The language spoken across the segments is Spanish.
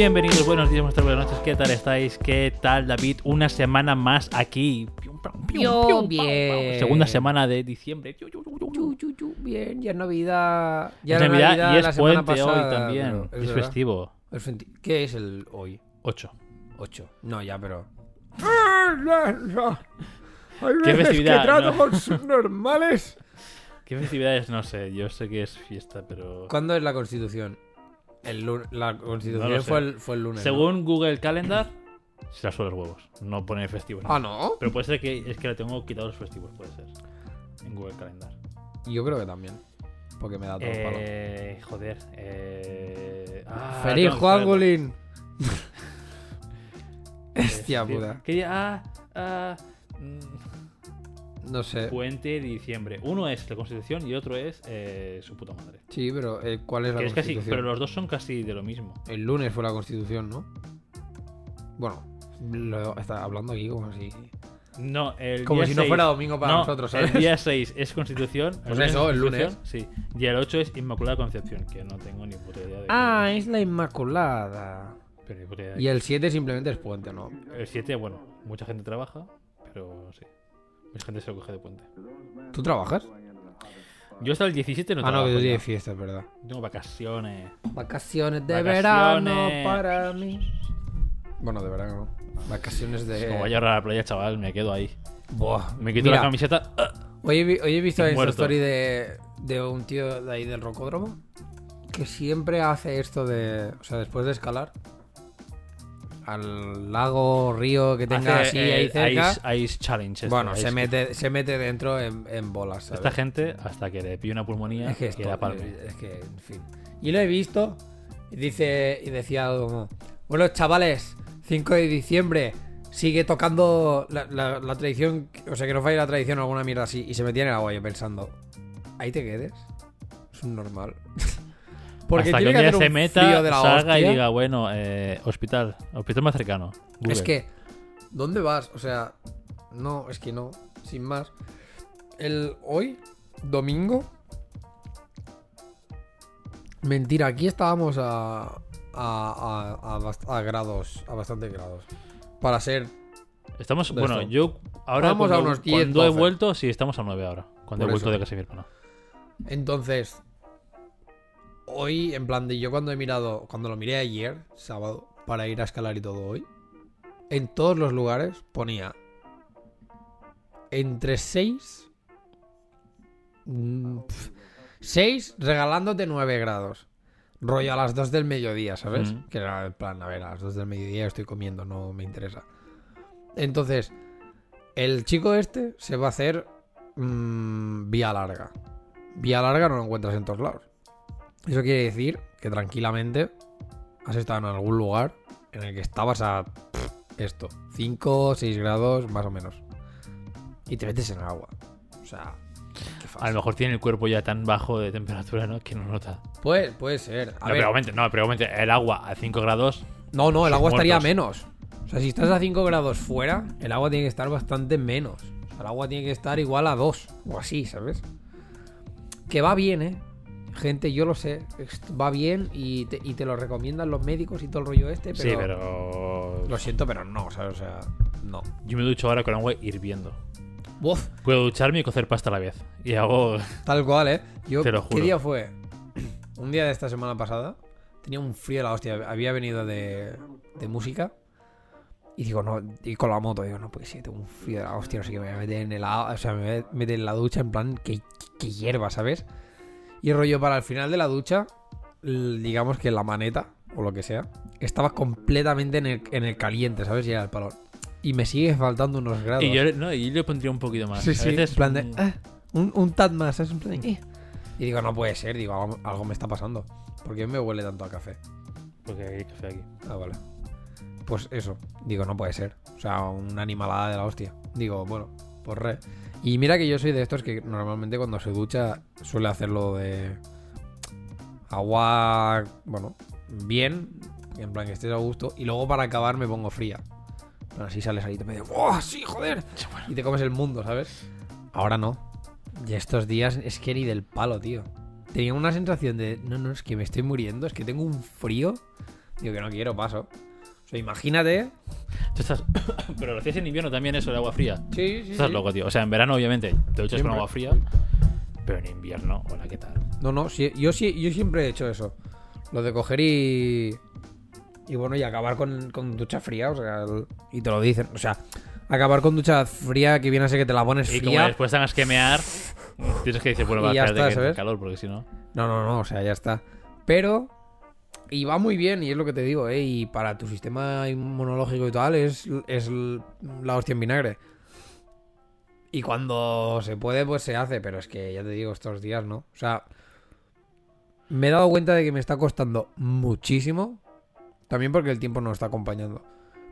Bienvenidos, buenos días, buenas tardes, buenas noches. ¿Qué tal estáis? ¿Qué tal, David? Una semana más aquí. Pium, pam, pium, Yo, pium, bien. pam. Segunda semana de diciembre. Yu, yu, yu, yu. Chu, chu, chu, Bien, ya es Navidad. Ya Es era Navidad y la es semana puente hoy pasada, también. pero Es, verdad. festivo. Es festi- ¿Qué es el hoy? 8. 8. No, ya, pero. ¿Qué festividad? que trato No. con subnormales. ¿Qué festividades? No sé. Yo sé que es fiesta, pero. ¿Cuándo es la constitución? El La constitución No fue, el, fue el lunes. ¿no? Según Google Calendar, se la suele los huevos. No pone festivos. Ah, no. Pero puede ser que es que le tengo quitado los festivos, puede ser. En Google Calendar. Yo creo que también. Porque me da todo el palo. Eh, joder. Eh... ah, ¡Feliz Juan. Gulín! Hostia Eh, puta. Ah, ah, mm, No sé. Puente de diciembre. Uno es la Constitución y otro es eh, su puta madre. Sí, pero eh, ¿cuál es la Que es casi, constitución? pero los dos son casi de lo mismo. El lunes fue la constitución, ¿no? Bueno, lo está hablando aquí como si. No, el Como día si no 6 fuera domingo para no, nosotros, ¿sabes? El día 6 es Constitución. Pues lunes eso, es el Constitución, Sí. Y el 8 es Inmaculada Concepción, que no tengo ni puta idea de. Ah, es la Inmaculada. pero ni puta idea de Y el 7 simplemente es puente, ¿no? El 7, bueno, mucha gente trabaja, pero sí. Mucha gente se lo coge de puente. ¿Tú trabajas? Yo hasta el 17 no ah, no, trabajo. que tú tienes fiesta, es verdad. Tengo vacaciones. Vacaciones de Vacaciones. verano para mí. Bueno, de verano, ¿no? Vacaciones de. Como vaya a la playa, chaval, me quedo ahí. Buah. Me quito Mira, la camiseta. ¡ah! Hoy he, vi- hoy he visto Y esta story de, de un tío de ahí del rocódromo que siempre hace esto de. O sea, después de escalar al lago, río que tenga Hace, así eh, ahí cerca. Ice, Ice Challenge. este, bueno, Ice se mete, se mete dentro en, en bolas. ¿sabes? Esta gente, hasta que le pille una pulmonía, Es que esto, es que, en fin. Y lo he visto y dice y decía algo como, bueno, chavales, 5 de diciembre sigue tocando la, la- la tradición, o sea, que no falle la tradición o alguna mierda así y se metía en el agua yo pensando, ahí te quedes. Es un normal. Porque hasta que tiene un día hacer se un meta, frío de la salga y diga, bueno, eh, hospital, hospital más cercano. Google. Es que, ¿dónde vas? O sea, no, es que no, sin más. El hoy, domingo. Mentira, aquí estábamos a. a, a, a a grados, a bastantes grados. Para ser. Estamos, bueno, esto. yo ahora Vamos a cuando, unos 10, cuando he 12. vuelto, sí, estamos a 9 ahora. Cuando Por he vuelto eso. de mi hermano. Entonces. Hoy, en plan de yo cuando he mirado. Cuando lo miré ayer, sábado, para ir a escalar y todo hoy. En todos los lugares ponía. Entre 6. 6 regalándote 9 grados. Rollo a las 2 del mediodía, ¿sabes? Mm. Que era el plan, a ver, a las 2 del mediodía estoy comiendo, no me interesa. Entonces, el chico este se va a hacer mm, vía larga. Vía larga no lo encuentras en todos lados. Eso quiere decir que tranquilamente has estado en algún lugar en el que estabas a pff, esto, 5 o 6 grados más o menos. Y te metes en el agua. O sea, A lo mejor tiene el cuerpo ya tan bajo de temperatura, ¿no? Que no nota. Puede, puede ser. A no, ver, pero obviamente, no, pero el agua a 5 grados. no, no, el agua estaría menos. O sea, si estás a 5 grados fuera, el agua tiene que estar bastante menos. O sea, el agua tiene que estar igual a 2 o así, ¿sabes? Que va bien, ¿eh? Gente, yo lo sé. Va bien y te, y te lo recomiendan los médicos y todo el rollo este, pero... Sí, pero. Lo siento, pero no, ¿sabes? O sea, no. Yo me ducho ahora con agua hirviendo. Uf, Puedo ducharme y cocer pasta a la vez. Y hago. tal cual, ¿eh? Yo, Te lo ¿Qué juro. día fue? Un día de esta semana pasada. Tenía un frío de la hostia. Había venido de, de música. Y digo, no, y con la moto, digo, no, pues sí, tengo un frío de la hostia, no sé qué, me voy a meter en el o sea, me voy a meter en la ducha en plan que, que hierba, ¿sabes? Y rollo para el final de la ducha, digamos que la maneta, o lo que sea, estaba completamente en el, en el caliente, ¿sabes? Y era el palo. Y me sigue faltando unos grados. Y yo, no, y le pondría un poquito más. Sí, sí, en plan de, "Ah", un, un tad más, ¿sabes? En plan de, "Eh". Y digo, no puede ser, digo, algo, algo me está pasando. ¿Por qué me huele tanto a café? Porque hay café aquí. Ah, vale. Pues eso, digo, no puede ser. O sea, una animalada de la hostia. Digo, bueno, pues re. Y mira que yo soy de estos que normalmente cuando se ducha suele hacerlo de agua, bueno, bien, en plan que estés a gusto, y luego para acabar me pongo fría. Pero así sales ahí y te medio, ¡oh, sí, joder! Y te comes el mundo, ¿sabes? Ahora no. Y estos días es que ni del palo, tío. Tenía una sensación de, no, no, es que me estoy muriendo, es que tengo un frío Digo que no quiero, paso. O sea, imagínate. Tú estás... Pero lo hacías en invierno también eso de agua fría. Sí, sí. Estás loco, tío. O sea, en verano, obviamente, te duchas con agua fría. Pero en invierno, hola, ¿qué tal? No, no, sí, yo sí, yo siempre he hecho eso. Lo de coger y. Y bueno, y acabar con, con ducha fría, o sea, el- y te lo dicen. O sea, acabar con ducha fría que viene a ser que te la pones Y como fría. después tengas que mear, tienes que decir, bueno, va a ¿sabes? calor, porque si no. No, no, no, o sea, ya está. Pero. Y va muy bien, y es lo que te digo, ¿eh? Y para tu sistema inmunológico y tal, es, es la hostia en vinagre. Y cuando se puede, pues se hace, pero es que ya te digo, estos días no. O sea, me he dado cuenta de que me está costando muchísimo. También porque el tiempo no está acompañando.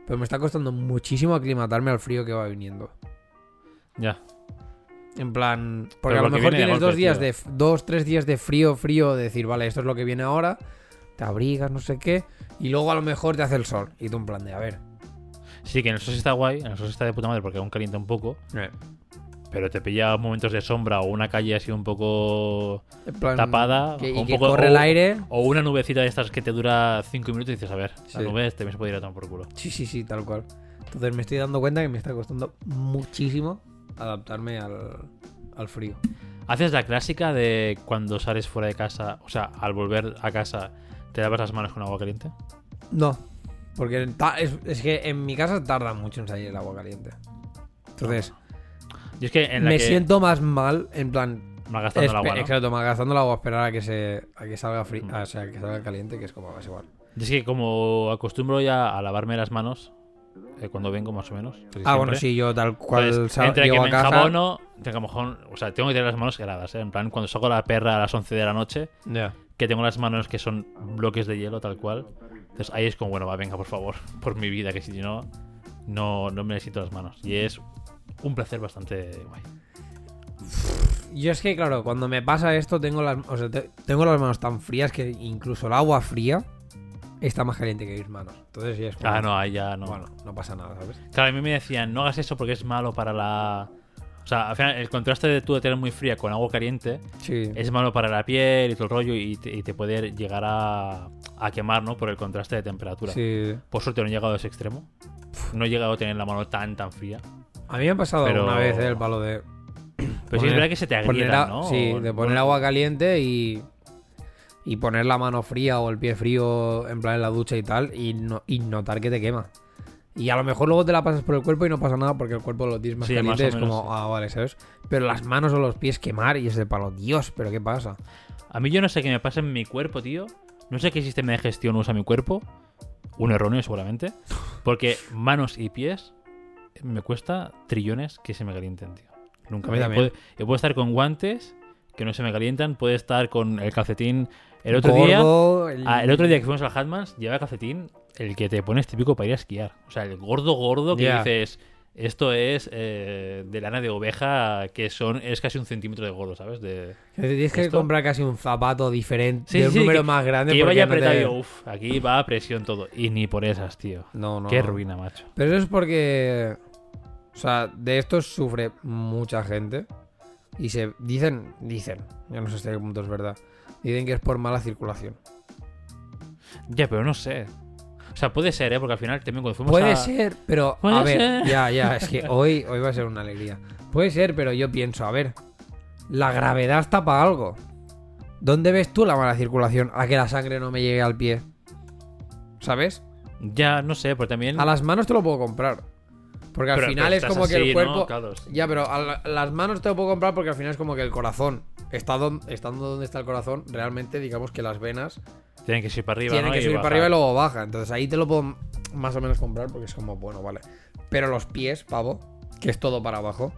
Pero me está costando muchísimo aclimatarme al frío que va viniendo. Ya. En plan, porque Pero a lo porque mejor tienes golpe, dos días tío. de dos, tres días de frío, frío, de decir, vale, esto es lo que viene ahora, te abrigas, no sé qué, y luego a lo mejor te hace el sol. Y tú en plan de, a ver. Sí, que en el sol está guay, en el sol está de puta madre porque aún calienta un poco. Pero te pilla momentos de sombra o una calle así un poco plan, tapada. que- o y un que poco, corre o- el aire. O una nubecita de estas que te dura 5 minutos y dices, a ver, la Sí. nube este me se puede ir a tomar por culo. Sí, sí, sí, tal cual. Entonces me estoy dando cuenta que me está costando muchísimo adaptarme al, al frío. Haces la clásica de cuando sales fuera de casa, o sea, al volver a casa, te lavas las manos con agua caliente. No, porque es, es que en mi casa tarda mucho en salir el agua caliente. Entonces, Y es que en la me que siento más mal, en plan, malgastando el agua, ¿no? Exacto, malgastando el agua, esperar a que se a que salga frío, o sea, que salga caliente, que es como es igual. Y es que como acostumbro ya a lavarme las manos eh, cuando vengo más o menos. Ah, bueno, siempre, sí, yo tal cual Entonces, sal- entre que me a casa. enjabono, tengo, o sea, tengo que tener las manos heladas, ¿eh? En plan, cuando saco la perra a las 11 de la noche, Ya. Que tengo las manos que son bloques de hielo, tal cual. Entonces ahí es como, bueno, va, venga, por favor, por mi vida, que si no, no, no me necesito las manos. Y es un placer bastante guay. Yo es que, claro, cuando me pasa esto, tengo las, o sea, te- tengo las manos tan frías que incluso el agua fría está más caliente que mis manos. Entonces ya es como, Ah, no, ahí ya no. Bueno, no pasa nada, ¿sabes? Claro, a mí me decían, no hagas eso porque es malo para la... O sea, al final, el contraste de tú de tener muy fría con agua caliente Sí. es malo para la piel y todo el rollo y te, y te puede llegar a, a quemar, ¿no? Por el contraste de temperatura. Sí. Por suerte no he llegado a ese extremo. No he llegado a tener la mano tan, tan fría. A mí me ha pasado Pero- alguna vez eh, el palo de Pero sí es verdad que se te agrieta, a- ¿no? Sí, O- de poner agua caliente y y poner la mano fría o el pie frío en plan en la ducha y tal y, no, y notar que te quema. Y a lo mejor luego te la pasas por el cuerpo y no pasa nada porque el cuerpo lo tienes más Sí, caliente. más Es menos, como, ah, vale, ¿sabes? Pero las manos o los pies quemar y ese palo, Dios, ¿pero qué pasa? A mí yo no sé qué me pasa en mi cuerpo, tío. No sé qué sistema de gestión usa mi cuerpo. Un erróneo, seguramente. Porque manos y pies me cuesta trillones que se me calienten, tío. Nunca me puedo, yo puedo estar con guantes que no se me calientan. Puede estar con el calcetín. El otro Gordo, día. ah, el otro día que fuimos al Hatmans, lleva calcetín el que te pones típico para ir a esquiar. O sea, el gordo gordo que dices. Esto es eh, de lana de oveja, que son es casi un centímetro de gordo, ¿sabes? De, tienes que ¿Esto? comprar casi un zapato diferente, Sí, de un sí, número que- más grande. Que iba porque ya no apretado uff, aquí va a presión todo. Y ni por esas, tío. No, no. Qué ruina, macho. Pero eso es porque. O sea, de esto sufre mucha gente. Y se dicen, dicen, yo no sé hasta qué punto es verdad. Dicen que es por mala circulación. Ya, pero no sé. O sea, puede ser, ¿eh? Porque al final también cuando fuimos Puede a... ser, pero Puede a ver, ser. ya, ya, es que hoy, hoy va a ser una alegría. Puede ser, pero yo pienso, a ver, la gravedad está para algo. ¿Dónde ves tú la mala circulación? A que la sangre no me llegue al pie. ¿Sabes? Ya, no sé, pero también... A las manos te lo puedo comprar. Porque al Pero- final pero es como que el cuerpo. ¿no? Claro, sí. Ya, pero la- las manos te lo puedo comprar porque al final es como que el corazón está don- estando donde está el corazón, realmente digamos que las venas Tienen que subir para arriba, tienen ¿no? que Y subir bajar. para arriba y luego baja. Entonces ahí te lo puedo más o menos comprar porque es como, bueno, vale. Pero los pies, pavo, que es todo para abajo.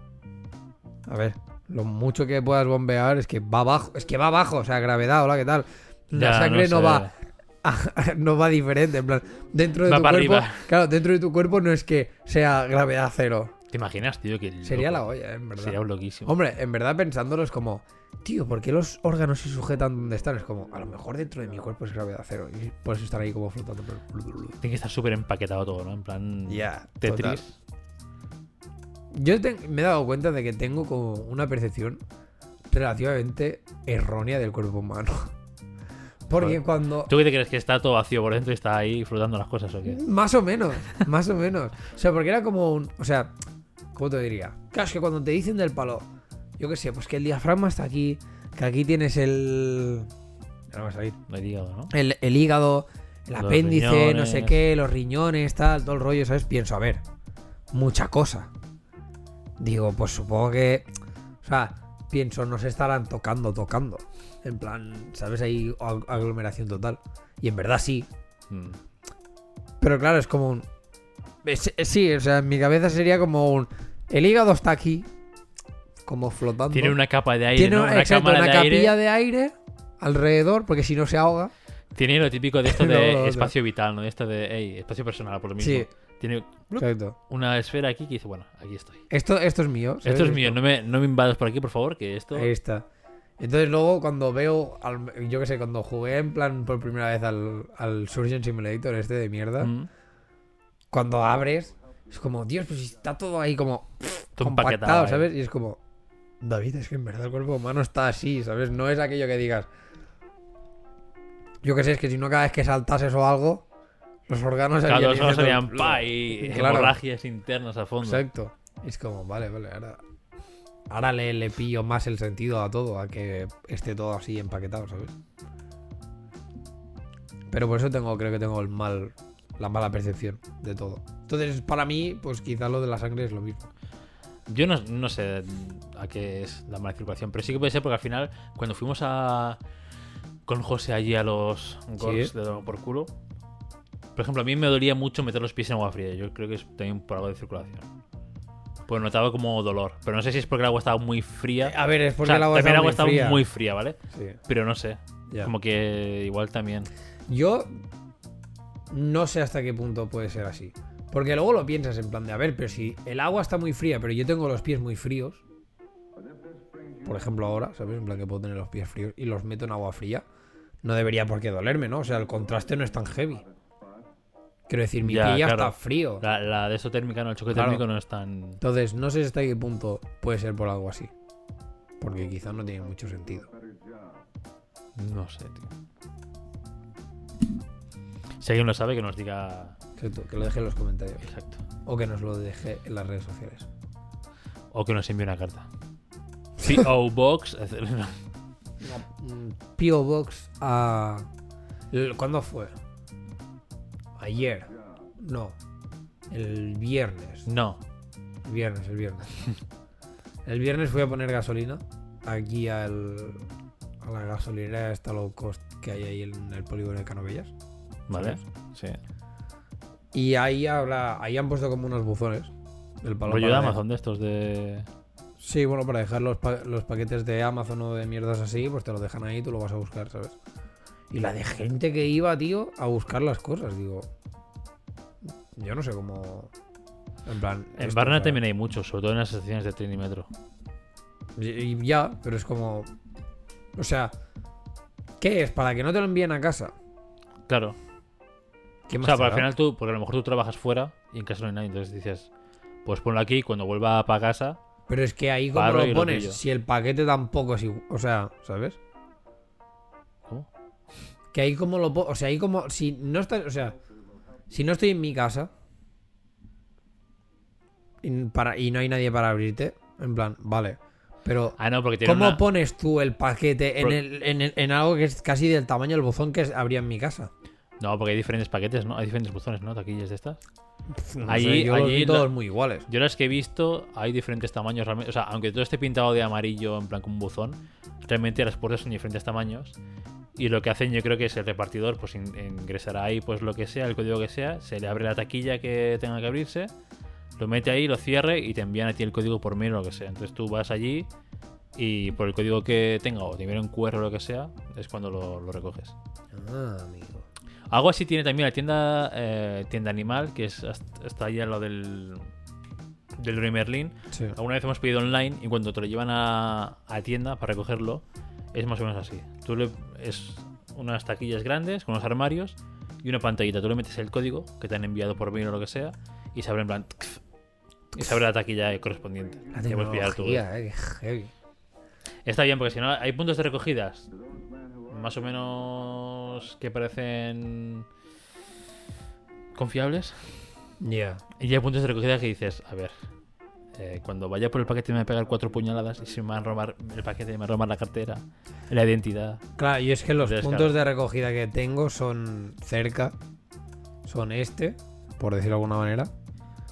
A ver, lo mucho que puedas bombear es que va abajo. Es que va abajo, o sea, gravedad, hola, ¿qué tal? La Ya, sangre no, sé. va no va diferente, en plan, dentro de Va tu para cuerpo, arriba. claro, dentro de tu cuerpo no es que sea gravedad cero. ¿Te imaginas, tío? Que Sería la olla, en verdad. Sería un loquísimo. Hombre, en verdad pensándolo es como, tío, ¿por qué los órganos se sujetan donde están? Es como, a lo mejor dentro de mi cuerpo es gravedad cero y por eso están ahí como flotando. Tiene que estar súper empaquetado todo, ¿no? En plan... Ya, Tetris. Yo te- me he dado cuenta de que tengo como una percepción relativamente errónea del cuerpo humano. Porque cuando. ¿Tú qué te crees que está todo vacío por dentro y está ahí flotando las cosas o qué? Más o menos, más o menos. O sea, porque era como un. O sea, ¿cómo te diría? Claro, es que cuando te dicen del palo, yo qué sé, pues que el diafragma está aquí, que aquí tienes el. No va a salir. He hígado, ¿no? El, el hígado, el Los apéndice, no sé qué, los riñones, tal, todo el rollo, ¿sabes? Pienso, a ver, mucha cosa. Digo, pues supongo que. O sea, pienso, no se estarán tocando, tocando. En plan, ¿sabes? Hay ag- aglomeración total. Y en verdad sí, Mm. pero claro, es como un. es- es- sí, o sea, en mi cabeza sería como un. El hígado está aquí, como flotando. Tiene una capa de aire, Tiene ¿no? una, Una exacto, cámara una de aire. capilla de aire alrededor, porque si no se ahoga. Tiene lo típico de esto de no, no. espacio vital, ¿no? De esto de, hey, espacio personal, por lo mismo. Sí. Tiene Exacto. una esfera aquí que dice, bueno, aquí estoy. Esto, esto es mío. Esto es mío, no me, no me invadas por aquí, por favor, que esto... Ahí está. Entonces luego cuando veo, al- yo que sé, cuando jugué en plan por primera vez al, al Surgeon Simulator este de mierda, Mm. cuando abres, es como, Dios, pues está todo ahí como Todo compactado, ¿eh? ¿sabes? Y es como, David, es que en verdad el cuerpo humano está así, ¿sabes? No es aquello que digas, yo que sé, es que si no cada vez que saltases o algo, los órganos Claro, harían los serían pa y Claro. hemorragias internas a fondo. Exacto. Y es como, vale, vale, ahora, ahora le, le pillo más el sentido a todo, a que esté todo así empaquetado, ¿sabes? Pero por eso tengo, creo que tengo el mal, la mala percepción de todo. Entonces, para mí, pues quizá lo de la sangre es lo mismo. Yo no, no sé a qué es la mala circulación, pero sí que puede ser porque al final, cuando fuimos a con José allí a los golfs Sí. de Dono por culo, por ejemplo, a mí me dolía mucho meter los pies en agua fría. Yo creo que es también por algo de circulación. Pues notaba como dolor. Pero no sé si es porque el agua estaba muy fría. A ver, es O porque sea, el agua también agua muy estaba fría. muy fría, ¿vale? Sí, Pero no sé. ya. Como que igual también. Yo no sé hasta qué punto puede ser así. Porque luego lo piensas en plan de, a ver, pero si el agua está muy fría, pero yo tengo los pies muy fríos. Por ejemplo, ahora, ¿sabes? En plan que puedo tener los pies fríos y los meto en agua fría. No debería por qué dolerme, ¿no? O sea, el contraste no es tan heavy. Quiero decir, mi Ya, pie ya claro. está frío. La, la de eso térmica, no, el choque Claro. térmico no es tan. Entonces, no sé hasta qué punto puede ser por algo así. Porque quizás no tiene mucho sentido. No sé, tío. Si alguien lo sabe, que nos diga. Exacto, que lo deje en los comentarios. Exacto. O que nos lo deje en las redes sociales. O que nos envíe una carta. P.O. Box. P.O. Box a... ¿Cuándo fue? Ayer. No. El viernes. No. El viernes, el viernes. El viernes fui a poner gasolina aquí al, a la gasolinera esta low cost que hay ahí en el polígono de Canovellas. ¿Vale? Sí. Y ahí, habla, ahí han puesto como unos buzones. El palo de Amazon de estos de. Sí, bueno, para dejar los, pa- los paquetes de Amazon o de mierdas así, pues te lo dejan ahí y tú lo vas a buscar, ¿sabes? Y la de gente que iba, tío, a buscar las cosas, digo. Yo no sé cómo. En plan. En Barna también hay muchos, sobre todo en las estaciones de tren y metro. y- y ya, pero es como. O sea. ¿Qué es? ¿Para que no te lo envíen a casa? Claro. ¿Qué O sea, para al final tú, porque a lo mejor tú trabajas fuera y en casa no hay nadie, entonces dices, pues ponlo aquí, cuando vuelva para casa, Pero es que ahí, ¿cómo Paro y lo pones? si el paquete tampoco es igual. O sea, ¿sabes? Que ahí como lo po- O sea, ahí como. Si no está. O sea. Si no estoy en mi casa. Y, para, y no hay nadie para abrirte. En plan, vale. Pero. Ah, no, porque tiene ¿Cómo una... pones tú el paquete en, Pro- el- en, el- en algo que es casi del tamaño del buzón que habría en mi casa? No, porque hay diferentes paquetes, ¿no? Hay diferentes buzones, ¿no? Taquillas de estas. No Allí- sé, yo allí la- todos muy iguales. Yo las que he visto, hay diferentes tamaños realmente. O sea, aunque todo esté pintado de amarillo, en plan como un buzón, realmente las puertas son diferentes tamaños. Y lo que hacen yo creo que es el repartidor, pues in- ingresará ahí pues lo que sea, el código que sea, se le abre la taquilla que tenga que abrirse, lo mete ahí, lo cierre y te envían a ti el código por mail o lo que sea. Entonces tú vas allí y por el código que tenga o te envían un QR o lo que sea, es cuando lo, lo recoges. Ah, amigo. Algo así tiene también la tienda eh, tienda animal, que es hasta- está allá al lado del, del Leroy Merlin. Sí. Alguna vez hemos pedido online y cuando te lo llevan a, a tienda para recogerlo, es más o menos así. Tú le, es unas taquillas grandes con unos armarios y una pantallita. Tú le metes el código que te han enviado por mail o lo que sea y se abre en plan. tx, Y se abre la taquilla correspondiente. La Te puedes pillar tú. tecnología, eh, heavy. Está bien, porque si no, hay puntos de recogidas más o menos que parecen confiables. Ya. Y hay puntos de recogida que dices, a ver, eh, cuando vaya por el paquete me va a pegar cuatro puñaladas y se me va a robar el paquete, me va a robar la cartera, la identidad. Claro, y es que los Entonces, puntos claro. de recogida que tengo son cerca. Son este, por decirlo de alguna manera.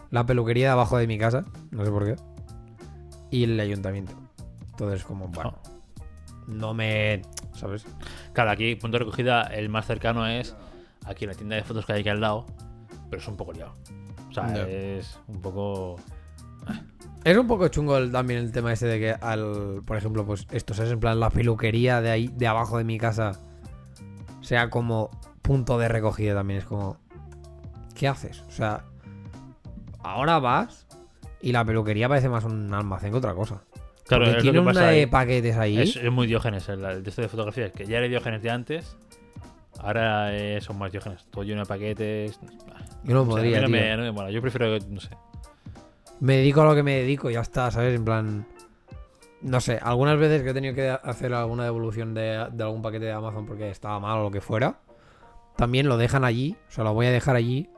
La peluquería de abajo de mi casa, no sé por qué. Y el ayuntamiento. Entonces, como, bueno, no me. ¿Sabes? Claro, aquí punto de recogida, el más cercano es aquí en la tienda de fotos que hay aquí al lado, pero es un poco liado. O sea, es un poco... Es un poco chungo el- también el tema ese de que al, por ejemplo, pues esto es en plan la peluquería de ahí, de abajo de mi casa, sea como punto de recogida también. Es como, ¿qué haces? O sea, ahora vas y la peluquería parece más un almacén que otra cosa. Claro, lo tiene que pasa una ahí. de paquetes ahí. Es, es muy diógenes el, el de esto de fotografía, que ya era diógenes de antes, ahora eh, son más diógenes. Todo lleno de paquetes. Yo no O sea, a mí podría, no tío. me- no me mola. Yo prefiero, no sé. Me dedico a lo que me dedico y ya está, ¿sabes? En plan. No sé, algunas veces que he tenido que hacer alguna devolución de, de algún paquete de Amazon porque estaba mal o lo que fuera, también lo dejan allí, o sea, lo voy a dejar allí.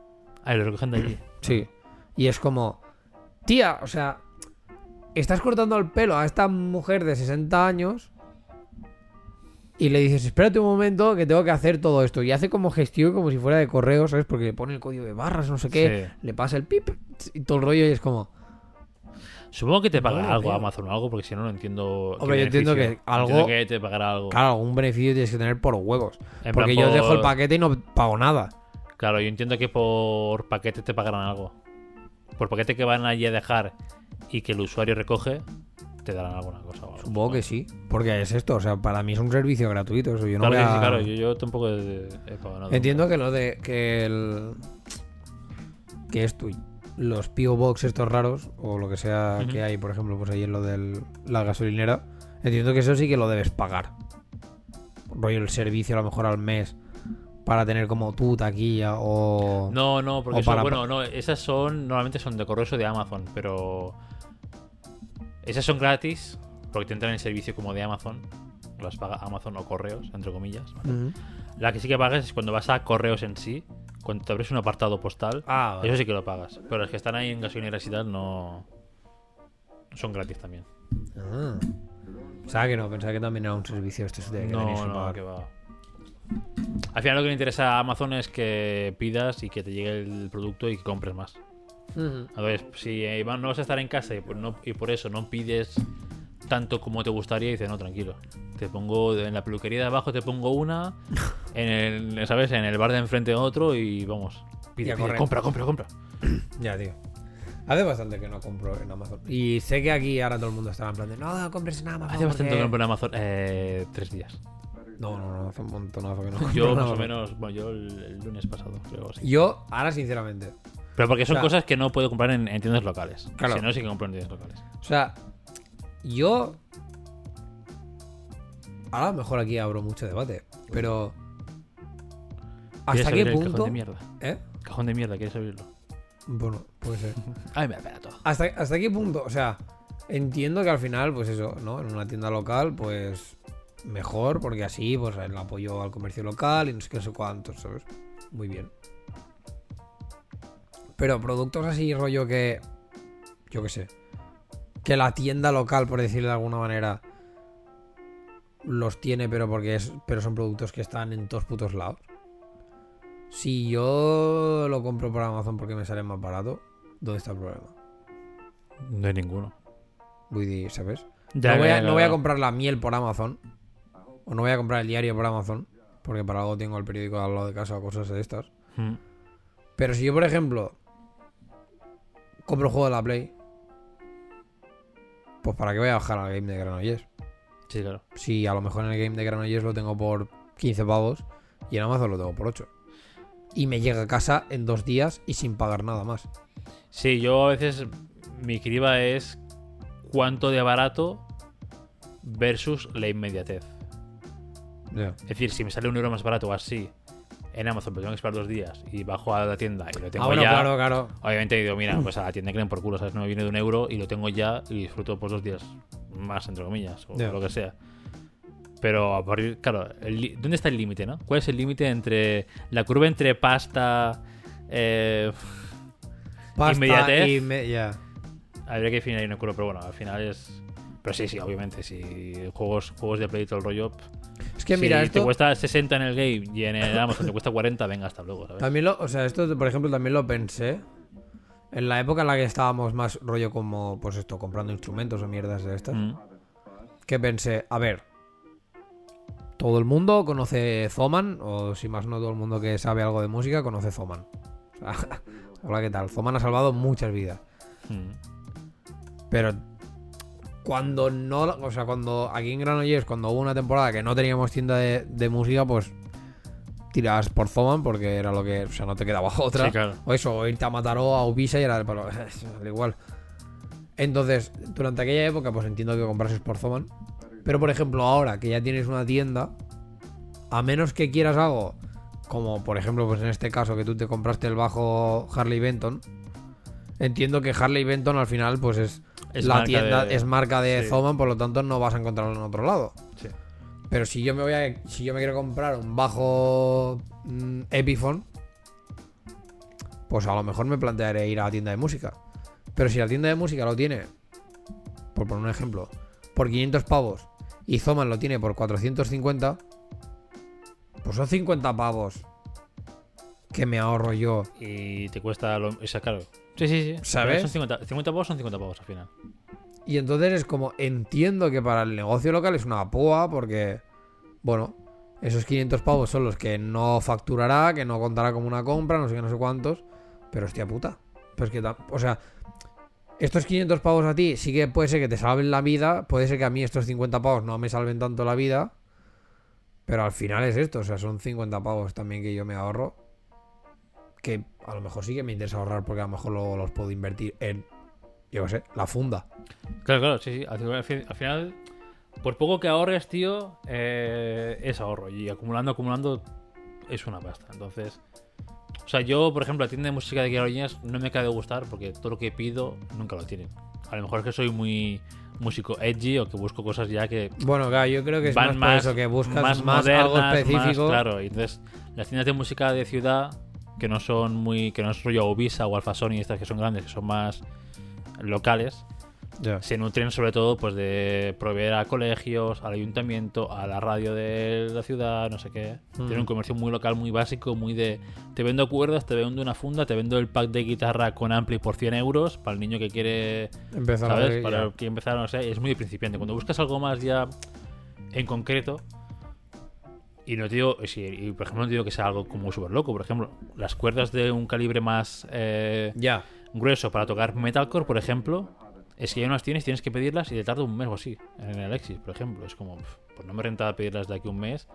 Ah, lo recogen de allí. Sí. Y es como, tía, o sea, estás cortando el pelo a esta mujer de 60 años y le dices, espérate un momento que tengo que hacer todo esto. Y hace como gestión como si fuera de correo, ¿sabes? Porque le pone el código de barras, no sé qué, Sí. le pasa el pip y todo el rollo y es como... Supongo que te paga Vale, algo. Amazon o algo, porque si no, no entiendo. Hombre, yo entiendo que algo- Entiendo que te pagará algo. Claro, algún beneficio tienes que tener por huevos. En Porque yo dejo el por- paquete y no pago nada. Claro, yo entiendo que por paquete te pagarán algo. Por paquete que van allí a dejar y que el usuario recoge, te darán alguna cosa. o algo, Supongo que sí. Porque es esto, o sea, para mí es un servicio gratuito. Eso yo no Claro, voy que sí, a- claro, yo, yo tampoco he, he pagado nada. Entiendo que lo de que el que esto los PO Box estos raros o lo que sea que hay, por ejemplo, pues ahí en lo de la gasolinera, entiendo que eso sí que lo debes pagar. Rollo el servicio a lo mejor al mes para tener como tu taquilla o No, no, porque eso, para- bueno, no, esas son, normalmente son de correos o de Amazon, pero esas son gratis porque te entran en servicio como de Amazon, las paga Amazon o correos, entre comillas. La que sí que pagas es cuando vas a correos en sí, cuando te abres un apartado postal, Ah, vale. eso sí que lo pagas, pero las que están ahí en gasolineras y tal no son gratis también. Ah. Pensaba que no, pensaba que también era un servicio este de que tenías No, que no, pagar. que va. Al final lo que le interesa a Amazon es que pidas y que te llegue el producto y que compres más. Ujú. Entonces, si eh, Iván no vas a estar en casa y por, no- y por eso no pides tanto como te gustaría, dices, no, tranquilo. Te pongo en la peluquería de abajo, te pongo una, en el, ¿sabes? En el bar de enfrente otro y vamos. Y Pide, a pide, compra, compra, compra. Ya, tío. Hace bastante que no compro en Amazon. Y sé que aquí ahora todo el mundo está en plan de no, no compres en Amazon. Hace bastante que porque-". no compro en Amazon. Eh, tres días. No, no, no, hace un montonazo que no compro Yo más o menos, bueno, yo el, el lunes pasado, creo. sí. Yo, ahora sinceramente. Pero porque son o sea- cosas que no puedo comprar en, en tiendas locales. Claro. Si no, sí que compro en tiendas locales. O sea, yo. Ahora mejor aquí abro mucho debate. Pero. ¿Quieres ¿Hasta qué el punto? Cajón de mierda. ¿Eh? Cajón de mierda, ¿quieres abrirlo? Bueno, puede ser. Ay, me da todo. ¿Hasta, ¿Hasta qué punto? O sea, entiendo que al final, pues eso, ¿no? En una tienda local, pues mejor, porque así, pues el apoyo al comercio local y no sé qué, no sé cuántos, ¿sabes? Muy bien. Pero productos así, rollo que. Yo qué sé. Que la tienda local, por decirlo de alguna manera, los tiene, pero porque es. Pero son productos que están en todos putos lados. Si yo lo compro por Amazon porque me sale más barato, ¿dónde está el problema? No hay ninguno. Vull dir, ¿sabes? Ya, no, voy a, no voy a comprar la miel por Amazon. O no voy a comprar el diario por Amazon. Porque para algo tengo el periódico al lado de casa o cosas de estas. Mm. Pero si yo, por ejemplo, compro un juego de la Play. Pues para qué voy a bajar al game de Granollers. Sí, claro. Si a lo mejor en el game de Granollers lo tengo por 15 pavos. Y en Amazon lo tengo por 8. Y me llega a casa en dos días y sin pagar nada más. Sí, yo a veces mi criba es cuánto de barato versus la inmediatez. Es decir, si me sale un euro más barato así en Amazon, pero tengo que esperar dos días y bajo a la tienda y lo tengo Ah, bueno, ya. claro, claro. Obviamente digo, mira, pues a la tienda que den por culo, ¿sabes? No me viene de un euro y lo tengo ya y disfruto por dos días más, entre comillas, o lo que sea. Pero a partir, claro, el ¿dónde está el límite, no? ¿Cuál es el límite entre la curva entre pasta, eh, Pasta Inmediatez. y me-. Habría que definir ahí una curva, pero bueno, al final es. Pero sí, sí, obviamente, si juegos, juegos de Play todo el rollo. pff, Es que si mira, te esto cuesta 60 en el game y en el Amazon te cuesta 40, venga, hasta luego, ¿sabes? también lo, o sea, esto por ejemplo también lo pensé en la época en la que estábamos más rollo como pues esto comprando instrumentos o mierdas de estas. Mm. que pensé, a ver, todo el mundo conoce Zoman, o si más no todo el mundo que sabe algo de música conoce Zoman. O sea, Hola, ¿qué tal? Zoman ha salvado muchas vidas. Mm. Pero cuando no, o sea, cuando aquí en Granollers, cuando hubo una temporada que no teníamos tienda de, de música, pues tirabas por Zoman porque era lo que, o sea, no te quedaba otra. Sí, claro. O eso, o irte a Mataró, a Ubisa y era pero, al igual. Entonces, durante aquella época, pues entiendo que comprases por Zoman. Pero por ejemplo, ahora que ya tienes una tienda, a menos que quieras algo, como por ejemplo, pues en este caso que tú te compraste el bajo Harley Benton, entiendo que Harley Benton al final, pues es, Es la tienda, de- es marca de sí. Zoman, por lo tanto no vas a encontrarlo en otro lado. Sí. Pero si yo me voy a, si yo me quiero comprar un bajo mm, Epiphone, pues a lo mejor me plantearé ir a la tienda de música. Pero si la tienda de música lo tiene, por poner un ejemplo, por 500 pavos y Zoman lo tiene por 450, pues son 50 pavos que me ahorro yo. Y te cuesta lo. O sea, claro. Sí, sí, sí. ¿Sabes? Son 50, 50 pavos son 50 pavos al final. Y entonces es como, entiendo que para el negocio local es una púa porque, bueno, esos 500 pavos son los que no facturará, que no contará como una compra, no sé qué, no sé cuántos. Pero hostia puta. Pero es que, o sea, estos 500 pavos a ti sí que puede ser que te salven la vida, puede ser que a mí estos 50 pavos no me salven tanto la vida. Pero al final es esto, o sea, son 50 pavos también que yo me ahorro. Que a lo mejor sí que me interesa ahorrar porque a lo mejor luego los puedo invertir en, yo qué sé, la funda. Claro, claro, sí, sí. Al final, al fin- al final, por poco que ahorres, tío, eh, es ahorro. Y acumulando, acumulando, es una pasta. Entonces, o sea, yo, por ejemplo, la tienda de música de Carolinas no me acaba de gustar porque todo lo que pido nunca lo tienen. A lo mejor es que soy muy músico edgy o que busco cosas ya que Bueno, claro, yo creo que es van más, más, por eso que buscas más, más, modernas, algo específico. más- claro, y entonces las tiendas de música de ciudad que no son muy que no es rollo Ubisa o Alfa Sony estas que son grandes, que son más locales, Ya. se nutren sobre todo pues de proveer a colegios, al ayuntamiento, a la radio de la ciudad, no sé qué. Tiene un comercio muy local, muy básico, muy de te vendo cuerdas, te vendo una funda, te vendo el pack de guitarra con ampli por 100 euros para el niño que quiere Empezar a ¿Sabes? ver, Para que empezar, no sé, es muy principiante. Cuando buscas algo más ya en concreto, y no te digo, sí, y por ejemplo, no te digo que sea algo como súper loco, por ejemplo, las cuerdas de un calibre más eh, Ya. grueso para tocar metalcore, por ejemplo, es que ya no las tienes, tienes que pedirlas y te tarda un mes o así, en el Alexis, por ejemplo. Es como, pues no me renta pedirlas de aquí un mes.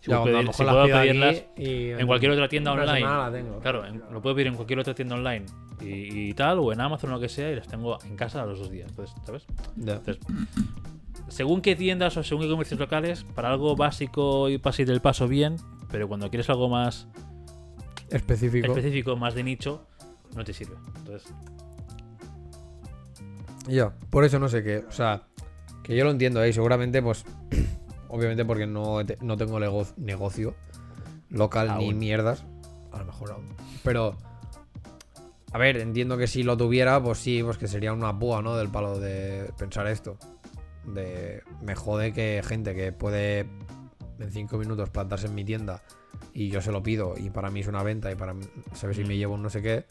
Si Ya, puedo, pedir- si puedo pedirlas y en cualquier otra tienda online. la tengo. Claro, en- lo puedo pedir en cualquier otra tienda online y, y tal, o en Amazon o lo que sea, y las tengo en casa a los dos días. Entonces, ¿sabes? Ya. Entonces, según qué tiendas o según qué comercios locales, para algo básico y pasar del paso bien, pero cuando quieres algo más Específico. específico, más de nicho, no te sirve. Entonces, Ya. Por eso no sé qué. O sea, que yo lo entiendo ahí. Seguramente, pues. obviamente porque no, no tengo nego- negocio local ni mierdas. A lo mejor aún. Pero. A ver, entiendo que si lo tuviera, pues sí, pues que sería una púa, ¿no? Del palo de pensar esto. De. Me jode que gente que puede en cinco minutos plantarse en mi tienda y yo se lo pido y para mí es una venta y para mí, ¿sabes? Si me llevo un no sé qué,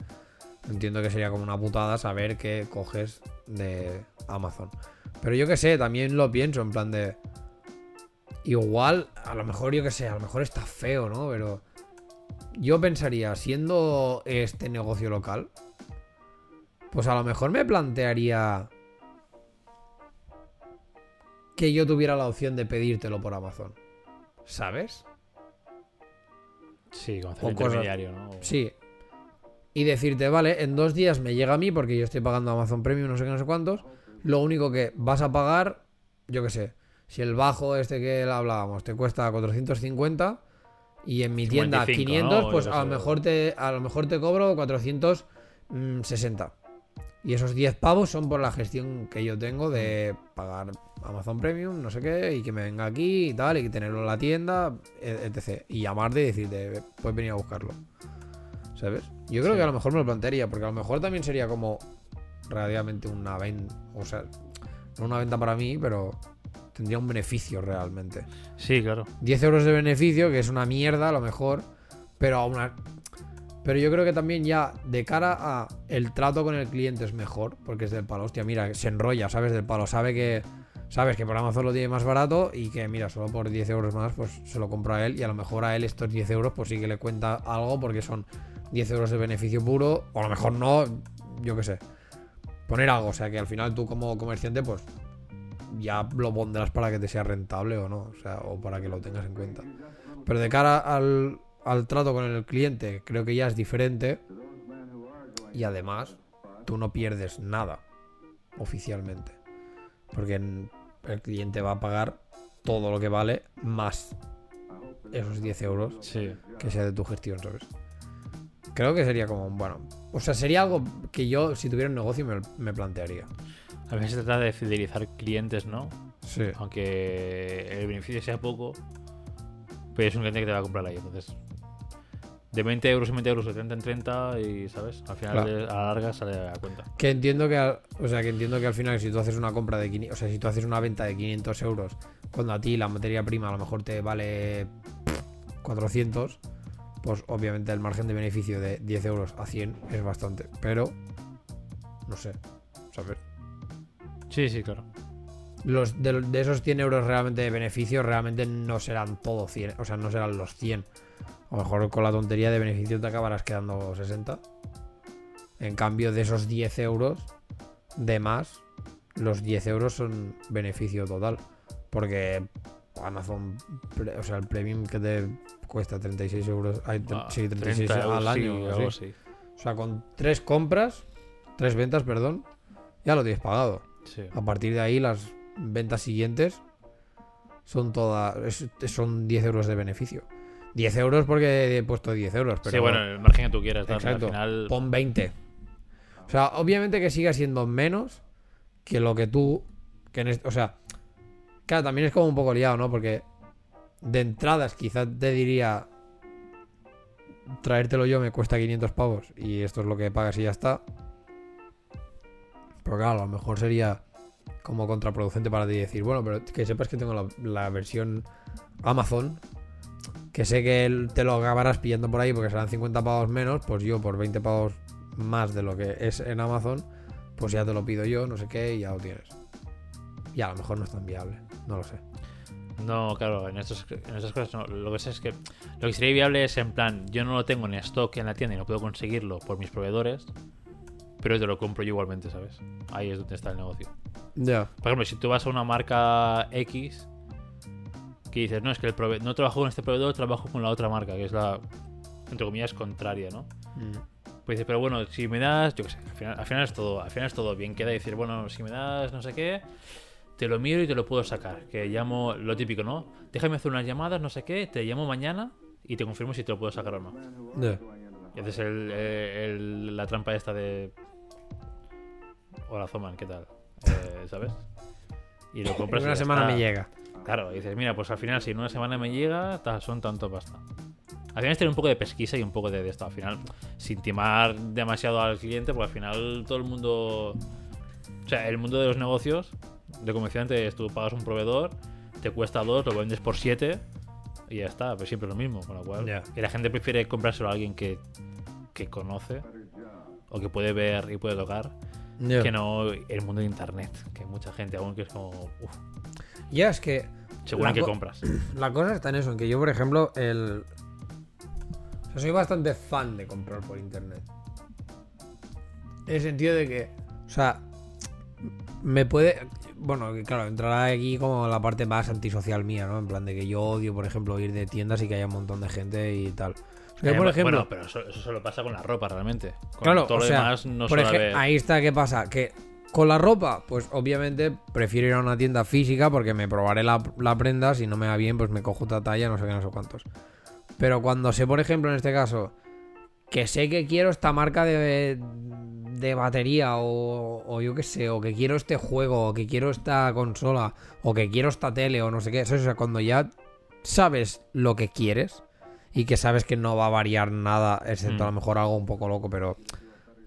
entiendo que sería como una putada saber que coges de Amazon. Pero yo que sé, también lo pienso en plan de... Igual, a lo mejor yo que sé, a lo mejor está feo, ¿no? Pero yo pensaría, siendo este negocio local, pues a lo mejor me plantearía que yo tuviera la opción de pedírtelo por Amazon. ¿Sabes? sí, como hacer intermediario, ¿no? Sí. Y decirte, vale, en dos días me llega a mí porque yo estoy pagando Amazon Premium, no sé qué, no sé cuántos. Lo único que vas a pagar, yo qué sé, si el bajo este que hablábamos te cuesta 450 y en mi tienda 55, 500, ¿no? pues a lo mejor te, a lo mejor te cobro 460. Y esos 10 pavos son por la gestión que yo tengo de pagar Amazon Premium, no sé qué, y que me venga aquí y tal, y que tenerlo en la tienda, e- etc. Y llamarte y decirte, puedes venir a buscarlo. ¿Sabes? Yo creo Sí. que a lo mejor me lo plantearía, porque a lo mejor también sería como relativamente una venta, o sea, no una venta para mí, pero tendría un beneficio realmente. Sí, claro. 10 euros de beneficio, que es una mierda a lo mejor, pero aún a- Pero yo creo que también ya de cara a el trato con el cliente es mejor, porque es del palo, hostia, mira, se enrolla, ¿sabes? Del palo, sabe que sabes que por Amazon lo tiene más barato y que mira, solo por 10 euros más, pues se lo compro a él y a lo mejor a él estos 10 euros pues sí que le cuenta algo porque son 10 euros de beneficio puro, o a lo mejor no, yo qué sé. Poner algo, o sea que al final tú como comerciante pues ya lo pondrás para que te sea rentable o no, o sea, o para que lo tengas en cuenta. Pero de cara al, al trato con el cliente, creo que ya es diferente. Y además, tú no pierdes nada oficialmente. Porque el cliente va a pagar todo lo que vale más esos 10 euros Sí. que sea de tu gestión, ¿sabes? Creo que sería como, bueno, o sea, sería algo que yo, si tuviera un negocio, me, me plantearía. A veces se trata de fidelizar clientes, ¿no? Sí. Aunque el beneficio sea poco, pues es un cliente que te va a comprar ahí. Entonces, de 20 euros en 20 euros, de 30 en 30, y ¿sabes? Al final, Claro. de- a la larga sale a cuenta. Que entiendo que, al- o sea, que entiendo que al final si tú haces una compra de 500, o sea, si tú haces una venta de 500 euros, cuando a ti la materia prima a lo mejor te vale 400, pues obviamente el margen de beneficio de 10 euros a 100 es bastante, pero no sé, ¿sabes? Sí, sí, claro. Los, de, de esos 100 euros realmente de beneficio, realmente no serán todos 100, o sea, no serán los 100. A lo mejor con la tontería de beneficio te acabarás quedando 60. En cambio, de esos 10 euros de más, los 10 euros son beneficio total. Porque Amazon, o sea, el premium que te cuesta 36 euros, ay, tre- Ah, sí, 36 30 euros, al año. sí, o algo así. así. O sea, con tres compras, tres ventas, perdón, ya lo tienes pagado. Sí. A partir de ahí, las ventas siguientes son todas. son 10 euros de beneficio. 10 euros porque he puesto 10 euros, pero sí, bueno, el margen que tú quieras darle, Exacto. al final. pon 20. O sea, obviamente que siga siendo menos que lo que tú. Que en o sea, claro, también es como un poco liado, ¿no? Porque de entradas quizás te diría. Traértelo yo me cuesta 500 pavos y esto es lo que pagas y ya está. Pero claro, a lo mejor sería como contraproducente para ti decir, bueno, pero que sepas que tengo la, la versión Amazon, que sé que te lo acabarás pillando por ahí porque serán 50 pavos menos, pues yo por 20 pavos más de lo que es en Amazon, pues ya te lo pido yo, no sé qué, y ya lo tienes. Y a lo mejor no es tan viable, no lo sé. No, claro, en, estos, en estas cosas no. Lo que sé es que lo que sería viable es en plan, yo no lo tengo en stock en la tienda y no puedo conseguirlo por mis proveedores, pero te lo compro yo igualmente, ¿sabes? Ahí es donde está el negocio. Ya. Por ejemplo, si tú vas a una marca X que dices, no, es que el prove- no trabajo con este proveedor, trabajo con la otra marca, que es la, entre comillas, contraria, ¿no? Pues dices, pero bueno, si me das, yo qué sé, al final, al final es todo, al final es todo bien. Queda decir, bueno, si me das no sé qué, te lo miro y te lo puedo sacar. Que llamo lo típico, ¿no? Déjame hacer unas llamadas, no sé qué, te llamo mañana y te confirmo si te lo puedo sacar o no. Ya. Y haces el, el- la trampa esta de. Hola, Zoman, ¿qué tal? Eh, ¿Sabes? Y lo En compras. y una semana está. me llega. Claro, y dices, mira, pues al final, si en una semana me llega, son tanto pasta. Al final es tener un poco de pesquisa y un poco de, de esto. Al final, sin timar demasiado al cliente, porque al final todo el mundo. O sea, el mundo de los negocios, de comerciante, es tú pagas un proveedor, te cuesta dos, lo vendes por siete y ya está. Pero siempre lo mismo, con lo cual. Ya. Y la gente prefiere comprárselo a alguien que, que conoce o que puede ver y puede tocar Que no el mundo de internet. Que hay mucha gente aún que es como. Ya, es que qué co- compras. La cosa está en eso, en que yo, por ejemplo, el. O sea, soy bastante fan de comprar por internet. En el sentido de que. O sea. Me puede. Bueno, que claro, entrará aquí como la parte más antisocial mía, ¿no? En plan de que yo odio, por ejemplo, ir de tiendas y que haya un montón de gente y tal. Sea, Eh, por ejemplo. bueno, pero eso, eso solo pasa con la ropa realmente. Con Claro, todo o lo sea, demás no por suele ejemplo, haber. ahí está, ¿qué pasa? Que con la ropa, pues obviamente prefiero ir a una tienda física porque me probaré la, la prenda, si no me va bien, pues me cojo otra talla, no sé qué, no sé cuántos. Pero cuando sé, por ejemplo, en este caso, que sé que quiero esta marca de, de batería o, o yo qué sé, o que quiero este juego, o que quiero esta consola, o que quiero esta tele, o no sé qué. Eso, o sea, cuando ya sabes lo que quieres y que sabes que no va a variar nada, excepto a lo Mm. mejor algo un poco loco, pero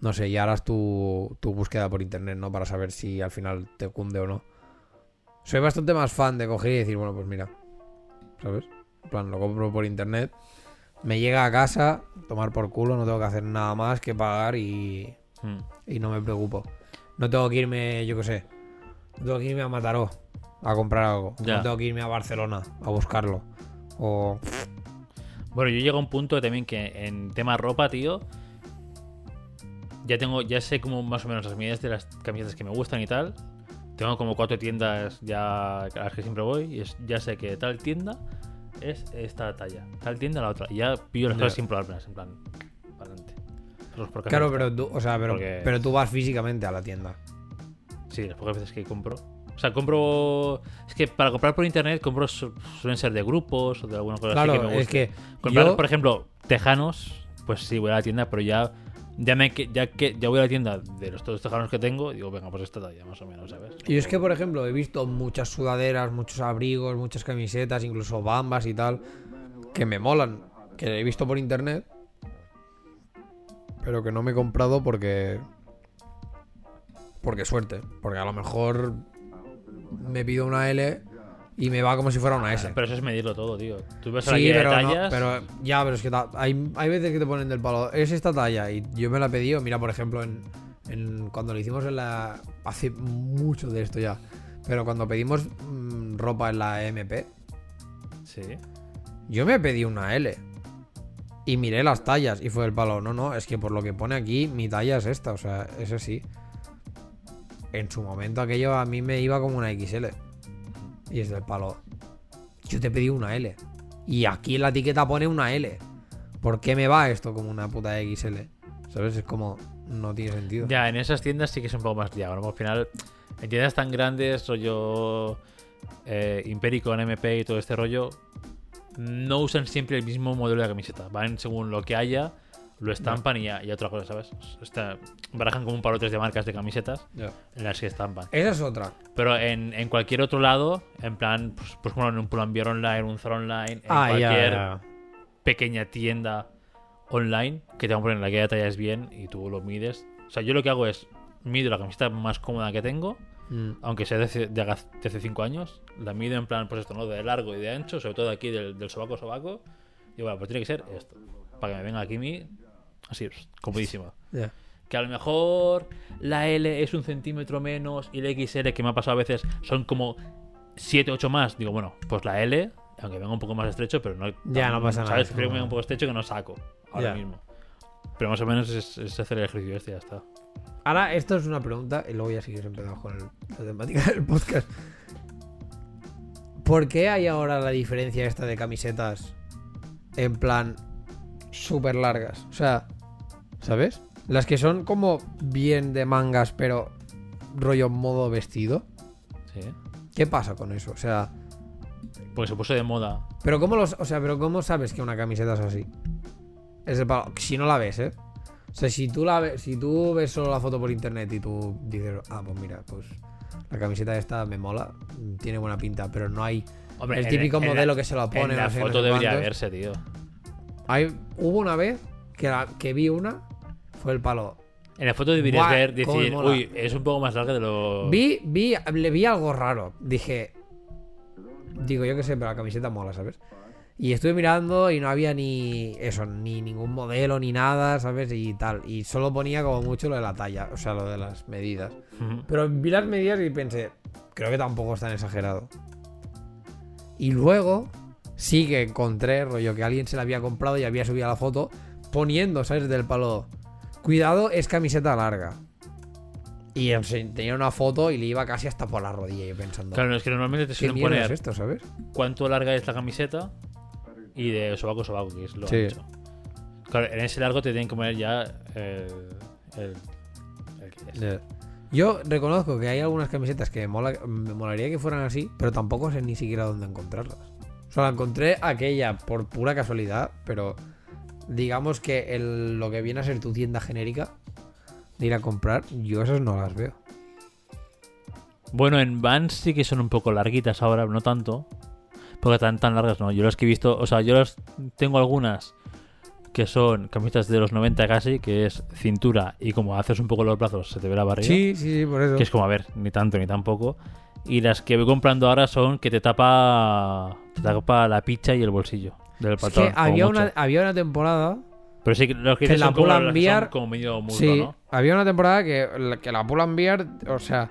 no sé, ya harás tu, tu búsqueda por internet, ¿no? Para saber si al final te cunde o no. Soy bastante más fan de coger y decir, bueno, pues mira, ¿sabes? En plan, lo compro por internet, me llega a casa, tomar por culo, no tengo que hacer nada más que pagar y, Mm. y no me preocupo. No tengo que irme, yo qué sé, no tengo que irme a Mataró a comprar algo. Ya. No tengo que irme a Barcelona a buscarlo. O Bueno, yo llego a un punto también que en tema ropa, tío. Ya tengo, ya sé como más o menos las medidas de las camisetas que me gustan y tal. Tengo como cuatro tiendas ya a las que siempre voy. Y es- ya sé que tal tienda es esta talla. Tal tienda la otra. Y ya pillo las cosas sin probarlas, en plan. Para adelante. Claro, pero tú, o sea, pero, Porque- pero tú vas físicamente a la tienda. Sí, las pocas veces que compro. O sea, compro. Es que para comprar por internet compro su- suelen ser de grupos o de alguna cosa así Claro, que me guste. es que Comprar, yo- por ejemplo, tejanos, pues sí, voy a la tienda, pero ya ya me ya que ya voy a la tienda de los todos los tejanos que tengo, digo, venga, pues esta talla, más o menos, ¿sabes? Yo es que, por ejemplo, he visto muchas sudaderas, muchos abrigos, muchas camisetas, incluso bambas y tal, que me molan, que he visto por internet, pero que no me he comprado porque... Porque suerte, porque a lo mejor me pido una L y me va como si fuera una S. Pero eso es medirlo todo, tío. Tú ves la Sí, de pero, no, pero ya, pero es que hay, hay veces que te ponen del palo. Es esta talla y yo me la he pedido. Mira, por ejemplo, en, en- cuando lo hicimos en la. Hace mucho de esto ya. Pero cuando pedimos mm, ropa en la MP, Sí. yo me pedí una L. Y miré las tallas y fue el palo. No, no, es que por lo que pone aquí, mi talla es esta. O sea, eso sí. En su momento aquello a mí me iba como una XL. Y es del palo. Yo te pedí una L. Y aquí en la etiqueta pone una L. ¿Por qué me va esto como una puta XL? ¿Sabes? Es como. No tiene sentido. Ya, en esas tiendas sí que es un poco más ¿no? Al final, en tiendas tan grandes, rollo eh, Imperico, MP y todo este rollo, no usan siempre el mismo modelo de camiseta. Van según lo que haya, lo estampan y, ya, y otra cosa, ¿sabes? Está- barajan como un par o tres de marcas de camisetas Ya. en las que estampan. Esa es otra. Pero en, en cualquier otro lado, en plan, pues, pues bueno, en un Pull&Bear online, un Zara online, en Ah, cualquier ya. pequeña tienda online que te van a poner la que ya tallas bien y tú lo mides. O sea, yo lo que hago es mido la camiseta más cómoda que tengo, Mm. aunque sea de hace, de hace 5 años, la mido en plan, pues esto, ¿no? De largo y de ancho, sobre todo aquí del, del sobaco sobaco. Y bueno, pues tiene que ser esto. Para que me venga aquí mi. Así, comodísima. Ya. Que a lo mejor la L es un centímetro menos y la XL, que me ha pasado a veces, son como 7, 8 más. Digo, bueno, pues la L, aunque venga un poco más estrecho, pero no. Ya, no pasa nada, ¿Sabes? Prefiero que venga un poco estrecho que no saco ahora mismo. Pero más o menos es, es hacer el ejercicio este y ya está. Ahora, esto es una pregunta y luego ya sí que empezamos con el- la temática del podcast. ¿Por qué hay ahora la diferencia esta de camisetas en plan súper largas? O sea, ¿sabes? Las que son como bien de mangas, pero rollo modo vestido. Sí. ¿Qué pasa con eso? O sea, Porque se puso de moda. pero cómo los, o sea, pero cómo sabes que una camiseta es así? Es de palo- si no la ves, ¿eh? O sea, si tú la ves, si tú ves solo la foto por internet y tú dices, ah, pues mira, pues la camiseta esta me mola, tiene buena pinta, pero no hay Hombre, el en- típico en la- modelo que se lo pone. En la no sé, no foto sé debería cuántos. verse, tío. Hay, hubo una vez que, la- que vi una, fue el palo. En la foto deberías Buah, ver, decir, uy, es un poco más larga de lo. Vi, vi, le vi algo raro. Dije, digo, yo qué sé, pero la camiseta mola, ¿sabes? Y estuve mirando y no había ni eso, ni ningún modelo, ni nada, ¿sabes? Y tal. Y solo ponía como mucho lo de la talla, o sea, lo de las medidas. Pero vi las medidas y pensé, creo que tampoco es tan exagerado. Y luego sí que encontré, rollo, que alguien se la había comprado y había subido la foto poniendo, ¿sabes? Del palo. Cuidado, es camiseta larga. Y o sea, tenía una foto y le iba casi hasta por la rodilla, yo pensando. Claro, es que normalmente te ¿Qué suelen poner es esto, sabes? cuánto larga es la camiseta y de sobaco a sobaco, que es lo Sí. ancho. Claro, en ese largo te tienen que poner ya el. el, el que es. Yo reconozco que hay algunas camisetas que me, mola- me molaría que fueran así, pero tampoco sé ni siquiera dónde encontrarlas. O sea, la encontré aquella por pura casualidad, pero digamos que el- lo que viene a ser tu tienda genérica de ir a comprar, yo esas no las veo. Bueno, en Vans sí que son un poco larguitas ahora, no tanto. Porque tan, tan largas no. Yo las que he visto, o sea, yo las tengo algunas que son camisetas de los 90 casi, que es cintura y como haces un poco los brazos se te ve la barriga. Sí, sí, sí, por eso. Que es como, a ver, ni tanto ni tampoco. Y las que voy comprando ahora son que te tapa, te tapa la picha y el bolsillo del Es patrón. que como había mucho. una, había una temporada. Pero sí, que los que que la que son como medio muslo, sí, ¿no? había una temporada que, la- que la Pull and Bear, o sea,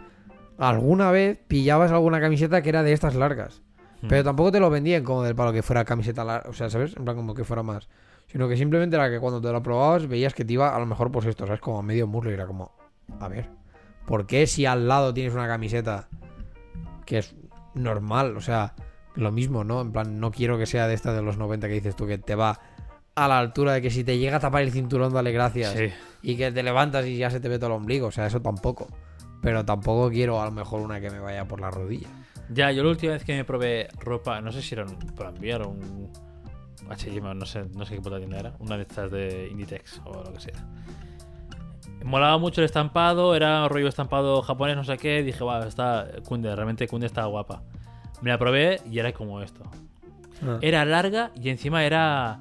alguna vez pillabas alguna camiseta que era de estas largas. Hmm. Pero tampoco te lo vendían como del palo que fuera camiseta larga, o sea, ¿sabes? En plan como que fuera más. Sino que simplemente era que cuando te lo probabas veías que te iba a lo mejor pues esto, ¿sabes? Como a medio muslo y era como, a ver, ¿por qué si al lado tienes una camiseta que es normal? O sea, lo mismo, ¿no? En plan, no quiero que sea de esta de los 90 que dices tú, que te va a la altura de que si te llega a tapar el cinturón, dale gracias. Sí. Y que te levantas y ya se te ve todo el ombligo, o sea, eso tampoco. Pero tampoco quiero a lo mejor una que me vaya por la rodilla. Ya, yo la última vez que me probé ropa, no sé si era un Pull&Bear o un H&M, no sé, no sé qué puta tienda era, una de estas de Inditex o lo que sea. Molaba mucho el estampado, era rollo estampado japonés, no sé qué, dije, wow, está Kunde, realmente Kunde está guapa. Me la probé y era como esto. Ah. Era larga y encima era...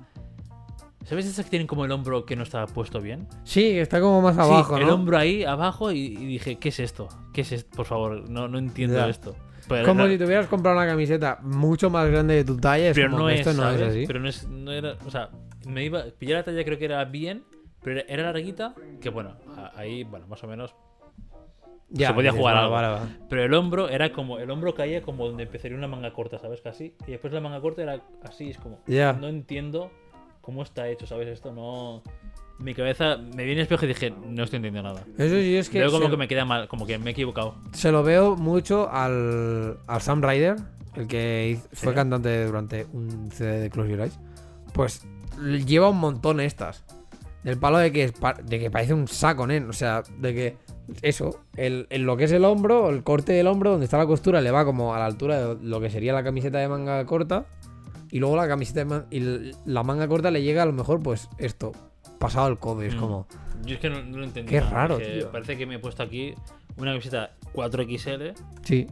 ¿Sabes esas que tienen como el hombro que no está puesto bien? Sí, está como más Sí, abajo, el ¿no? hombro ahí abajo y, y dije, ¿qué es esto? ¿Qué es esto? Por favor, no, no entiendo Ya. esto. Pero Como era- si te hubieras comprado una camiseta mucho más grande de tu talla. Es pero como no es, no es así. Pero no es, no era, o sea, me iba, pillé la talla creo que era bien, pero era- larguita, que bueno, ahí, bueno, más o menos. Ya, se podía jugar vale, algo. vale, vale. Pero el hombro era como, el hombro caía como donde empezaría una manga corta, ¿sabes? Casi. Y después la manga corta era así, es como, Ya. no entiendo cómo está hecho, ¿sabes? Esto no... Mi cabeza, me vi en el espejo y dije, no estoy entendiendo nada. Eso sí es que, Luego como se, que me queda mal, como que me he equivocado. se lo veo mucho al, al Sam Ryder, el que fue Sí. cantante durante un CD de Close Your Eyes. Pues lleva un montón estas. Del palo de que, de que parece un saco, nen. O sea, de que eso, el, en lo que es el hombro, el corte del hombro, donde está la costura, le va como a la altura de lo que sería la camiseta de manga corta. Y luego la camiseta de man- y la manga corta le llega a lo mejor, pues esto, pasado el codo. Es Mm. como, Yo es que no, no lo entendí. Qué raro, tío. Parece que me he puesto aquí una camiseta 4XL, sí,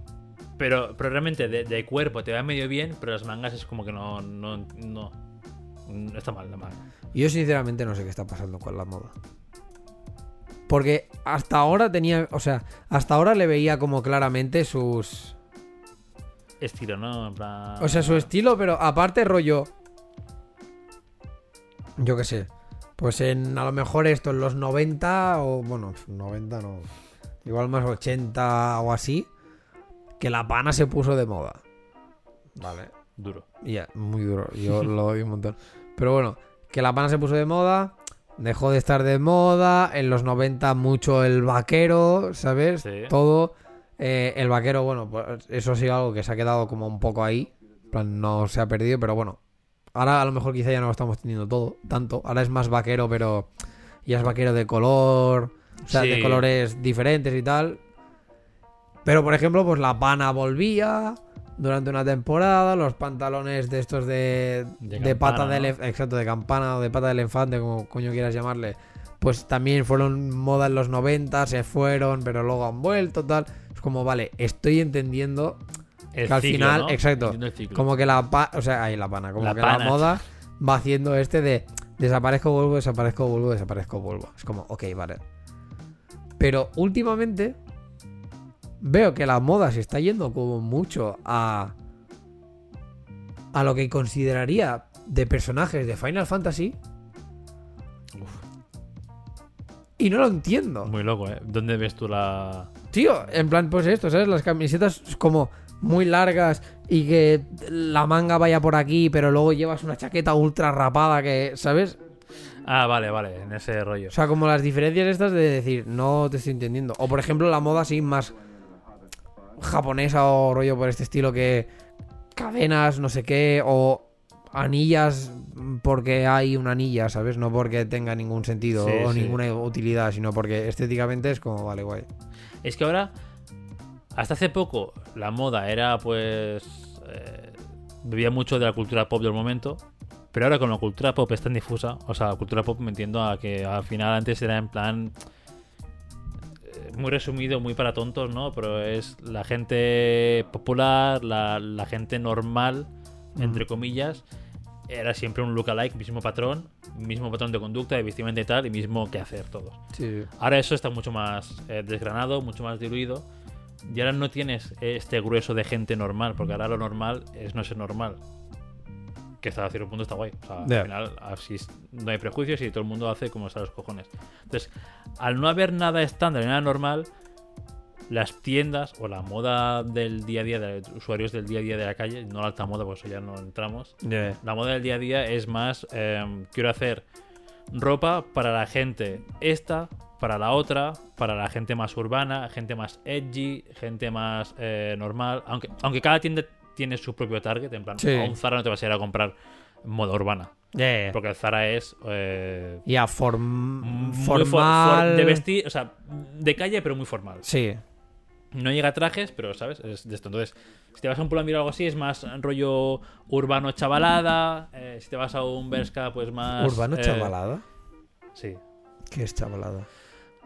pero, pero realmente de, de cuerpo te va medio bien, pero las mangas es como que no, no, no, no está mal la manga. Yo sinceramente no sé qué está pasando con la moda. Porque hasta ahora tenía, o sea, hasta ahora le veía como claramente sus... Estilo, ¿no? En plan... O sea, su estilo, pero aparte rollo... Yo qué sé. Pues en a lo mejor esto, en los 90 o... Bueno, 90 no. Igual más 80 o así. Que la pana se puso de moda. Vale. Duro. Ya, muy duro. Yo lo doy un montón. Pero bueno, que la pana se puso de moda. Dejó de estar de moda. En los 90 mucho el vaquero, ¿sabes? Sí. Todo. Eh, el vaquero, bueno, pues eso ha sido algo que se ha quedado como un poco ahí. Plan, no se ha perdido, pero bueno. Ahora a lo mejor quizá ya no lo estamos teniendo todo, tanto. Ahora es más vaquero, pero ya es vaquero de color. O sea, de colores diferentes y tal. Pero por ejemplo, pues la pana volvía durante una temporada, los pantalones de estos de, De de pata campana, de ¿no? elef- exacto, de campana o de pata de elefante, como coño quieras llamarle, pues también fueron moda en los 90, se fueron, pero luego han vuelto, tal. Es como, vale, estoy entendiendo El que al ciclo, final, ¿no? exacto, como que la pa- o sea, ahí la pana, como La que pana. la moda va haciendo este de desaparezco, vuelvo, desaparezco, vuelvo, desaparezco, vuelvo. Es como, ok, vale. Pero últimamente veo que la moda se está yendo como mucho a a lo que consideraría de personajes de Final Fantasy Uf, y no lo entiendo. muy loco, ¿eh? ¿Dónde ves tú la...? Tío, en plan, pues esto, ¿sabes? Las camisetas como muy largas y que la manga vaya por aquí, pero luego llevas una chaqueta ultra rapada que, ¿sabes? Ah, vale, vale, en ese rollo. O sea, como las diferencias estas de decir, no te estoy entendiendo. O por ejemplo, la moda así más japonesa o rollo por este estilo que cadenas, no sé qué, o anillas porque hay una anilla, ¿sabes? No porque tenga ningún sentido Sí, o sí. ninguna utilidad, sino porque estéticamente es como, vale, guay. Es que ahora, hasta hace poco, la moda era pues. eh, bebía mucho de la cultura pop del momento. Pero ahora, con la cultura pop es tan difusa, o sea, la cultura pop me entiendo a que al final antes era en plan. Muy resumido, muy para tontos, ¿no? Pero es la gente popular, la, la gente normal, entre comillas, era siempre un lookalike, mismo patrón, mismo patrón de conducta, de vestimenta y tal, y mismo que hacer todos. Sí. Ahora eso está mucho más eh, desgranado, mucho más diluido. Y ahora no tienes este grueso de gente normal, porque ahora lo normal es no ser normal. Que hasta cierto punto está guay. O sea, al final así no hay prejuicios y todo el mundo hace como está los cojones. Entonces, al no haber nada estándar y nada normal, las tiendas o la moda del día a día, de usuarios del día a día de la calle, no la alta moda, por eso ya no entramos, la moda del día a día es más, eh, quiero hacer ropa para la gente esta, para la otra, para la gente más urbana, gente más edgy, gente más eh, normal, aunque, aunque cada tienda tiene su propio target, en plan, Sí. a un Zara no te vas a ir a comprar moda urbana, porque el Zara es... eh, Ya, form- muy for- for- formal. de vestir, o sea, de calle pero muy formal. Sí. No llega a trajes, pero, ¿sabes? Es de esto. Entonces, si te vas a un Pull&Bear o algo así, es más rollo urbano chavalada. eh, si te vas a un Berska, pues más... ¿Urbano eh, chavalada? Sí. ¿Qué es chavalada?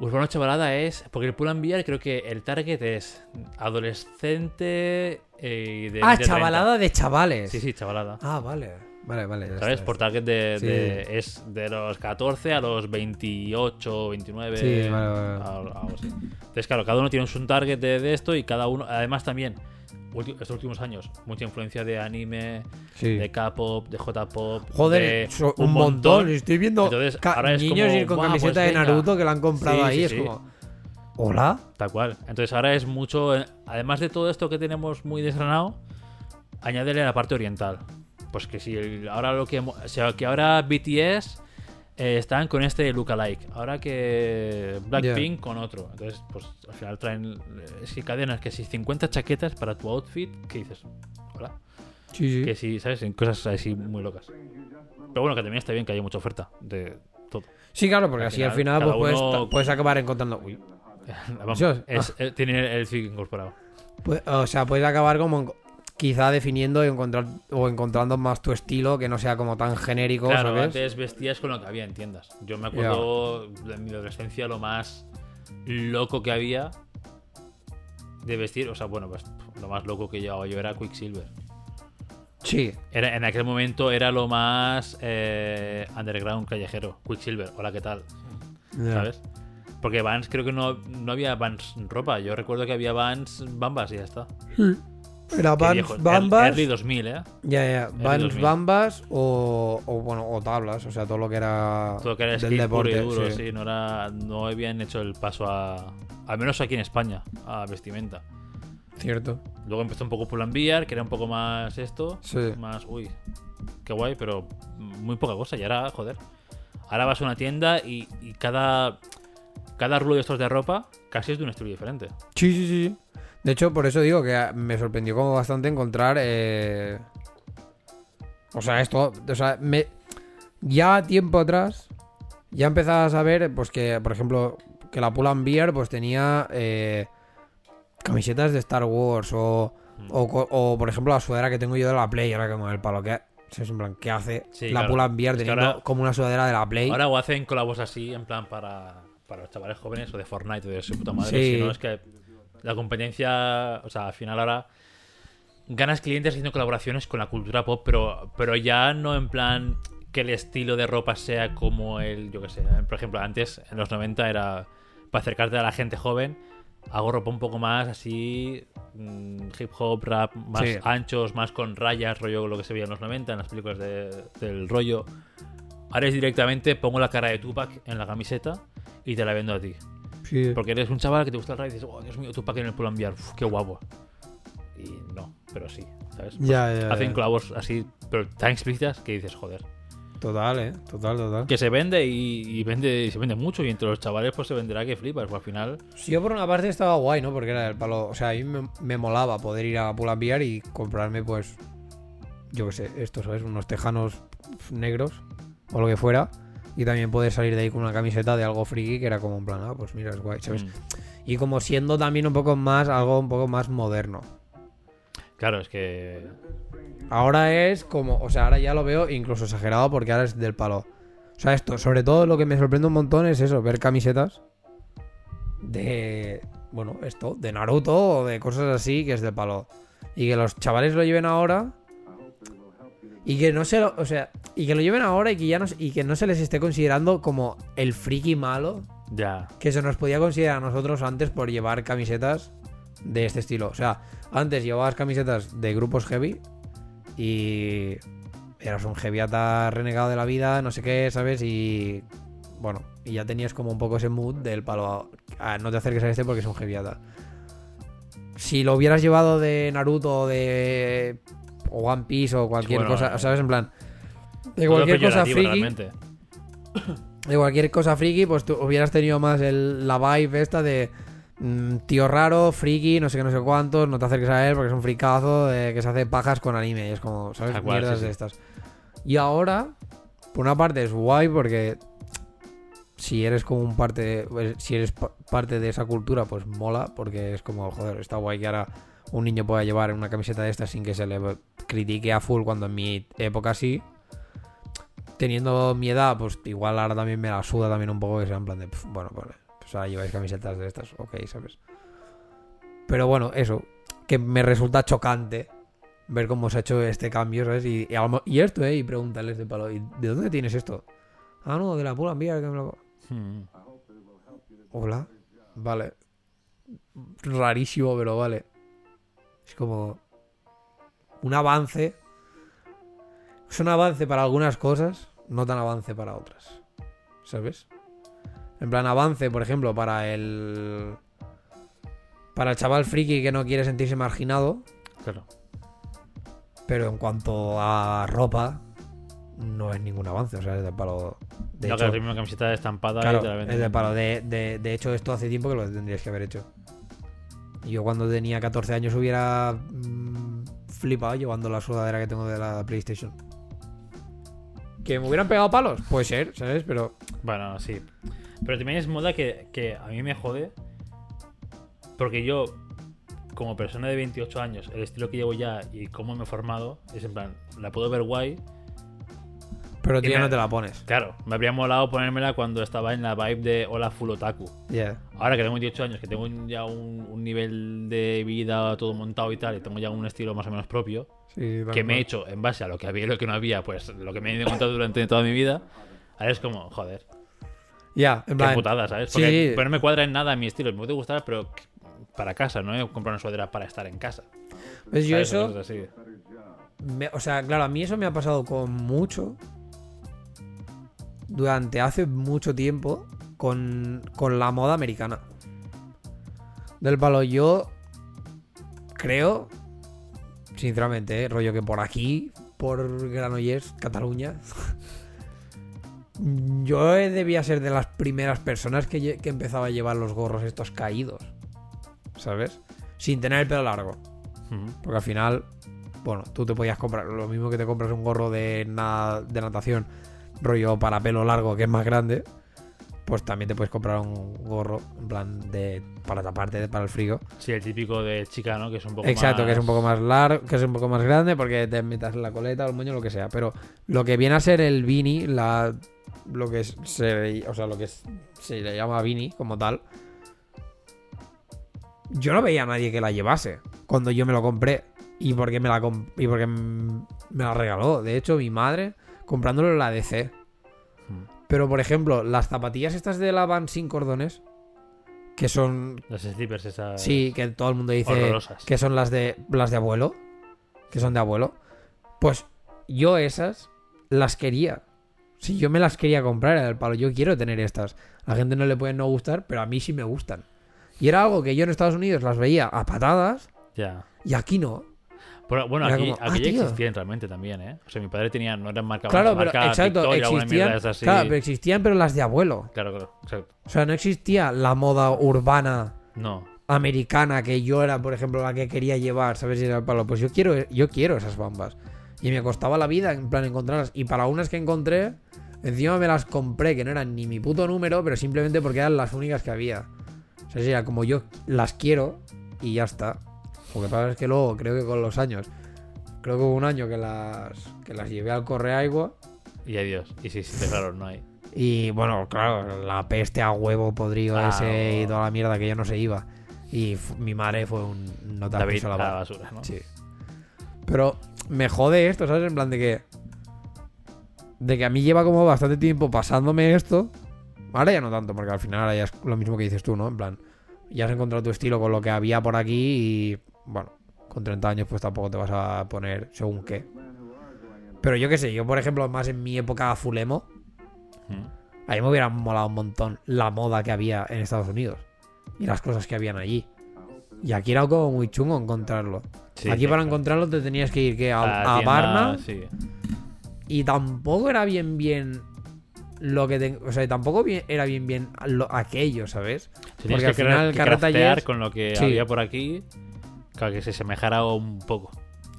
Urbano chavalada es... Porque el Pull&Bear creo que el target es adolescente eh, de... ah, 20 a 30. chavalada de chavales. Sí, sí, chavalada. Ah, vale. Vale, vale. ¿Sabes? está, Por target de, Sí. de- Es de los 14 a los 28, 29. Sí, vale, vale. Entonces, claro, cada uno tiene un target de, de esto y cada uno. Además, también, estos últimos años, mucha influencia de anime. Sí. de K-pop, de J-pop. Joder, de un montón. Estoy viendo Entonces, ahora es niños como, ir con "Buah, camiseta pues de venga". Naruto que la han comprado Sí, ahí. sí, es como. ¿Hola? Tal cual. Entonces, ahora es mucho. eh, Además de todo esto que tenemos muy desgranado, añádele la parte oriental. Pues que si ahora lo que. O sea, que ahora BTS eh, están con este lookalike. Ahora que Blackpink con otro. Entonces, pues al final traen. eh, si cadenas, que si 50 chaquetas para tu outfit, ¿qué dices? Hola. Sí, sí. Que si, ¿sabes? En cosas así muy locas. Pero bueno, que también está bien que haya mucha oferta de todo. Sí, claro, porque Al así al final, final pues, puedes, uno- puedes acabar encontrando. Uy. Vamos, es- eh, tiene el FIG incorporado. Pues, o sea, puedes acabar como en- quizá definiendo y encontrar o encontrando más tu estilo que no sea como tan genérico, Claro, ¿sabes? antes vestías con lo que había en tiendas. Yo me acuerdo de mi adolescencia lo más loco que había de vestir. O sea, bueno, pues lo más loco que llevaba yo era Quicksilver. Sí. Era, en aquel momento era lo más eh, underground callejero. Quicksilver, hola, ¿qué tal? ¿Sabes? Porque Vans creo que no, no había Vans ropa. Yo recuerdo que había Vans Bambas y ya está. Era Vans. Er- Bambas. Early 2000, ¿eh? Ya, ya. Vans, 2000. Bambas o, o, bueno, o tablas. O sea, todo lo que era. Todo que era del y deporte. duro, sí. sí. No, era, no habían hecho el paso a. Al menos aquí en España, a vestimenta. Cierto. Luego empezó un poco Pull&Bear, que era un poco más esto. Sí. Más, uy, qué guay, pero muy poca cosa. Y ahora, joder. Ahora vas a una tienda y, y cada. Cada rulo de estos de ropa casi es de un estilo diferente. Sí, sí, sí. De hecho, por eso digo que me sorprendió como bastante encontrar. eh, O sea, esto. O sea, me... ya tiempo atrás. Ya empezabas a ver, pues que, por ejemplo, que la Pull Beer pues tenía eh, camisetas de Star Wars o, Mm. o, por ejemplo, la sudadera que tengo yo de la Play, ahora como el palo que. ¿sabes? En plan, ¿qué hace Sí, la claro. Pull and Beer Es que teniendo ahora- como una sudadera de la Play? Ahora o hacen colabos así, en plan para, para los chavales jóvenes o de Fortnite o de su puta madre. Sí. Si no, es que la competencia, o sea, al final ahora ganas clientes haciendo colaboraciones con la cultura pop, pero, pero ya no en plan que el estilo de ropa sea como el, yo que sé. Por ejemplo, antes, en los 90, era para acercarte a la gente joven. Hago ropa un poco más así, mm, hip hop, rap, más Sí. anchos, más con rayas, rollo lo que se veía en los 90, en las películas de- del rollo. Ahora es directamente, pongo la cara de Tupac en la camiseta y te la vendo a ti. Sí. Porque eres un chaval que te gusta el rap y dices, oh, Dios mío, Tupac en el pull enviar, qué guapo. Y no, pero sí, ¿sabes? Pues Ya, ya, Hacen ya. clavos así, pero tan explícitas que dices, joder. Total, eh. Total, total. Que se vende y, y vende y se vende mucho y entre los chavales pues se venderá que flipas, pues al final... Sí, yo por una parte estaba guay, ¿no? Porque era el palo. O sea, a mí me, me molaba poder ir a Bear y comprarme, pues. Yo qué sé, esto, ¿sabes? Unos tejanos negros o lo que fuera. Y también poder salir de ahí con una camiseta de algo friki que era como en plan, ah, pues mira, es guay, ¿sabes? mm, Y como siendo también un poco más, algo un poco más moderno. Claro, es que... Ahora es como, o sea, ahora ya lo veo incluso exagerado porque ahora es del palo. O sea, esto, sobre todo lo que me sorprende un montón es eso, ver camisetas de, bueno, esto, de Naruto o de cosas así que es de palo. Y que los chavales lo lleven ahora y que no se lo, o sea, y que lo lleven ahora y que ya no, y que no se les esté considerando como el friki malo Ya. que se nos podía considerar a nosotros antes por llevar camisetas de este estilo. O sea, antes llevabas camisetas de grupos heavy y eras un heavyata renegado de la vida, no sé qué, ¿sabes? Y bueno, y ya tenías como un poco ese mood del palo a, no te acerques a este porque es un heavyata. Si lo hubieras llevado de Naruto o de o One Piece o cualquier Bueno, cosa, eh, ¿sabes? En plan, de cualquier cosa friki, realmente. de cualquier cosa friki, pues tú hubieras tenido más el- la vibe esta de mm, tío raro, friki, no sé qué, no sé cuántos, no te acerques a él porque es un fricazo de que se hace pajas con anime. Y es como, ¿sabes? Cual, Mierdas sí, de estas. Y ahora, por una parte es guay porque si eres como un parte, pues, si eres pa- parte de esa cultura, pues mola porque es como, joder, está guay que ahora un niño pueda llevar una camiseta de estas sin que se le critique a full cuando en mi época sí. Teniendo mi edad, pues igual ahora también me la suda también un poco que sea en plan de, "Pf, bueno, pues, pues ahora lleváis camisetas de estas, ok, ¿sabes? Pero bueno, eso, que me resulta chocante ver cómo se ha hecho este cambio, ¿sabes? Y, y, y esto, ¿eh? Y preguntarles de palo, ¿y de dónde tienes esto? Ah, no, de la pura envía que me lo... Hmm. Hola. Vale. Rarísimo, pero vale. Es como un avance. Es un avance para algunas cosas, no tan avance para otras. ¿Sabes? En plan, avance, por ejemplo, para el. Para el chaval friki que no quiere sentirse marginado. Claro. Pero en cuanto a ropa, no es ningún avance. O sea, es de palo. De no, hecho, camiseta estampada Claro, y te la venden. es de palo. De, de- de hecho, esto hace tiempo que lo tendrías que haber hecho. Yo cuando tenía 14 años hubiera mm, flipado llevando la sudadera que tengo de la PlayStation. ¿Que me hubieran pegado palos? Puede ser, ¿sabes? Pero Bueno, sí. Pero también es moda que, que a mí me jode. Porque yo, como persona de 28 años, el estilo que llevo ya y cómo me he formado, es en plan, la puedo ver guay. Pero tú ya no te la pones. Claro, me habría molado ponérmela cuando estaba en la vibe de Hola Full Otaku. Ya. Ahora que tengo 28 años, que tengo ya un, un nivel de vida todo montado y tal, y tengo ya un estilo más o menos propio, Sí, que me he hecho en base a lo que había y lo que no había, pues lo que me he montando durante toda mi vida, ahora es como, joder, Ya, en qué plan. putada, ¿sabes? sí. Porque pero no me cuadra en nada mi estilo, me puede gustar, pero para casa, no he comprado una sudadera para estar en casa. Yo ¿sabes? eso. Cosas así. me- o sea, claro, a mí eso me ha pasado con mucho. Durante hace mucho tiempo. Con, con la moda americana. Del palo, yo. Creo. Sinceramente, eh, rollo que por aquí, por Granollers, Cataluña. Yo debía ser de las primeras personas que, empezaba a llevar los gorros estos caídos. ¿Sabes? Sin tener el pelo largo. Porque al final, bueno, tú te podías comprar lo mismo que te compras un gorro de, na- de natación, rollo para pelo largo, que es más grande, pues también te puedes comprar un gorro, en plan, de para taparte de- para el frío. Sí, el típico de chica, ¿no? Que es un poco Exacto, más... que es un poco más largo, que es un poco más grande, porque te metas en la coleta o el moño, lo que sea. Pero lo que viene a ser el beanie, la, lo que es- se, o sea, lo que es- se le llama beanie como tal, yo no veía a nadie que la llevase cuando yo me lo compré y porque me la y porque me la regaló. De hecho, mi madre comprándolo en la DC. Mm. Pero por ejemplo, las zapatillas estas de la Van sin cordones, que son Las slippers esas... Sí, que todo el mundo dice Horrorosas. que son las de las de abuelo, que son de abuelo. Pues yo esas las quería. Si yo me las quería comprar, era el palo, yo quiero tener estas. A la gente no le pueden no gustar, pero a mí sí me gustan. Y era algo que yo en Estados Unidos las veía a patadas Ya. y aquí no. Pero, bueno, Era aquí, como, aquí ah, ya tío. existían realmente también, ¿eh? O sea, mi padre tenía, no eran marca Claro, pero marca exacto, Victoria, existían, así. claro, pero existían, pero las de abuelo. Claro, claro, exacto. O sea, no existía la moda urbana No. americana que yo era, por ejemplo, la que quería llevar, ¿sabes? Y era el palo, pues yo quiero, yo quiero esas bambas. Y me costaba la vida, en plan, encontrarlas. Y para unas que encontré, encima me las compré, que no eran ni mi puto número, pero simplemente porque eran las únicas que había. O sea, era como yo las quiero y ya está. Lo que pasa es que luego, creo que con los años, creo que hubo un año que las, que las llevé al Correagua Y adiós. Y si, si te claro, no hay. Y bueno, claro, la peste a huevo podrido ese y toda la mierda que yo no se iba. Y mi madre fue un no te David a la basura, ¿no? Sí. Pero me jode esto, ¿sabes? En plan de que. De que a mí lleva como bastante tiempo pasándome esto. Ahora ya no tanto, porque al final ahora ya es lo mismo que dices tú, ¿no? En plan, ya has encontrado tu estilo con lo que había por aquí y. Bueno, con 30 años pues tampoco te vas a poner según qué. Pero yo qué sé, yo por ejemplo, más en mi época fulemo, Mm. a mí me hubiera molado un montón la moda que había en Estados Unidos y las cosas que habían allí. Y aquí era como muy chungo encontrarlo. Sí, aquí para claro. encontrarlo te tenías que ir ¿qué? a, a tienda, Barna Sí. y tampoco era bien bien lo que te- o sea, tampoco bien- era bien bien lo- aquello, ¿sabes? Tenías Porque que, al final que carreta craftear con lo que Sí. había por aquí, claro, que se semejara un poco.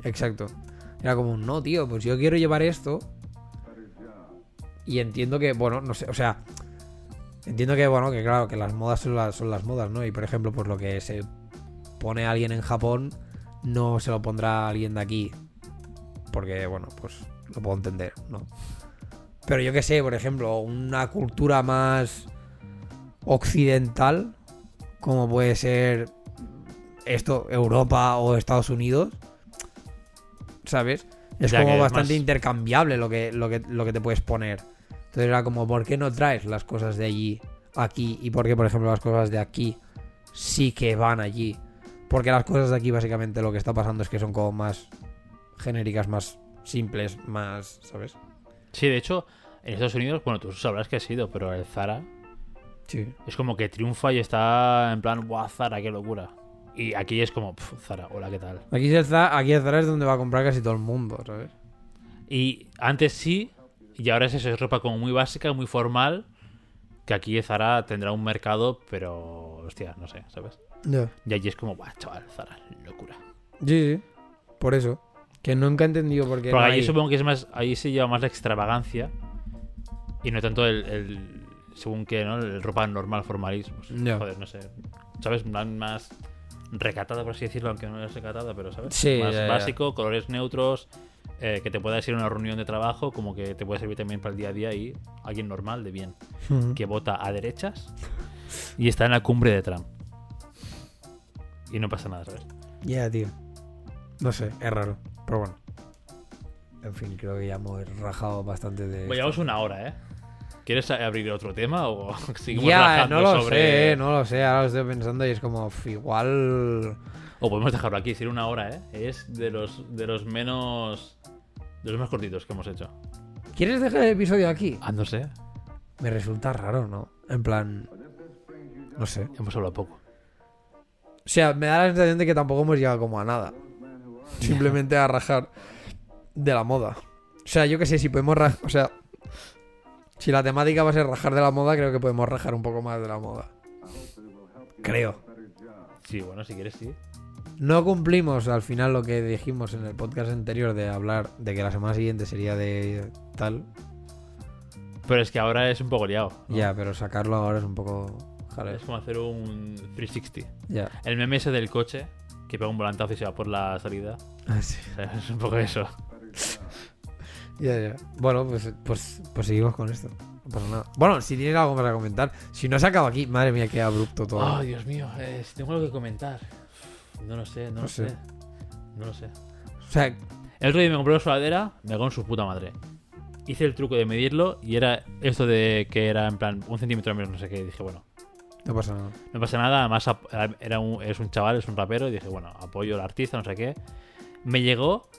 Exacto. Era como, no, tío, pues yo quiero llevar esto. Y entiendo que, bueno, no sé, o sea, entiendo que, bueno, que claro, que las modas son las, modas, ¿no? Y por ejemplo, pues lo que se pone alguien en Japón, no se lo pondrá alguien de aquí. Porque, bueno, pues lo puedo entender, ¿no? Pero yo que sé, por ejemplo, una cultura más occidental, como puede ser esto, Europa o Estados Unidos, ¿sabes? Es Ya como bastante más- intercambiable lo que, lo, que, lo que te puedes poner. Entonces era como, ¿por qué no traes las cosas de allí aquí? ¿Y por qué, por ejemplo, las cosas de aquí sí que van allí? Porque las cosas de aquí básicamente lo que está pasando es que son como más genéricas, más simples, más, ¿sabes? Sí, de hecho, en Estados Unidos, bueno, tú sabrás que ha sido, pero el Zara Sí. es como que triunfa y está en plan, ¡buah, Zara, qué locura! Y aquí es como, "Pf, Zara, hola, ¿qué tal? Aquí, el Zara, aquí el Zara es donde va a comprar casi todo el mundo, ¿sabes? Y antes sí, y ahora es eso, es ropa como muy básica, muy formal, que aquí Zara tendrá un mercado, pero, hostia, no sé, ¿sabes? Ya. Y allí es como, ¡buah, chaval, Zara, locura! Sí, sí. Por eso. Que nunca he entendido por qué. No allí hay- supongo que es más, ahí se lleva más la extravagancia y no tanto el, el- según que, ¿no? El ropa normal, formalismo. Joder, no sé. ¿Sabes? Más recatada, por así decirlo, aunque no es recatada, pero ¿sabes? Sí, Más ya, ya. básico, colores neutros, eh, que te puedas ir a una reunión de trabajo, como que te puede servir también para el día a día y alguien normal, de bien, que vota a derechas y está en la cumbre de Trump. Y no pasa nada, ¿sabes? Ya, tío. No sé, es raro. Pero bueno. En fin, creo que ya hemos rajado bastante de. Pues llevamos una hora, ¿eh? ¿Quieres abrir otro tema o seguimos ya, rajando no lo sobre... sé, eh, no lo sé. Ahora lo estoy pensando y es como, "Uf, igual. O podemos dejarlo aquí, decir una hora, ¿eh? Es de los, de los menos... De los más cortitos que hemos hecho. ¿Quieres dejar el episodio aquí? Ah, no sé. Me resulta raro, ¿no? En plan. No sé. Hemos hablado poco. O sea, me da la sensación de que tampoco hemos llegado como a nada. Simplemente a rajar de la moda. O sea, yo que sé, si podemos rajar. O sea, si la temática va a ser rajar de la moda, creo que podemos rajar un poco más de la moda. Creo. Sí, bueno, si quieres, sí. No cumplimos al final lo que dijimos en el podcast anterior de hablar de que la semana siguiente sería de tal. Pero es que ahora es un poco liado. ¿no? Ya, pero sacarlo ahora es un poco. Jale. Es como hacer un 360. Ya. El meme ese del coche, que pega un volantazo y se va por la salida. Ah, sí. O sea, es un poco eso. Ya, ya. Bueno, pues, pues, pues seguimos con esto. No pasa nada. Bueno, si tienes algo para comentar. Si no se acaba aquí, madre mía, qué abrupto todo. Oh, Dios mío, eh, si tengo algo que comentar. No lo sé, no, No lo sé. sé. No lo sé. O sea, El día me compré una sudadera, me cago en su puta madre. Hice el truco de medirlo y era esto de que era en plan un centímetro menos, no sé qué. Y dije, bueno, no pasa nada. no pasa nada. Además, era un, es un chaval, es un rapero. Y dije, bueno, apoyo al artista, no sé qué. Me llegó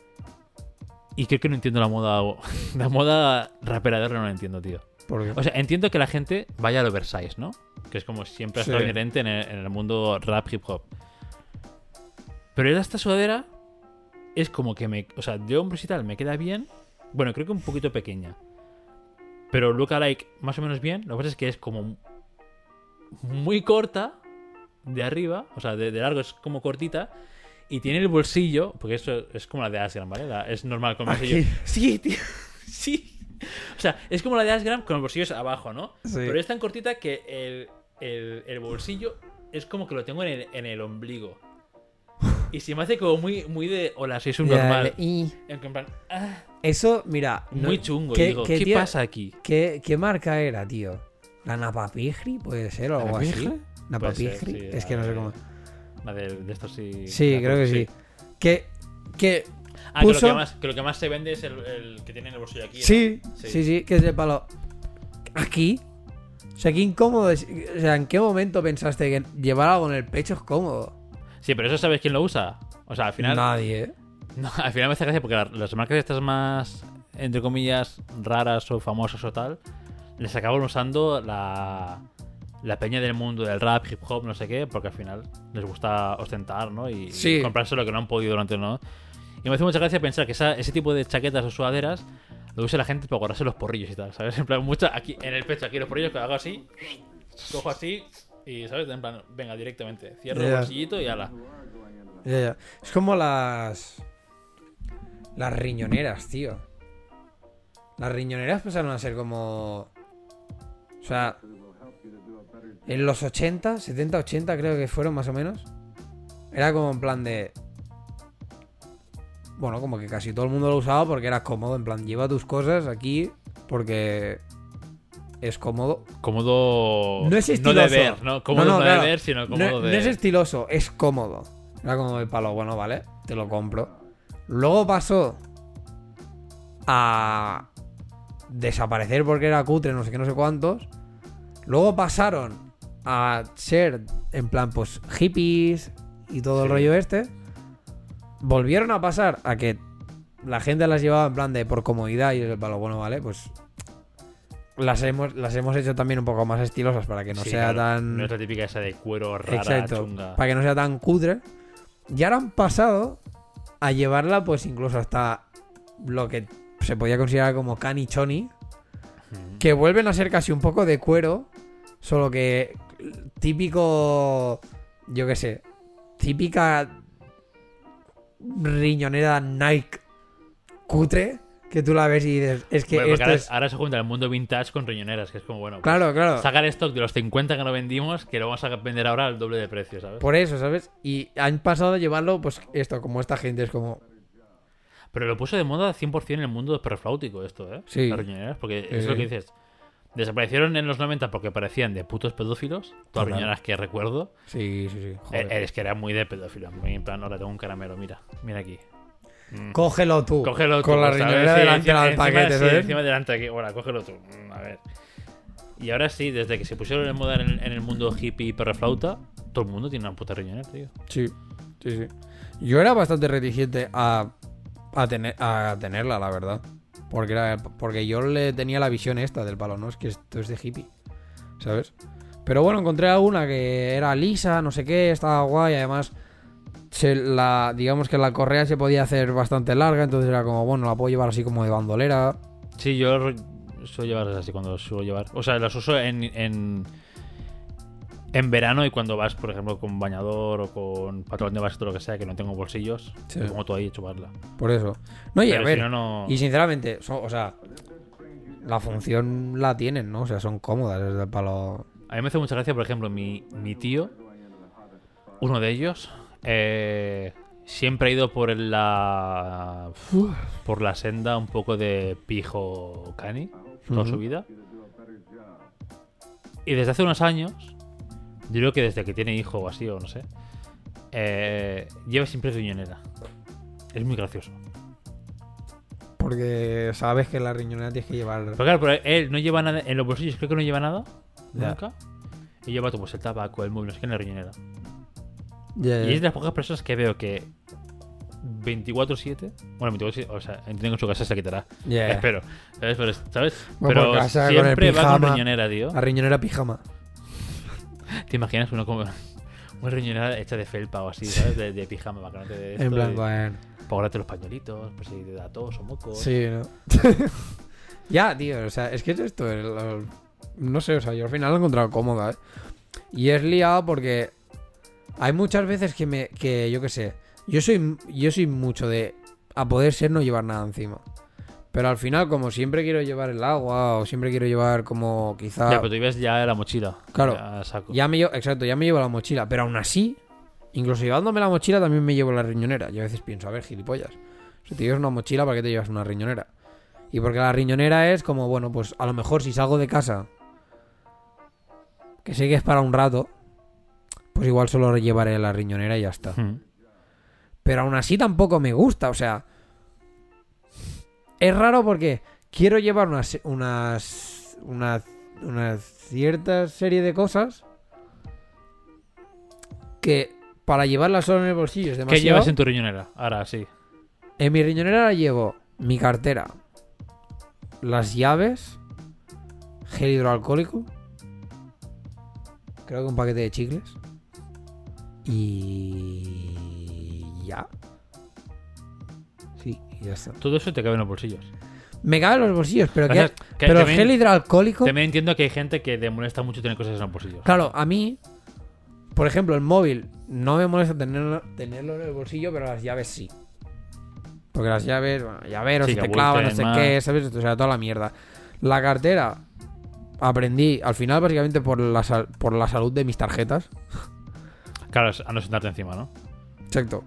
y creo que no entiendo la moda. La moda rapera de ahora no la entiendo, tío. O sea, entiendo que la gente vaya al oversize, ¿no? Que es como siempre ha Sí. estado inherente en el, en el mundo rap hip hop. Pero esta sudadera es como que me. O sea, de hombros y tal, me queda bien. Bueno, creo que un poquito pequeña. Pero look like más o menos bien. Lo que pasa es que es como muy corta de arriba. O sea, de, de largo es como cortita. Y tiene el bolsillo. Porque eso es como la de Asgram, ¿vale? La- es normal con el bolsillo. Aquí. Sí, tío. Sí. O sea, es como la de Asgram con los bolsillos abajo, ¿no? Sí. Pero es tan cortita que el, el- el bolsillo es como que lo tengo en el, en el ombligo. Y se me hace como muy, muy de. Hola, soy un normal. y- En plan. ah, Eso, mira. no- Muy chungo. ¿qué- digo, qué ¿qué, tía- pasa aquí? ¿qué, qué marca era, tío? ¿La Napapigri? Puede ser, o algo así. ¿Napapigri? Sí, es que no sé cómo. De- La de, de estos sí. Sí, creo que sí. Que. que Ah, que, lo que, más, que lo que más se vende es el, el que tiene en el bolsillo aquí. ¿no? sí, Sí. sí, que es de palo. Aquí. O sea, qué incómodo es. O sea, ¿en qué momento pensaste que llevar algo en el pecho es cómodo? Sí, pero eso sabes quién lo usa. O sea, al final. Nadie. No, al final me hace gracia porque la- las marcas estas más, entre comillas, raras o famosas o tal, les acaban usando la, la peña del mundo del rap, hip hop, no sé qué, porque al final les gusta ostentar, ¿no? Y, Sí. y comprarse lo que no han podido durante, ¿no? Y me hace mucha gracia pensar que esa- ese tipo de chaquetas o sudaderas lo usa la gente para guardarse los porrillos y tal, ¿sabes? En plan, mucha aquí en el pecho, aquí los porrillos, que hago así, cojo así y, ¿sabes? En plan, venga, directamente. Cierro el bolsillito y ala. Ya, ya. Es como las. Las riñoneras, tío. Las riñoneras pasaron a ser como. O sea. En los 80, 70, 80 creo que fueron más o menos. Era como en plan de. Bueno, como que casi todo el mundo lo usaba porque era cómodo. En plan, lleva tus cosas aquí porque es cómodo. Cómodo. No es No estiloso. de ver, ¿no? Cómodo No, no, no, de claro. ver, sino No, cómodo no de. es estiloso, es cómodo. Era como el palo, bueno, vale, te lo compro. Luego pasó a desaparecer porque era cutre, no sé qué, no sé cuántos. Luego pasaron a ser, en plan, pues hippies y todo el rollo este. Volvieron a pasar a que la gente las llevaba en plan de por comodidad y el palo, bueno, vale, pues las hemos, las hemos hecho también un poco más estilosas para que no Sí, sea claro, tan... No es la típica esa de cuero rara, Exacto. chunga. Para que no sea tan cutre. Y ahora han pasado a llevarla, pues incluso hasta lo que se podía considerar como canichoni. Mm. Que vuelven a ser casi un poco de cuero. Solo que típico. Yo qué sé. Típica riñonera Nike cutre. Que tú la ves y dices. Es que Bueno, porque esto ahora, es. ahora se junta el mundo vintage con riñoneras, que es como, bueno, pues, Claro, claro. sacar stock de los 50 que no vendimos, que lo vamos a vender ahora al doble de precio, ¿sabes? Por eso, ¿sabes? Y han pasado a llevarlo, pues esto, como esta gente es como. Pero lo puso de moda 100% en el mundo perrofláutico esto, ¿eh? Sí. Las riñoneras, porque Sí, es lo que dices. Desaparecieron en los 90 porque parecían de putos pedófilos, todas las que recuerdo. Sí, sí, sí. joder. Eh, es que era muy de pedófilo, muy en plan, ahora tengo un caramelo, mira, mira aquí. Mm. Cógelo tú. Cógelo tú. Con la ¿sabes? riñonera delante del paquete, sí, encima delante aquí. Bueno, cógelo tú. Mm, A ver. Y ahora sí, desde que se pusieron en moda en, en el mundo hippie y perroflauta, todo el mundo tiene una puta riñonera, tío. Sí, sí, sí. Yo era bastante reticente a, a, tener, a tenerla, la verdad. Porque, era, porque yo le tenía la visión esta del palo, ¿no? Es que esto es de hippie, ¿sabes? Pero bueno, encontré alguna que era lisa, no sé qué, estaba guay, además... La, digamos que la correa se podía hacer bastante larga, entonces era como, bueno, la puedo llevar así como de bandolera. Sí, yo suelo llevarlas así cuando suelo llevar. O sea, las uso en, en, en verano y cuando vas, por ejemplo, con bañador o con patrón de base o lo que sea, que no tengo bolsillos, Sí. pongo todo ahí y chuparla. Por eso. No, y a ver, si no, no... Y sinceramente, son- o sea, la función la tienen, ¿no? O sea, son cómodas desde el palo. A mí me hace mucha gracia, por ejemplo, mi, mi tío, uno de ellos, eh, siempre ha ido por la por la senda un poco de pijo cani toda su vida. Y desde hace unos años, yo creo que desde que tiene hijo o así, o no sé, eh, lleva siempre riñonera. Es muy gracioso. Porque sabes que la riñonera tienes que llevar. Pero claro, pero él no lleva nada en los bolsillos, creo que no lleva nada. Ya. Nunca. Y lleva pues, el tabaco, el móvil, no sé qué en la riñonera. Ya, Y es de las pocas personas que veo que 24-7, bueno, 24-7, o sea, entiendo que en su casa se quitará. Espero, ¿sabes? Pero, ¿sabes? Bueno, Pero casa, con el siempre va con riñonera, tío. La riñonera pijama. ¿Te imaginas uno como una riñonera hecha de felpa o así, ¿sabes? De, de pijama, para que no te dé esto En plan, y- bueno. para los pañuelitos, pues si te da tos o mocos. Sí, ¿no? ya, tío, o sea, es que es esto. el- el- no sé, o sea, yo al final lo he encontrado cómoda, ¿eh? Y es liado porque hay muchas veces que me. que yo qué sé. Yo soy, yo soy mucho de. a poder ser no llevar nada encima. Pero al final, como siempre quiero llevar el agua, o siempre quiero llevar como quizá. Ya, pero tú ibas ya la mochila. Claro. Ya a saco. Ya me llevo, exacto, ya me llevo la mochila. Pero aún así, incluso llevándome la mochila, también me llevo la riñonera. Y a veces pienso, a ver, gilipollas. Si te llevas una mochila, ¿para qué te llevas una riñonera? Y porque la riñonera es como, bueno, pues a lo mejor si salgo de casa, que sé que es para un rato, pues igual solo llevaré la riñonera y ya está. Hmm. Pero aún así tampoco me gusta, o sea. Es raro porque quiero llevar unas. unas. una, una cierta serie de cosas. Que para llevarlas solo en el bolsillo es ¿Qué demasiado. llevas en tu riñonera? Ahora sí. En mi riñonera llevo mi cartera, las llaves, gel hidroalcohólico, creo que un paquete de chicles y ya. Sí, y ya está. Todo eso te cabe en los bolsillos. Me cabe en los bolsillos, pero, que, pero el gel hidroalcohólico, También entiendo que hay gente que le molesta mucho tener cosas en los bolsillos. claro, a mí, por ejemplo, el móvil no me molesta tenerlo, tenerlo en el bolsillo, pero las llaves sí. Porque las llaves, bueno, llaveros, Sí, si que te clavan, no sé más. qué, ¿sabes? O sea, toda la mierda. La cartera, aprendí, al final, básicamente por la, sal- por la salud de mis tarjetas. Claro, a no sentarte encima, ¿no? Exacto.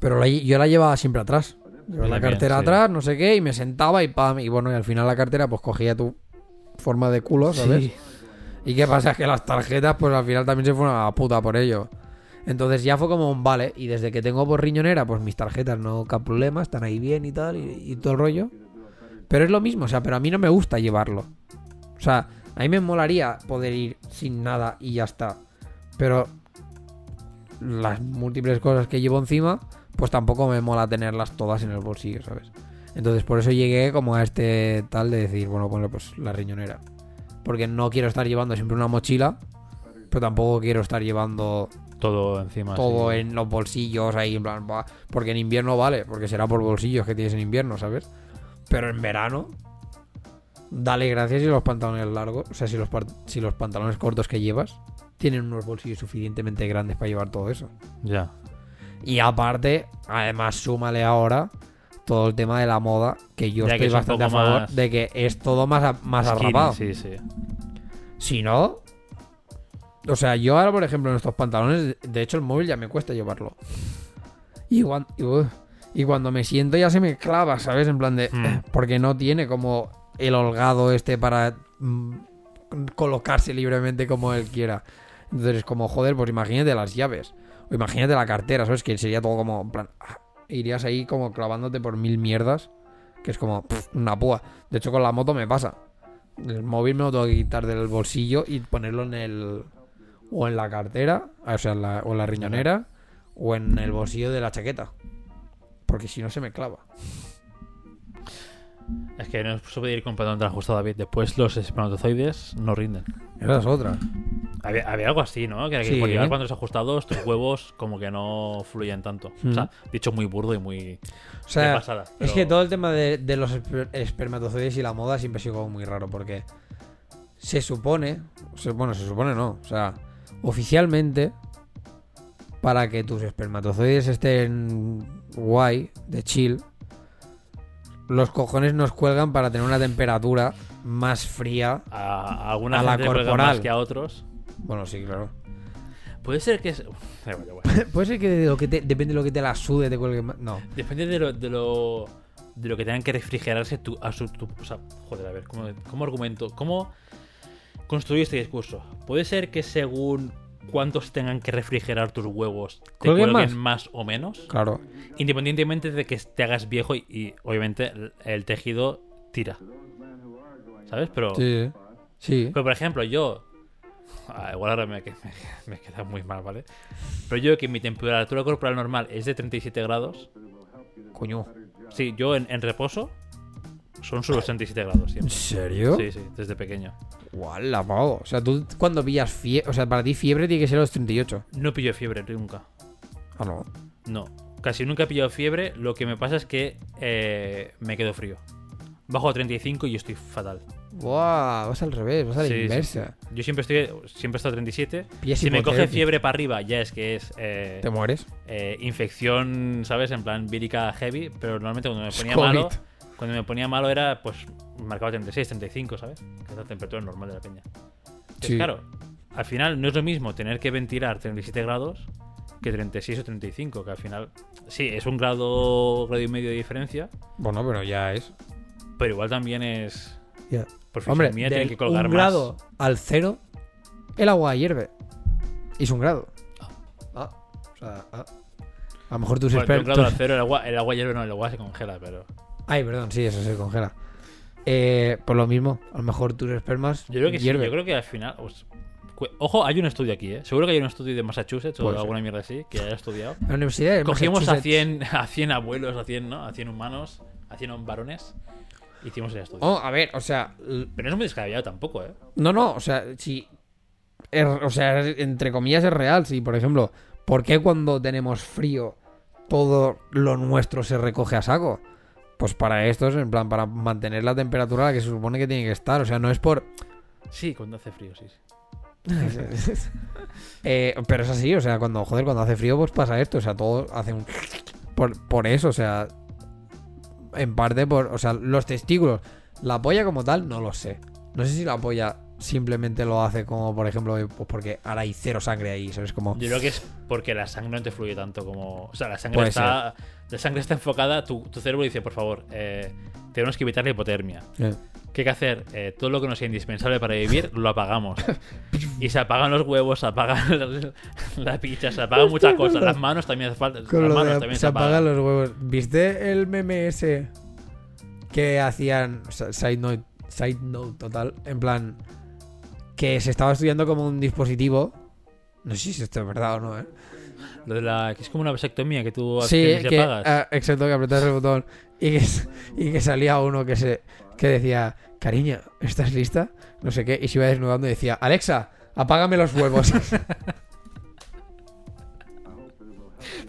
Pero la- yo la llevaba siempre atrás. Llevaba la cartera sí. atrás, no sé qué, y me sentaba y pam. Y bueno, y al final la cartera, pues cogía tu forma de culo, ¿sabes? ¿Y qué pasa? Es que las tarjetas, pues al final también se fueron a la puta por ello. Entonces ya fue como un vale. Y desde que tengo por riñonera, pues mis tarjetas no cap problema, están ahí bien y tal, y, y todo el rollo. Pero es lo mismo, o sea, pero a mí no me gusta llevarlo. O sea, a mí me molaría poder ir sin nada y ya está. Pero las múltiples cosas que llevo encima, pues tampoco me mola tenerlas todas en el bolsillo, ¿sabes? Entonces por eso llegué como a este tal de decir, bueno, bueno, pues la riñonera. Porque no quiero estar llevando siempre una mochila, pero tampoco quiero estar llevando Todo encima. todo sí. en los bolsillos ahí, en plan, porque en invierno vale, porque será por bolsillos que tienes en invierno, ¿sabes? Pero en verano, dale gracias si los pantalones largos, o sea, si los, si los pantalones cortos que llevas tienen unos bolsillos suficientemente grandes para llevar todo eso. Ya. Y aparte, además, súmale ahora todo el tema de la moda, que yo Ya que estoy es bastante a favor más de que es todo más, más Skinny, arrapado. Sí, sí. Si no. O sea, yo ahora, por ejemplo, en estos pantalones, de hecho, el móvil ya me cuesta llevarlo. Y, cuan- y, uf, y cuando me siento ya se me clava, ¿sabes? En plan de. Hmm. Porque no tiene como el holgado este para mm, colocarse libremente como él quiera. Entonces, como, joder, pues imagínate las llaves. Imagínate la cartera, ¿sabes? Que sería todo como. Plan. ah, Irías ahí como clavándote por mil mierdas. Que es como una púa. De hecho, con la moto me pasa. El móvil me lo tengo que quitar del bolsillo y ponerlo en el. O en la cartera, o sea, en la, o en la riñonera, o en el bolsillo de la chaqueta. Porque si no se me clava. Es que no puede ir pantalón tan ajustado, David. Después los espermatozoides no rinden. Esa es otra. Había, había algo así, ¿no? Que, que Sí. por llevar pantalones ajustados, tus huevos como que no fluyen tanto. O sea, dicho muy burdo y muy. O de sea, pasada. es que todo el tema de, de los esper- espermatozoides y la moda siempre ha sido como muy raro porque se supone, bueno, se supone no, o sea, oficialmente para que tus espermatozoides estén guay, de chill, los cojones nos cuelgan para tener una temperatura más fría. A, alguna a la corporal. más que a otros. Bueno, sí, claro. Puede ser que. es-. Puede ser que, de lo que te- depende de lo que te la sude, te cuelgue más. No. Depende de lo, de lo. de lo que tengan que refrigerarse tu, a su. tu- o sea, joder, a ver, ¿cómo, cómo argumento? ¿Cómo construir este discurso? Puede ser que según cuántos tengan que refrigerar tus huevos, te ¿Cuelguen más? más? o menos. Claro. Independientemente de que te hagas viejo y, y, obviamente el, el tejido tira. ¿Sabes? Pero, Sí. Sí. pero por ejemplo, yo. ah, igual ahora me, me, me queda muy mal, ¿vale? Pero yo que mi temperatura corporal normal es de 37 grados. Coño. Sí, yo en, en reposo son solo 37 grados ¿En siempre. serio? Sí, sí, desde pequeño. Pavo. O sea, tú cuando pillas fiebre. O sea, para ti fiebre tiene que ser los 38. No pillo fiebre nunca. Ah, no. No. Casi nunca he pillado fiebre. Lo que me pasa es que eh, me quedo frío. Bajo a 35 y estoy fatal. Buah, vas al revés, vas a la Sí, sí, inversa. Yo siempre estoy siempre he estado a 37. Pillas Si me coge fiebre para arriba, ya es que es eh, Te mueres. eh, infección, ¿sabes? En plan vírica heavy. Pero normalmente cuando me ponía malo, cuando me ponía malo era pues marcado 36, 35, ¿sabes? Que es la temperatura normal de la peña. Entonces, Sí. claro, al final no es lo mismo tener que ventilar 37 grados que 36 o 35, que al final, sí, es un grado, grado y medio de diferencia, Bueno, pero ya es. pero igual también es... Ya. Por Hombre, fisonomía tiene que colgar un más. grado al cero, el agua hierve. Y es un grado. Ah. O sea, ah. A lo mejor tus Bueno, de un grado a expertos. cero, el agua, el agua hierve, no, el agua se congela, pero... Ay, perdón, sí, eso se congela. Eh, por lo mismo, a lo mejor tus espermas Yo creo que sí, yo creo que al final... pues, ojo, hay un estudio aquí, ¿eh? Seguro que hay un estudio de Massachusetts o ser. alguna mierda así que haya estudiado. La universidad de Cogimos a Massachusetts- 100, a 100 abuelos, a 100, ¿no? A 100 humanos, a 100 varones. Hicimos el estudio. Oh, a ver, o sea, Pero no es muy descabellado tampoco, ¿eh? No, no, o sea, si. o sea, entre comillas es real. Si, por ejemplo, ¿por qué cuando tenemos frío todo lo nuestro se recoge a saco? Pues para esto es en plan, para mantener la temperatura a la que se supone que tiene que estar. O sea, no es por. Sí, cuando hace frío, sí. sí. Eh, pero es así, o sea, cuando, joder, cuando hace frío, pues pasa esto. O sea, todo hace un. Por, por eso, o sea. En parte por. O sea, los testículos. La polla como tal, no lo sé. No sé si la polla simplemente lo hace como, por ejemplo, pues porque ahora hay cero sangre ahí, ¿sabes? Como. Yo creo que es porque la sangre no te fluye tanto como. O sea, la sangre Puede está. La sangre está enfocada, tu, tu cerebro dice, por favor, eh, tenemos que evitar la hipotermia. Eh. ¿Qué hay que hacer? Eh, todo lo que nos sea indispensable para vivir, lo apagamos. Y se apagan los huevos, se apagan la picha, se apagan muchas cosas. Las manos también hace falta. Con las manos de también se apagan los huevos. ¿Viste el meme ese que hacían side note, side note total, en plan que se estaba estudiando como un dispositivo. No sé si esto es verdad o no, ¿eh? Lo de la. que es como una vasectomía que tú Sí, y que, apagas. ah, exacto, que apretas el botón y que, y que salía uno que se que decía, cariño, ¿estás lista? No sé qué, y se iba desnudando y decía, Alexa, apágame los huevos.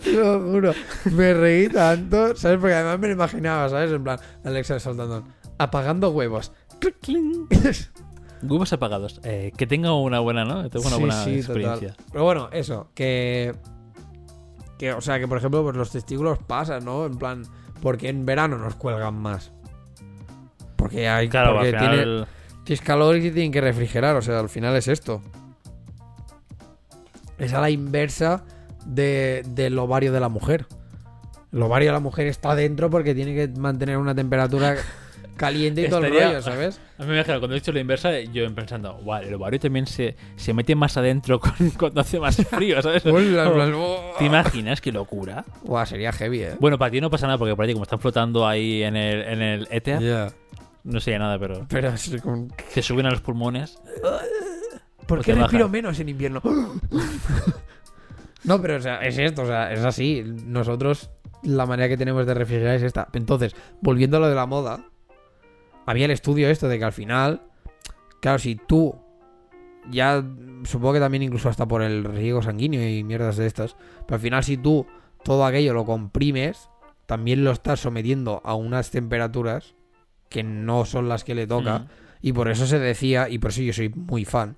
Te lo juro, me reí tanto, ¿sabes? Porque además me lo imaginaba, ¿sabes? En plan, Alexa saltando, apagando huevos. Huevos apagados. Eh, que tenga una buena, ¿no? Que tenga una Sí, buena sí, experiencia. total. Pero bueno, eso, que. Que, o sea, que por ejemplo, pues los testículos pasan, ¿no? En plan, porque en verano nos cuelgan más. Porque hay. Claro, porque al final. tiene- tienes calor y tienen que refrigerar, o sea, al final es esto. Es a la inversa de, del ovario de la mujer. El ovario de la mujer está dentro porque tiene que mantener una temperatura caliente y todo el rollo, ¿sabes? A mí me imagino, cuando he dicho la inversa, yo pensando, guau, el ovario también se, se mete más adentro con- cuando hace más frío, ¿sabes? Plan, ¿Te imaginas qué locura? Buah, sería heavy, ¿eh? Bueno, para ti no pasa nada porque para ti, como están flotando ahí en el, en el éter, no sería nada, pero Pero es como- te suben a los pulmones. ¿Por qué respiro menos en invierno? no, pero o sea, es esto, o sea, es así. Nosotros, la manera que tenemos de refrigerar es esta. Entonces, volviendo a lo de la moda, había el estudio esto de que al final, claro, si tú ya supongo que también incluso hasta por el riego sanguíneo y mierdas de estas, pero al final si tú todo aquello lo comprimes, también lo estás sometiendo a unas temperaturas que no son las que le toca. Mm. Y por eso se decía, y por eso yo soy muy fan,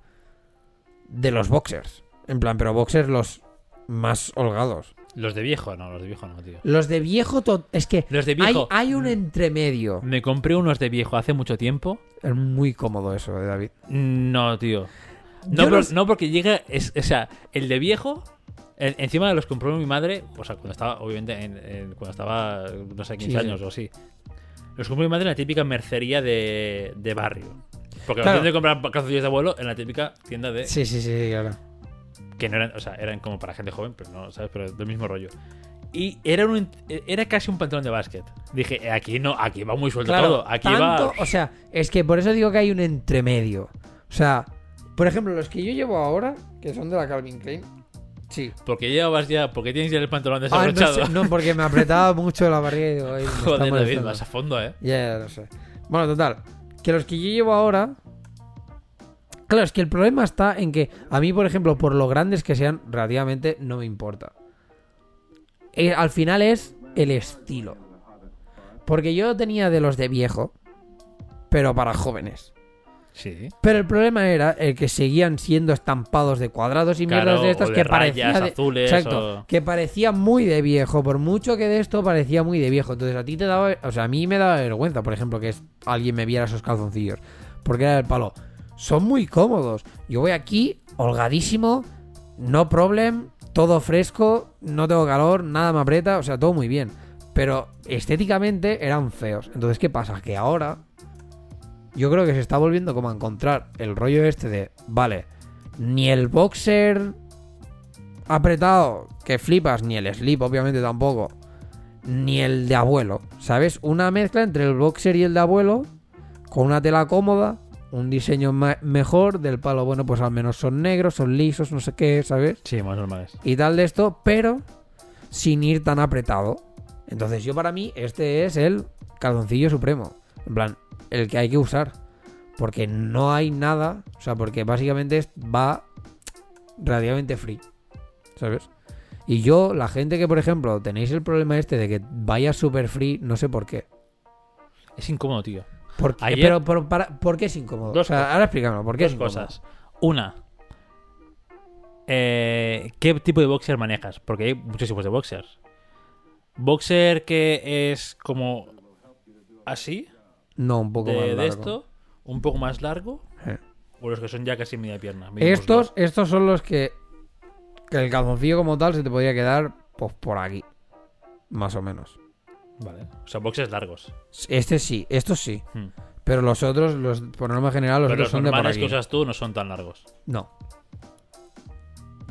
de los boxers. En plan, pero boxers los más holgados. Los de viejo, no, los de viejo no, tío. Los de viejo, es que Los de hay, viejo. hay un entremedio. Me compré unos de viejo hace mucho tiempo. Es muy cómodo eso, de David. No, tío. No, por- no porque llega. Es, o sea, el de viejo. en- encima de los compró mi madre. O sea, cuando estaba, obviamente, en- en- cuando estaba, no sé, 15 Sí, sí. años o así. Los compró mi madre en la típica mercería de, de barrio. Porque Claro. de comprar calzoncillos de abuelo en la típica tienda de. Sí, sí, sí, claro. Que no eran, o sea, eran como para gente joven, pero no, ¿sabes? Pero del mismo rollo. Y era, un, era casi un pantalón de básquet. Dije, "Eh, aquí no, aquí va muy suelto Claro, todo. Aquí tanto- va. O sea, es que por eso digo que hay un entremedio. O sea, por ejemplo, los que yo llevo ahora, que son de la Calvin Klein. Sí. Porque llevas ya. Porque tienes ya el pantalón Ah, no, desabrochado. sé, no, porque me apretaba mucho la barriga y digo, "Ay, me está Joder, David, molestando". vas a fondo, eh. Ya, ya lo sé. Bueno, total. Que los que yo llevo ahora. Claro, es que el problema está en que a mí, por ejemplo, por lo grandes que sean, relativamente no me importa. Eh, al final es el estilo. Porque yo tenía de los de viejo, pero para jóvenes. Sí. Pero el problema era el que seguían siendo estampados de cuadrados y mierdas Claro, de estas o de que rayas parecía de- azules Exacto, o- que parecía muy de viejo, por mucho que de esto parecía muy de viejo. Entonces a ti te daba, o sea, a mí me daba vergüenza, por ejemplo, que alguien me viera esos calzoncillos, porque era el palo. Son muy cómodos. Yo voy aquí holgadísimo, no problem, todo fresco, no tengo calor, nada me aprieta, o sea, todo muy bien. Pero estéticamente eran feos. Entonces, ¿qué pasa? Que ahora yo creo que se está volviendo como a encontrar el rollo este de, vale, ni el boxer apretado que flipas, ni el slip obviamente tampoco, ni el de abuelo, ¿sabes? Una mezcla entre el boxer y el de abuelo, con una tela cómoda, un diseño mejor del palo, bueno, pues al menos son negros, son lisos, no sé qué, ¿sabes? Sí, más normales. y tal de esto, pero sin ir tan apretado. Entonces yo para mí este es el calzoncillo supremo. En plan, el que hay que usar. Porque no hay nada, o sea, porque básicamente va relativamente free. ¿Sabes? Y yo, la gente que, por ejemplo, tenéis el problema este de que vaya super free, no sé por qué. Es incómodo, tío. ¿Por qué? Ayer- Pero, pero para- ¿por qué es incómodo? Dos o sea, cosas. ahora explícamelo, ¿por qué Dos es incómodo? cosas. Una. eh, ¿Qué tipo de boxer manejas? Porque hay muchos tipos de boxers. Boxer que es como así, No, un poco de, más de largo. esto, un poco más largo, Eh. o los que son ya casi media pierna. Estos, muslo. estos son los que, que el calzoncillo como tal se te podría quedar pues por aquí. Más o menos. Vale. O sea, boxers largos. Este sí, estos sí. Hmm. Pero los otros, los, por norma general, los Pero otros los son de por normales aquí. que usas tú no son tan largos. No.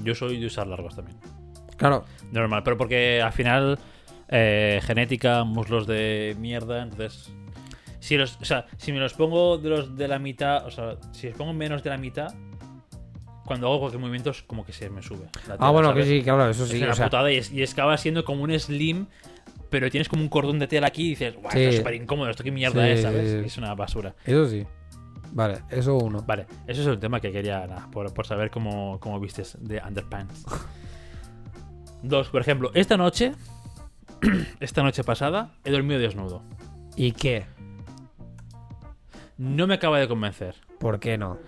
Yo soy de usar largos también. Claro, Normal, pero porque al final eh, genética, muslos de mierda, entonces si los, o sea, si me los pongo de los de la mitad, o sea, si los pongo menos de la mitad, cuando hago cualquier movimiento es como que se me sube. la ah, bueno, ¿sabes? que sí, claro, eso Es sí. una o sea, putada y, es, y acaba siendo como un slim, pero tienes como un cordón de tela aquí y dices, guau, Sí. esto es súper incómodo, esto qué mierda Sí, es, ¿sabes? Es una basura. eso sí. Vale, eso uno. Vale, eso es un tema que quería, nada, por, por saber cómo, cómo vistes de underpants. Dos, por ejemplo, esta noche, esta noche pasada, he dormido desnudo. ¿Y qué? No me acaba de convencer. ¿Por qué no?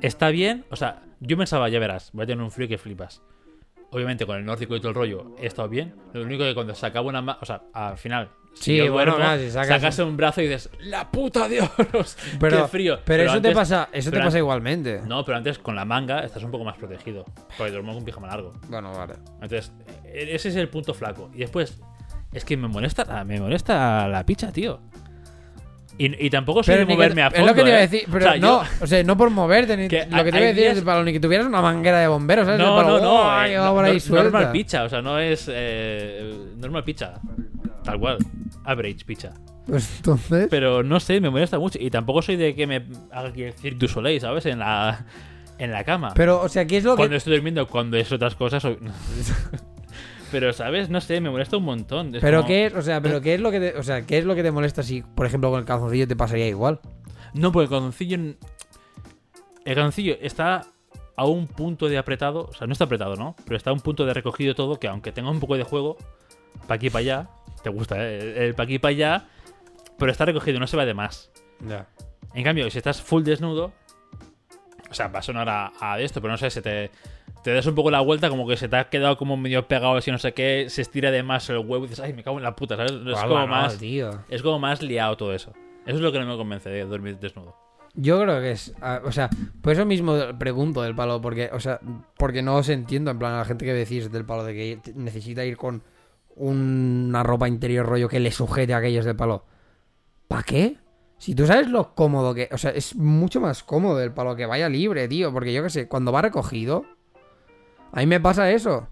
Está bien, o sea, yo pensaba, ya verás, voy a tener un frío que flipas. Obviamente con el nórdico y todo el rollo he estado bien. Lo único que cuando se acaba una mano, o sea, al final, si Sí, yo bueno, duermo, claro, si sacas- sacas un brazo y dices, ¡la puta Dios! Pero, ¡Qué frío! Pero, eso te pasa, eso te pasa igualmente. No, pero antes con la manga estás un poco más protegido. Porque duermo con pijama largo. Bueno, vale. Entonces, e- ese es el punto flaco. Y después, es que me molesta, me molesta la picha, tío. Y, y tampoco soy de que- moverme a fondo. es lo que te iba a ¿eh? decir, O pero sea, no, yo- o sea, no por moverte, ni, Que lo que te iba a decir días- es para que tuvieras una manguera de bomberos, ¿sabes? no, Para, no, no, ¡oh! eh, ahí no- suelta. normal picha, o sea, no es eh, normal picha. Tal cual. Average picha. Pues entonces, Pero no sé, me molesta mucho. Y tampoco soy de que me haga aquí el Cirque du Soleil, ¿sabes? En la, en la cama. pero, o sea, ¿qué es lo cuando que...? estoy durmiendo, cuando es otras cosas. Pero, ¿sabes? No sé, me molesta un montón. Es Pero como- qué es, o sea, pero qué es lo que te, o sea, qué es lo que te molesta si, por ejemplo, con el calzoncillo te pasaría igual. No, porque el calzoncillo. El calzoncillo está a un punto de apretado. O sea, no está apretado, ¿no? Pero está a un punto de recogido todo que, aunque tenga un poco de juego, pa' aquí y pa' allá. Te gusta, ¿eh? El pa' aquí y pa' allá. Pero está recogido, no se va de más. Ya. En cambio, si estás full desnudo. O sea, va a sonar a, a esto, pero no sé, se te. Te das un poco la vuelta, como que se te ha quedado como medio pegado, así no sé qué, se estira de más el huevo y dices, ay, me cago en la puta, ¿sabes? Es como más. tío. Es como más liado todo eso. Eso es lo que no me convence de dormir desnudo. Yo creo que es, ah, o sea, por eso mismo pregunto del palo, porque, o sea, porque no os entiendo, en plan, a la gente que decís del palo de que necesita ir con una ropa interior rollo que le sujete a aquellos del palo. ¿Para qué? Si tú sabes lo cómodo que, o sea, es mucho más cómodo el palo que vaya libre, tío, porque yo qué sé, cuando va recogido, a mí me pasa eso.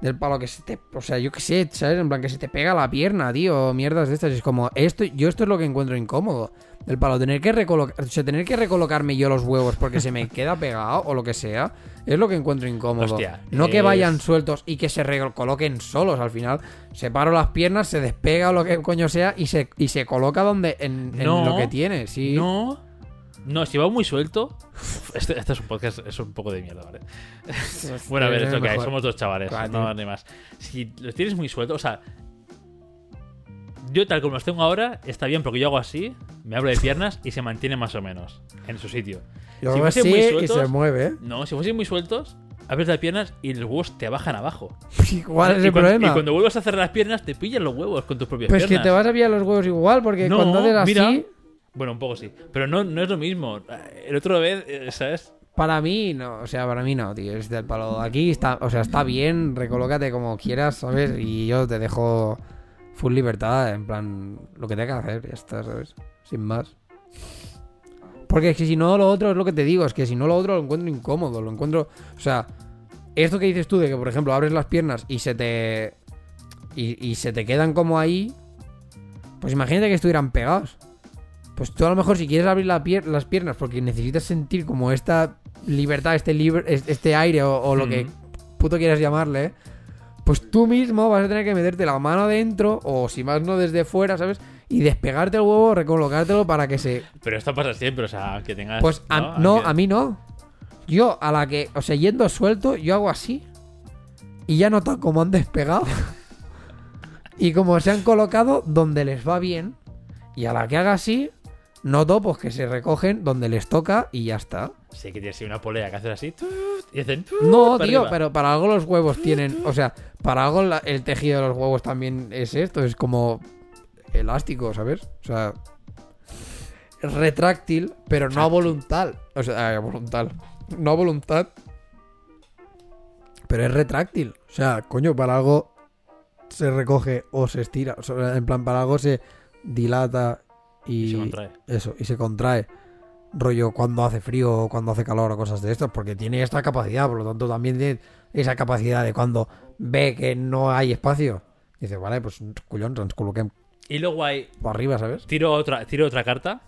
Del palo que se te, o sea, yo qué sé, ¿sabes? En plan que se te pega la pierna, tío, mierdas de estas. Es como, esto, yo esto es lo que encuentro incómodo. Del palo, tener que recolocar, o sea, tener que recolocarme yo los huevos porque se me queda pegado o lo que sea, es lo que encuentro incómodo. Hostia, no que vayan sueltos y que se recoloquen solos al final. Separo las piernas, se despega o lo que coño sea y se, y se coloca donde en, en No, lo que tiene, sí. No. No, si va muy suelto. Este, este es un podcast, es un poco de mierda, ¿vale? bueno, a ver, es lo que hay. Somos dos chavales, Claro, no ni más. Si los tienes muy suelto, o sea. Yo, tal como los tengo ahora, está bien porque yo hago así, me abro de piernas y se mantiene más o menos en su sitio. Yo si fuesen así muy y sueltos- se mueve, ¿eh? No, si fuesen muy sueltos, abres las piernas y los huevos te bajan abajo. ¿Cuál es y el cuando, problema? Y cuando vuelves a cerrar las piernas, te pillan los huevos con tus propias Pues que piernas. te vas a pillar los huevos igual, porque cuando haces así. mira. Bueno, un poco sí. Pero no, no es lo mismo. El otro vez, eh, ¿sabes? Para mí, no, o sea, para mí no, tío. Es del palo. Aquí está, o sea, está bien, recolócate como quieras, ¿sabes? Y yo te dejo full libertad, en plan, lo que tenga que hacer, ya está, ¿sabes? Sin más. Porque es que si no, lo otro es lo que te digo, es que si no, lo otro lo encuentro incómodo, lo encuentro. O sea, esto que dices tú de que, por ejemplo, abres las piernas y se te. Y, y se te quedan como ahí. Pues imagínate que estuvieran pegados. Pues tú a lo mejor si quieres abrir la pier- las piernas porque necesitas sentir como esta libertad, este, libre, este aire o, o lo que puto quieras llamarle, pues tú mismo vas a tener que meterte la mano adentro o si más no desde fuera, ¿sabes? Y despegarte el huevo, recolocártelo para que se... Pero esto pasa siempre, o sea, que tengas. Pues a- no, a mí no. Yo a la que, o sea, yendo suelto, yo hago así. Y ya noto cómo han despegado. y como se han colocado donde les va bien. Y a la que haga así, noto pues que se recogen donde les toca y ya está. Sí, que tienes una polea que haces así. Y hacen. No, tío, arriba. pero para algo los huevos tienen. O sea, para algo la- el tejido de los huevos también es esto. Es como elástico, ¿sabes? O sea, retráctil, pero no a voluntad. O sea, a voluntad. No a voluntad. Pero es retráctil. O sea, coño, para algo se recoge o se estira. O sea, en plan, para algo se dilata y, Y se contrae. eso, y se contrae. Rollo cuando hace frío o cuando hace calor o cosas de estas, porque tiene esta capacidad, por lo tanto también tiene esa capacidad de cuando ve que no hay espacio. Dice, vale, pues cullón, ens col·loquem Y luego hay. arriba, ¿sabes? Tiro otra, tiro otra carta.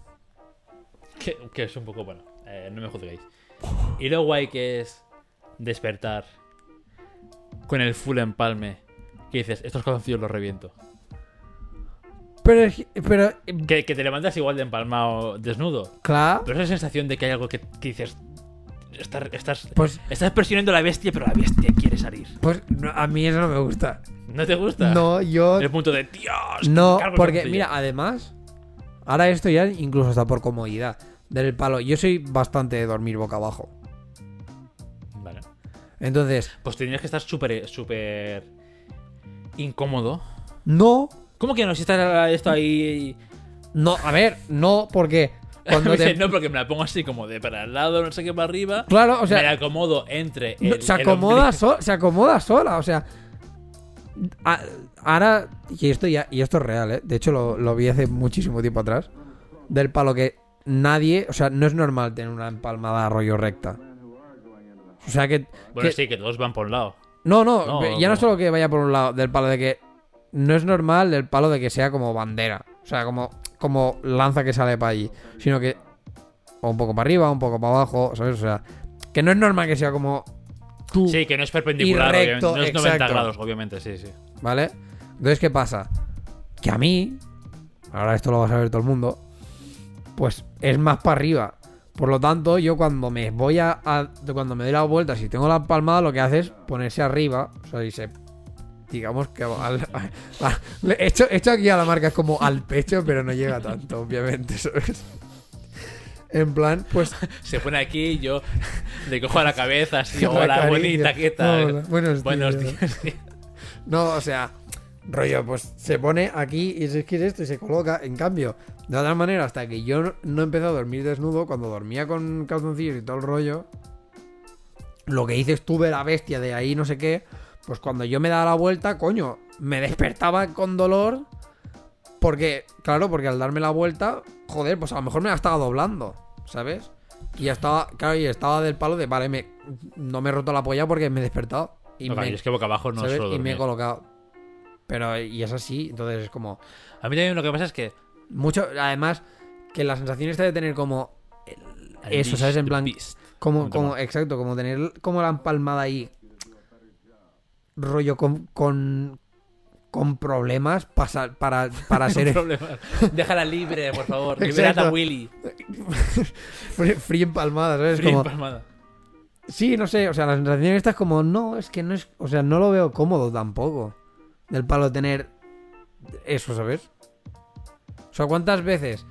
Que, que es un poco bueno. eh, no me juzguéis. Y luego hay que es despertar con el full empalme. Que dices, estos calzoncillos los reviento. Pero, eh, Que, que te levantas igual de empalmado desnudo. claro, Pero esa sensación de que hay algo que, que dices. Estás, estás, pues, estás presionando a la bestia, pero la bestia quiere salir. pues no, a mí eso no me gusta. ¿No te gusta? No, yo... El punto de Dios. No, porque, calzoncillo". mira, además, ahora esto ya incluso está por comodidad. Del palo, yo soy bastante de dormir boca abajo. Vale. Entonces, Pues tendrías que estar súper, súper incómodo. no, ¿Cómo que no? Si está esto ahí. no, a ver, no, porque cuando te... No, porque me la pongo así como de para el lado, no sé qué para arriba. Claro, o me la sea, acomodo entre. no, el- se el acomoda, so- se acomoda sola, o sea... a- ahora, y esto ya, y esto es real, ¿eh? De hecho, lo, lo vi hace muchísimo tiempo atrás. Del palo que nadie, o sea, no es normal tener una empalmada a rollo recta. O sea que... Bueno, que- sí, que todos van por un lado. No, no, No, ya no no. solo que vaya por un lado, del palo de que no es normal del palo de que sea como bandera, o sea, como, como lanza que sale para allí, sino que o un poco para arriba, un poco para abajo, ¿sabes? O sea, que no es normal que sea como tú, Sí, que no es perpendicular, recto, obviamente. No es 90 exacto. grados, obviamente, sí, sí. ¿vale? Entonces, ¿qué pasa? Que a mí, ahora esto lo va a saber todo el mundo, pues es más para arriba. Por lo tanto, yo cuando me voy a, a- cuando me doy la vuelta, si tengo la palmada, lo que hace es ponerse arriba, o sea, y se digamos que al- aquí a la marca es como al pecho, pero no llega tanto, obviamente, ¿sabes? En plan, pues Se pone aquí, yo le cojo a la cabeza así. La Hola, caricia. bonita, ¿qué tal? Hola, buenos Buenos días. No, o sea, rollo, pues se pone aquí y es que es esto y se coloca. En cambio, de otra manera, hasta que yo no- empecé a dormir desnudo, cuando dormía con calzoncillos y todo el rollo, lo que dices tú de la bestia de ahí no sé qué, pues cuando yo me daba la vuelta, coño, me despertaba con dolor. Porque, claro, porque al darme la vuelta, joder, pues a lo mejor me la estaba doblando, ¿sabes? Y ya estaba, claro, y estaba del palo de, vale, me, no me he roto la polla porque me he despertado. Y me, es que boca abajo no ¿sabes? y me he colocado. Pero, y es así, entonces es como. A mí también lo que pasa es que. Mucho. Además, que la sensación está de tener como. Eso, ¿sabes? En plan. Como, como, exacto, como tener como la empalmada ahí. Rollo con. con, con problemas para, para, para ser Problemas. Déjala libre, por favor. Liberad a Willy. free, free empalmada, ¿sabes? Free Como- empalmada. Sí, no sé, o sea, la sensación esta es como, no, es que no es, o sea, no lo veo cómodo tampoco. Del palo de tener eso, ¿sabes? O sea, ¿cuántas veces?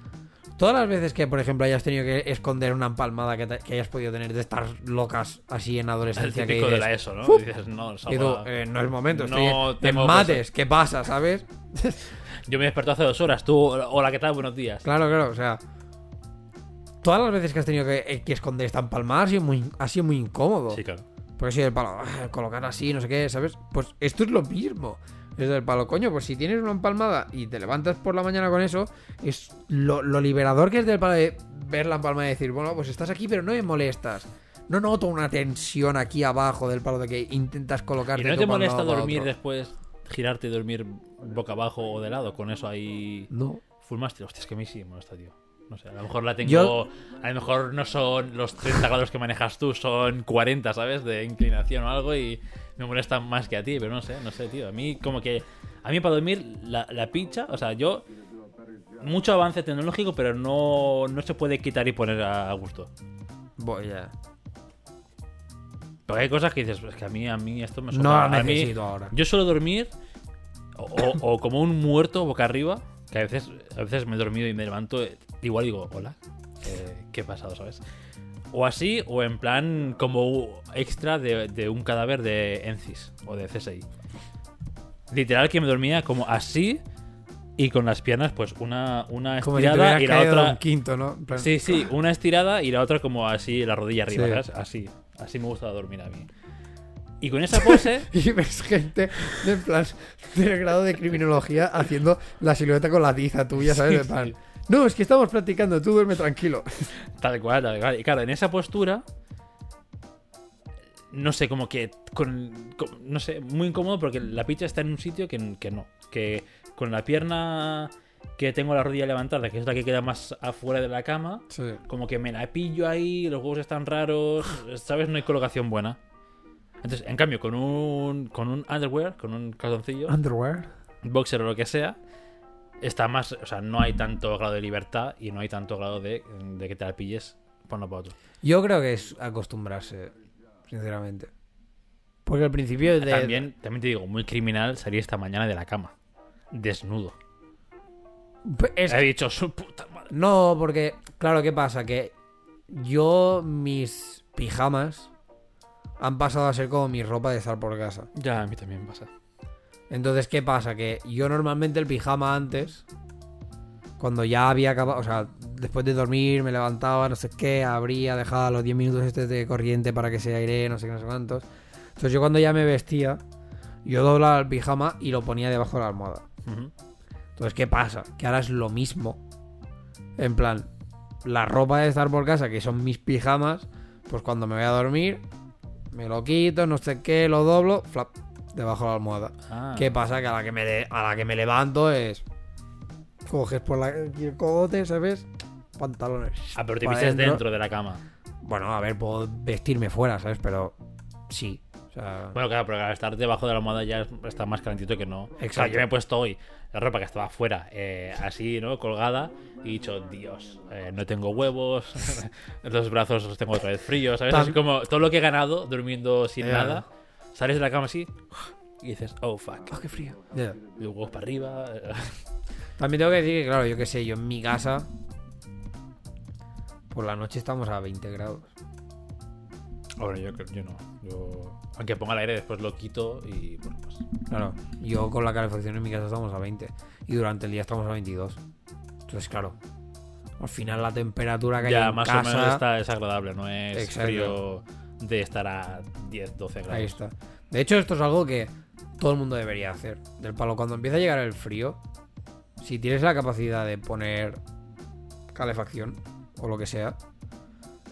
Todas las veces que, por ejemplo, hayas tenido que esconder una empalmada que, te- que hayas podido tener de estas locas así en Es el adolescencia que típico de dices, la ESO, ¿no? Dices, no, y tú, eh, no es momento, No tengo mates, ¿qué pasa, sabes? Yo me desperté hace dos horas. Tú, hola, ¿qué tal? Buenos días. Claro, claro, o sea. todas las veces que has tenido que, eh, que esconder esta empalmada ha sido muy, ha sido muy incómodo. Sí, claro. Porque si el palo, ah, colocar así, no sé qué, ¿sabes? Pues esto es lo mismo. Es del palo, coño, pues si tienes una empalmada y te levantas por la mañana con eso, es lo, lo liberador que es del palo de ver la empalmada y decir, bueno, pues estás aquí, pero no me molestas. No noto una tensión aquí abajo del palo de que intentas colocarte. ¿Y no te molesta dormir después, girarte y dormir boca abajo o de lado con eso ahí No. full master? Hostia, es que a mí sí me molesta, tío. No sé, a lo mejor la tengo. Yo- A lo mejor no son los 30 grados que manejas tú, son 40, ¿sabes? De inclinación o algo y me molesta más que a ti, pero no sé, no sé, tío. A mí, como que. A mí para dormir, la, la pincha, o sea, yo. Mucho avance tecnológico, pero no, no se puede quitar y poner a, a gusto. Voy ya. Pero hay cosas que dices, es que a mí, a mí esto me No sobra. la A mí- ahora. Yo suelo dormir o, o- o como un muerto boca arriba, que a veces, a veces me he dormido y me levanto, igual digo, hola, eh, ¿qué ha pasado, sabes? O así, o en plan como extra de, de un cadáver de Encis o de CSI. Literal que me dormía como así y con las piernas pues una, una si estirada hubieras y la de otra... un quinto, ¿no? Plan- Sí, sí, una estirada y la otra como así, la rodilla arriba, Sí. ¿sabes? Así, así me gusta dormir a mí. Y con esa pose... Y ves gente de plan del grado de criminología haciendo la silueta con la tiza tuya, ¿sabes? En plan, sí. No, es que estamos practicando, tú duerme tranquilo. Tal cual, tal cual. Y claro, en esa postura, no sé, como que, con, con- no sé, muy incómodo porque la picha está en un sitio que, que no. Que con la pierna que tengo la rodilla levantada, que es la que queda más afuera de la cama, Sí. como que me la pillo ahí, los huevos están raros, ¿sabes? No hay colocación buena. Entonces, en cambio, con un, con un underwear, con un calzoncillo, Underwear. boxer o lo que sea, está más, o sea, no hay tanto grado de libertad y no hay tanto grado de, de que te la pilles por uno para otro. Yo creo que es acostumbrarse, sinceramente. Porque al principio de... También, también te digo, muy criminal salir esta mañana de la cama, desnudo. Es- He dicho, su puta madre. No, porque, claro, ¿qué pasa? Que yo, mis pijamas han pasado a ser como mi ropa de estar por casa. Ya, a mí también pasa. Entonces, ¿qué pasa? Que yo normalmente el pijama antes, cuando ya había acabado, o sea, después de dormir me levantaba, no sé qué, abría, dejaba los 10 minutos este de corriente para que se aire, no sé qué, no sé cuántos. Entonces yo cuando ya me vestía, yo doblaba el pijama y lo ponía debajo de la almohada. Entonces, ¿qué pasa? Que ahora es lo mismo. En plan, la ropa de estar por casa, que son mis pijamas, pues cuando me voy a dormir, me lo quito, no sé qué, lo doblo, flap, debajo de la almohada. Ah. ¿Qué pasa? Que a la que me, a la que me levanto es. Coges por la, el cogote, ¿sabes? Pantalones. Ah, pero te vistes dentro. dentro de la cama. Bueno, a ver, puedo vestirme fuera, ¿sabes? Pero sí. O sea, Bueno, claro, pero al estar debajo de la almohada ya está más calentito que no. Exacto. Yo me he puesto hoy la ropa que estaba afuera, eh, así, ¿no? Colgada, y he dicho, Dios, eh, no tengo huevos, los brazos los tengo otra vez fríos, ¿sabes? Así como todo lo que he ganado durmiendo sin Ya. nada, sales de la cama así y dices, oh fuck, oh, qué frío. Ya. y huevos para arriba. También tengo que decir que, claro, yo qué sé, yo en mi casa. Por la noche estamos a 20 grados. Bueno, yo, creo- yo no. Yo, aunque ponga el aire, después lo quito y bueno, pues. Claro, yo con la calefacción en mi casa estamos a 20. Y durante el día estamos a 22. Entonces, claro. Al final la temperatura que hay Ya en más casa. o menos está, es agradable, no es Exacto. frío de estar a 10, 12 grados. Ahí está. De hecho, esto es algo que todo el mundo debería hacer. Del palo, cuando empieza a llegar el frío, si tienes la capacidad de poner calefacción o lo que sea,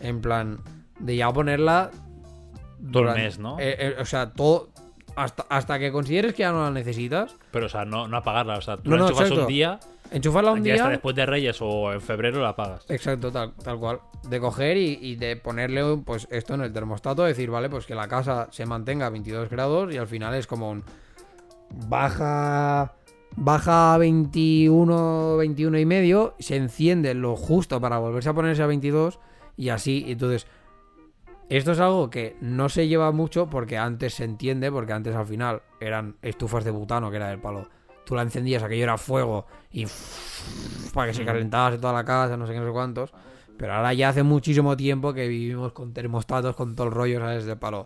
en plan, de ya ponerla. Todo el durante- mes, ¿no? eh, eh, o sea, todo. Hasta, hasta que consideres que ya no la necesitas, Pero, o sea, no, no apagarla. O sea, tú No, la no, enchufas un día, enchufarla un ya día. después de Reyes o en febrero la apagas. Exacto, tal, tal cual. De coger y, y de ponerle pues esto en el termostato, decir, vale, pues que la casa se mantenga a 22 grados y al final es como un baja baja a 21, 21 y medio, se enciende lo justo para volverse a ponerse a 22 y así, entonces esto es algo que no se lleva mucho porque antes se entiende, porque antes al final eran estufas de butano que era del palo. Tú la encendías, aquello era fuego y para que se calentase toda la casa, no sé qué, no sé cuántos. Pero ahora ya hace muchísimo tiempo que vivimos con termostatos, con todo el rollo, ¿sabes? De palo.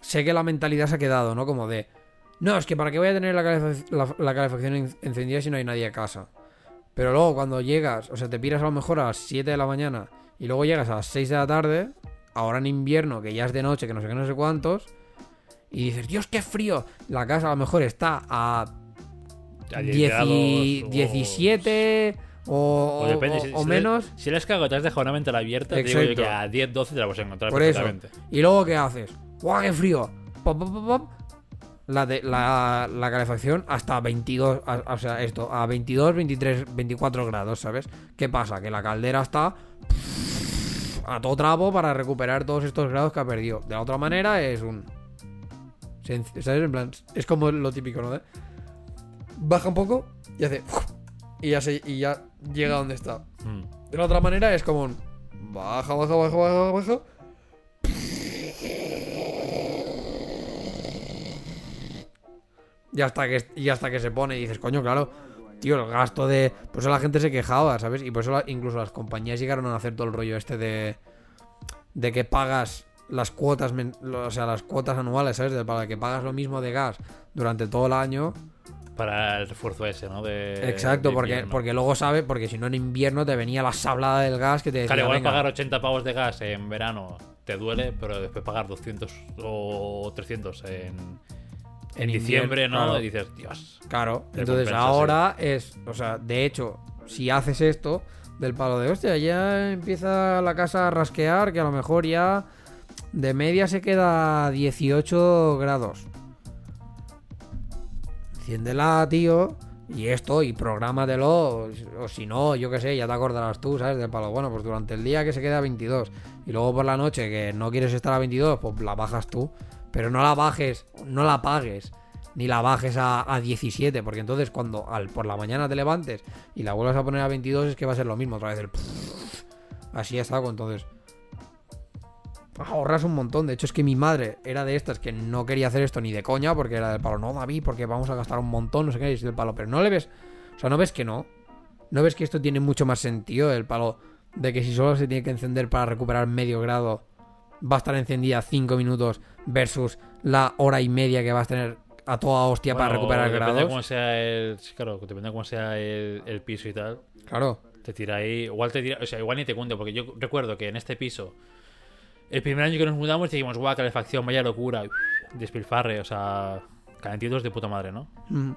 Sé que la mentalidad se ha quedado, ¿no? Como de, no, es que para qué voy a tener la, calef- la- la calefacción en- encendida si no hay nadie a casa. Pero luego cuando llegas, o sea, te piras a lo mejor a las 7 de la mañana y luego llegas a las 6 de la tarde, ahora en invierno, que ya es de noche, que no sé qué, no sé cuántos, y dices, Dios, qué frío. La casa a lo mejor está a A 10 dieci- grados o- 17 o, O depende, o- si, o si menos. Le, si les cago, te has dejado una ventana abierta, te digo yo que a 10, 12 te la vas a encontrar Por eso. perfectamente. Y luego, ¿qué haces? ¡Guau, qué frío! Pop, pop, pop. La, de, la, la calefacción hasta 22, a- o sea, esto, a 22, 23, 24 grados, ¿sabes? ¿Qué pasa? Que la caldera está a todo trapo para recuperar todos estos grados que ha perdido. De la otra manera es un... ¿Sabes? En plan, es como lo típico, ¿no? Baja un poco y hace... Y ya, se, y ya llega donde está. Mm. De la otra manera es como un... Baja, baja, baja, baja, baja. Y hasta que, y hasta que se pone y dices, coño, claro, tío, el gasto de... Por eso la gente se quejaba, ¿sabes? Y por eso la- incluso las compañías llegaron a hacer todo el rollo este de... De que pagas las cuotas, o sea, las cuotas anuales, ¿sabes? Para que pagas lo mismo de gas durante todo el año. Para el refuerzo ese, ¿no? De, Exacto, de porque, porque luego sabe, porque si no en invierno te venía la sablada del gas que te decía, Claro, igual pagar 80 pavos de gas en verano te duele, pero después pagar 200 o 300 en, en, En diciembre, ¿no? claro. Y dices, Dios. Claro, entonces ahora es, o sea, de hecho, si haces esto del palo de hostia, ya empieza la casa a rasquear, que a lo mejor ya de media se queda a 18 grados. Enciéndela, tío, y esto, y prográmatelo, o, si no, yo qué sé, ya te acordarás tú, ¿sabes? Del palo, bueno, pues durante el día que se queda a 22, y luego por la noche que no quieres estar a 22, pues la bajas tú, pero no la bajes, no la pagues ni la bajes a, a 17, porque entonces cuando al, por la mañana te levantes y la vuelvas a poner a 22 es que va a ser lo mismo, otra vez el... Así es algo, entonces... Ahorras un montón, de hecho es que mi madre era de estas que no quería hacer esto ni de coña, porque era del palo, no David, porque vamos a gastar un montón, no sé qué, es del palo, pero no le ves, o sea, no ves que no, no ves que esto tiene mucho más sentido, el palo de que si solo se tiene que encender para recuperar medio grado, va a estar encendida 5 minutos versus la hora y media que vas a tener a toda hostia para recuperar depende de grados. cómo sea el. Claro, depende de cómo sea el, el piso y tal. Claro. Te tira ahí. Igual te tira. O sea, igual ni te cunde, porque yo recuerdo que en este piso. El primer año que nos mudamos dijimos, guau, calefacción, vaya locura. Despilfarre, o sea. Calentitos de puta madre, ¿no? Mm,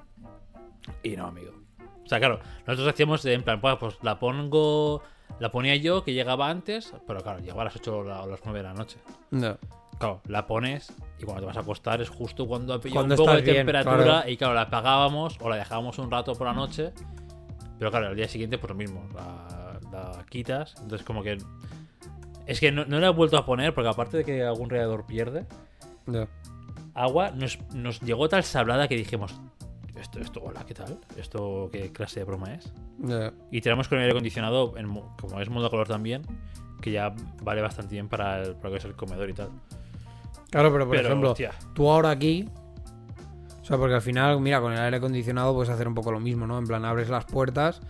Y no, amigo. O sea, claro, nosotros hacíamos en plan, pues, pues la pongo. La ponía yo, que llegaba antes, pero claro, llegaba a las 8 o la- o las 9 de la noche. no. Claro, la pones y cuando te vas a acostar es justo cuando ha pillado un poco de bien, temperatura claro. y claro, la apagábamos o la dejábamos un rato por la noche. Pero claro, al día siguiente pues lo mismo, la, la quitas. Entonces como que... Es que no, no la he vuelto a poner porque aparte de que algún radiador pierde, no. agua nos, nos llegó tal sablada que dijimos, esto, esto, hola, ¿qué tal? ¿Esto qué clase de broma es? Y tenemos con el aire acondicionado, en mo- como es modo color también, que ya vale bastante bien para, el, para lo que es el comedor y tal. Claro, pero por Pero, ejemplo, hostia. tú ahora aquí. O sea, porque al final, mira, con el aire acondicionado puedes hacer un poco lo mismo, ¿no? En plan, abres las puertas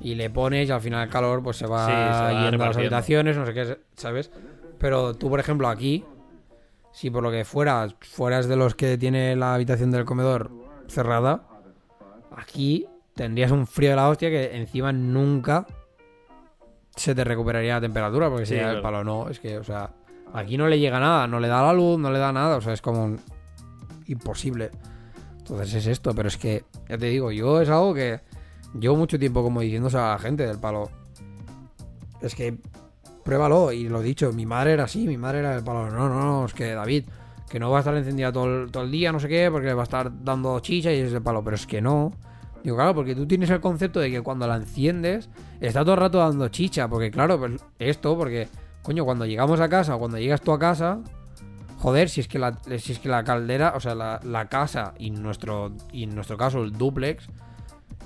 y le pones y al final el calor pues se va, Sí, se va yendo a las habitaciones, no sé qué, ¿sabes? Pero tú, por ejemplo, aquí, si por lo que fueras, fueras de los que tiene la habitación del comedor cerrada, aquí tendrías un frío de la hostia que encima nunca se te recuperaría la temperatura, porque Sí, sería el claro. palo, no, es que, o sea, aquí no le llega nada, no le da la luz, no le da nada, o sea, es como un- imposible. Entonces es esto, pero es que, ya te digo, yo es algo que llevo mucho tiempo como diciéndose a la gente del palo. Es que pruébalo, y lo dicho, mi madre era así, mi madre era del palo, no, no, no, es que David, que no va a estar encendida todo el, todo el día, no sé qué, porque le va a estar dando chicha y es del palo, pero es que no. Digo, claro, porque tú tienes el concepto de que cuando la enciendes, está todo el rato dando chicha, porque claro, pues esto, porque, coño, cuando llegamos a casa, o cuando llegas tú a casa, joder, si es que la, si es que la caldera, o sea, la, casa y nuestro, y en nuestro caso el duplex,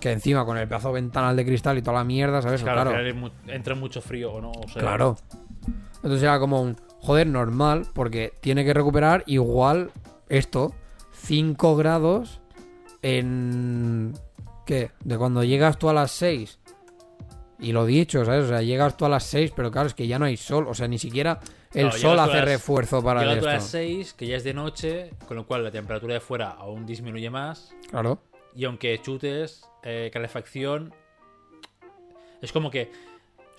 que encima con el pedazo de ventanal de cristal y toda la mierda, ¿sabes? Claro, mu- entra mucho frío o no. O sea, Claro. Entonces era como un joder normal, porque tiene que recuperar igual esto, 5 grados en. ¿Qué? De cuando llegas tú a las 6. Y lo dicho, ¿sabes? O sea, llegas tú a las 6, pero claro, es que ya no hay sol. O sea, ni siquiera el Claro, sol llegas hace las- refuerzo para Llega el tú a esto. las 6, que ya es de noche, con lo cual la temperatura de fuera aún disminuye más. Claro. Y aunque chutes eh, calefacción, Es como que.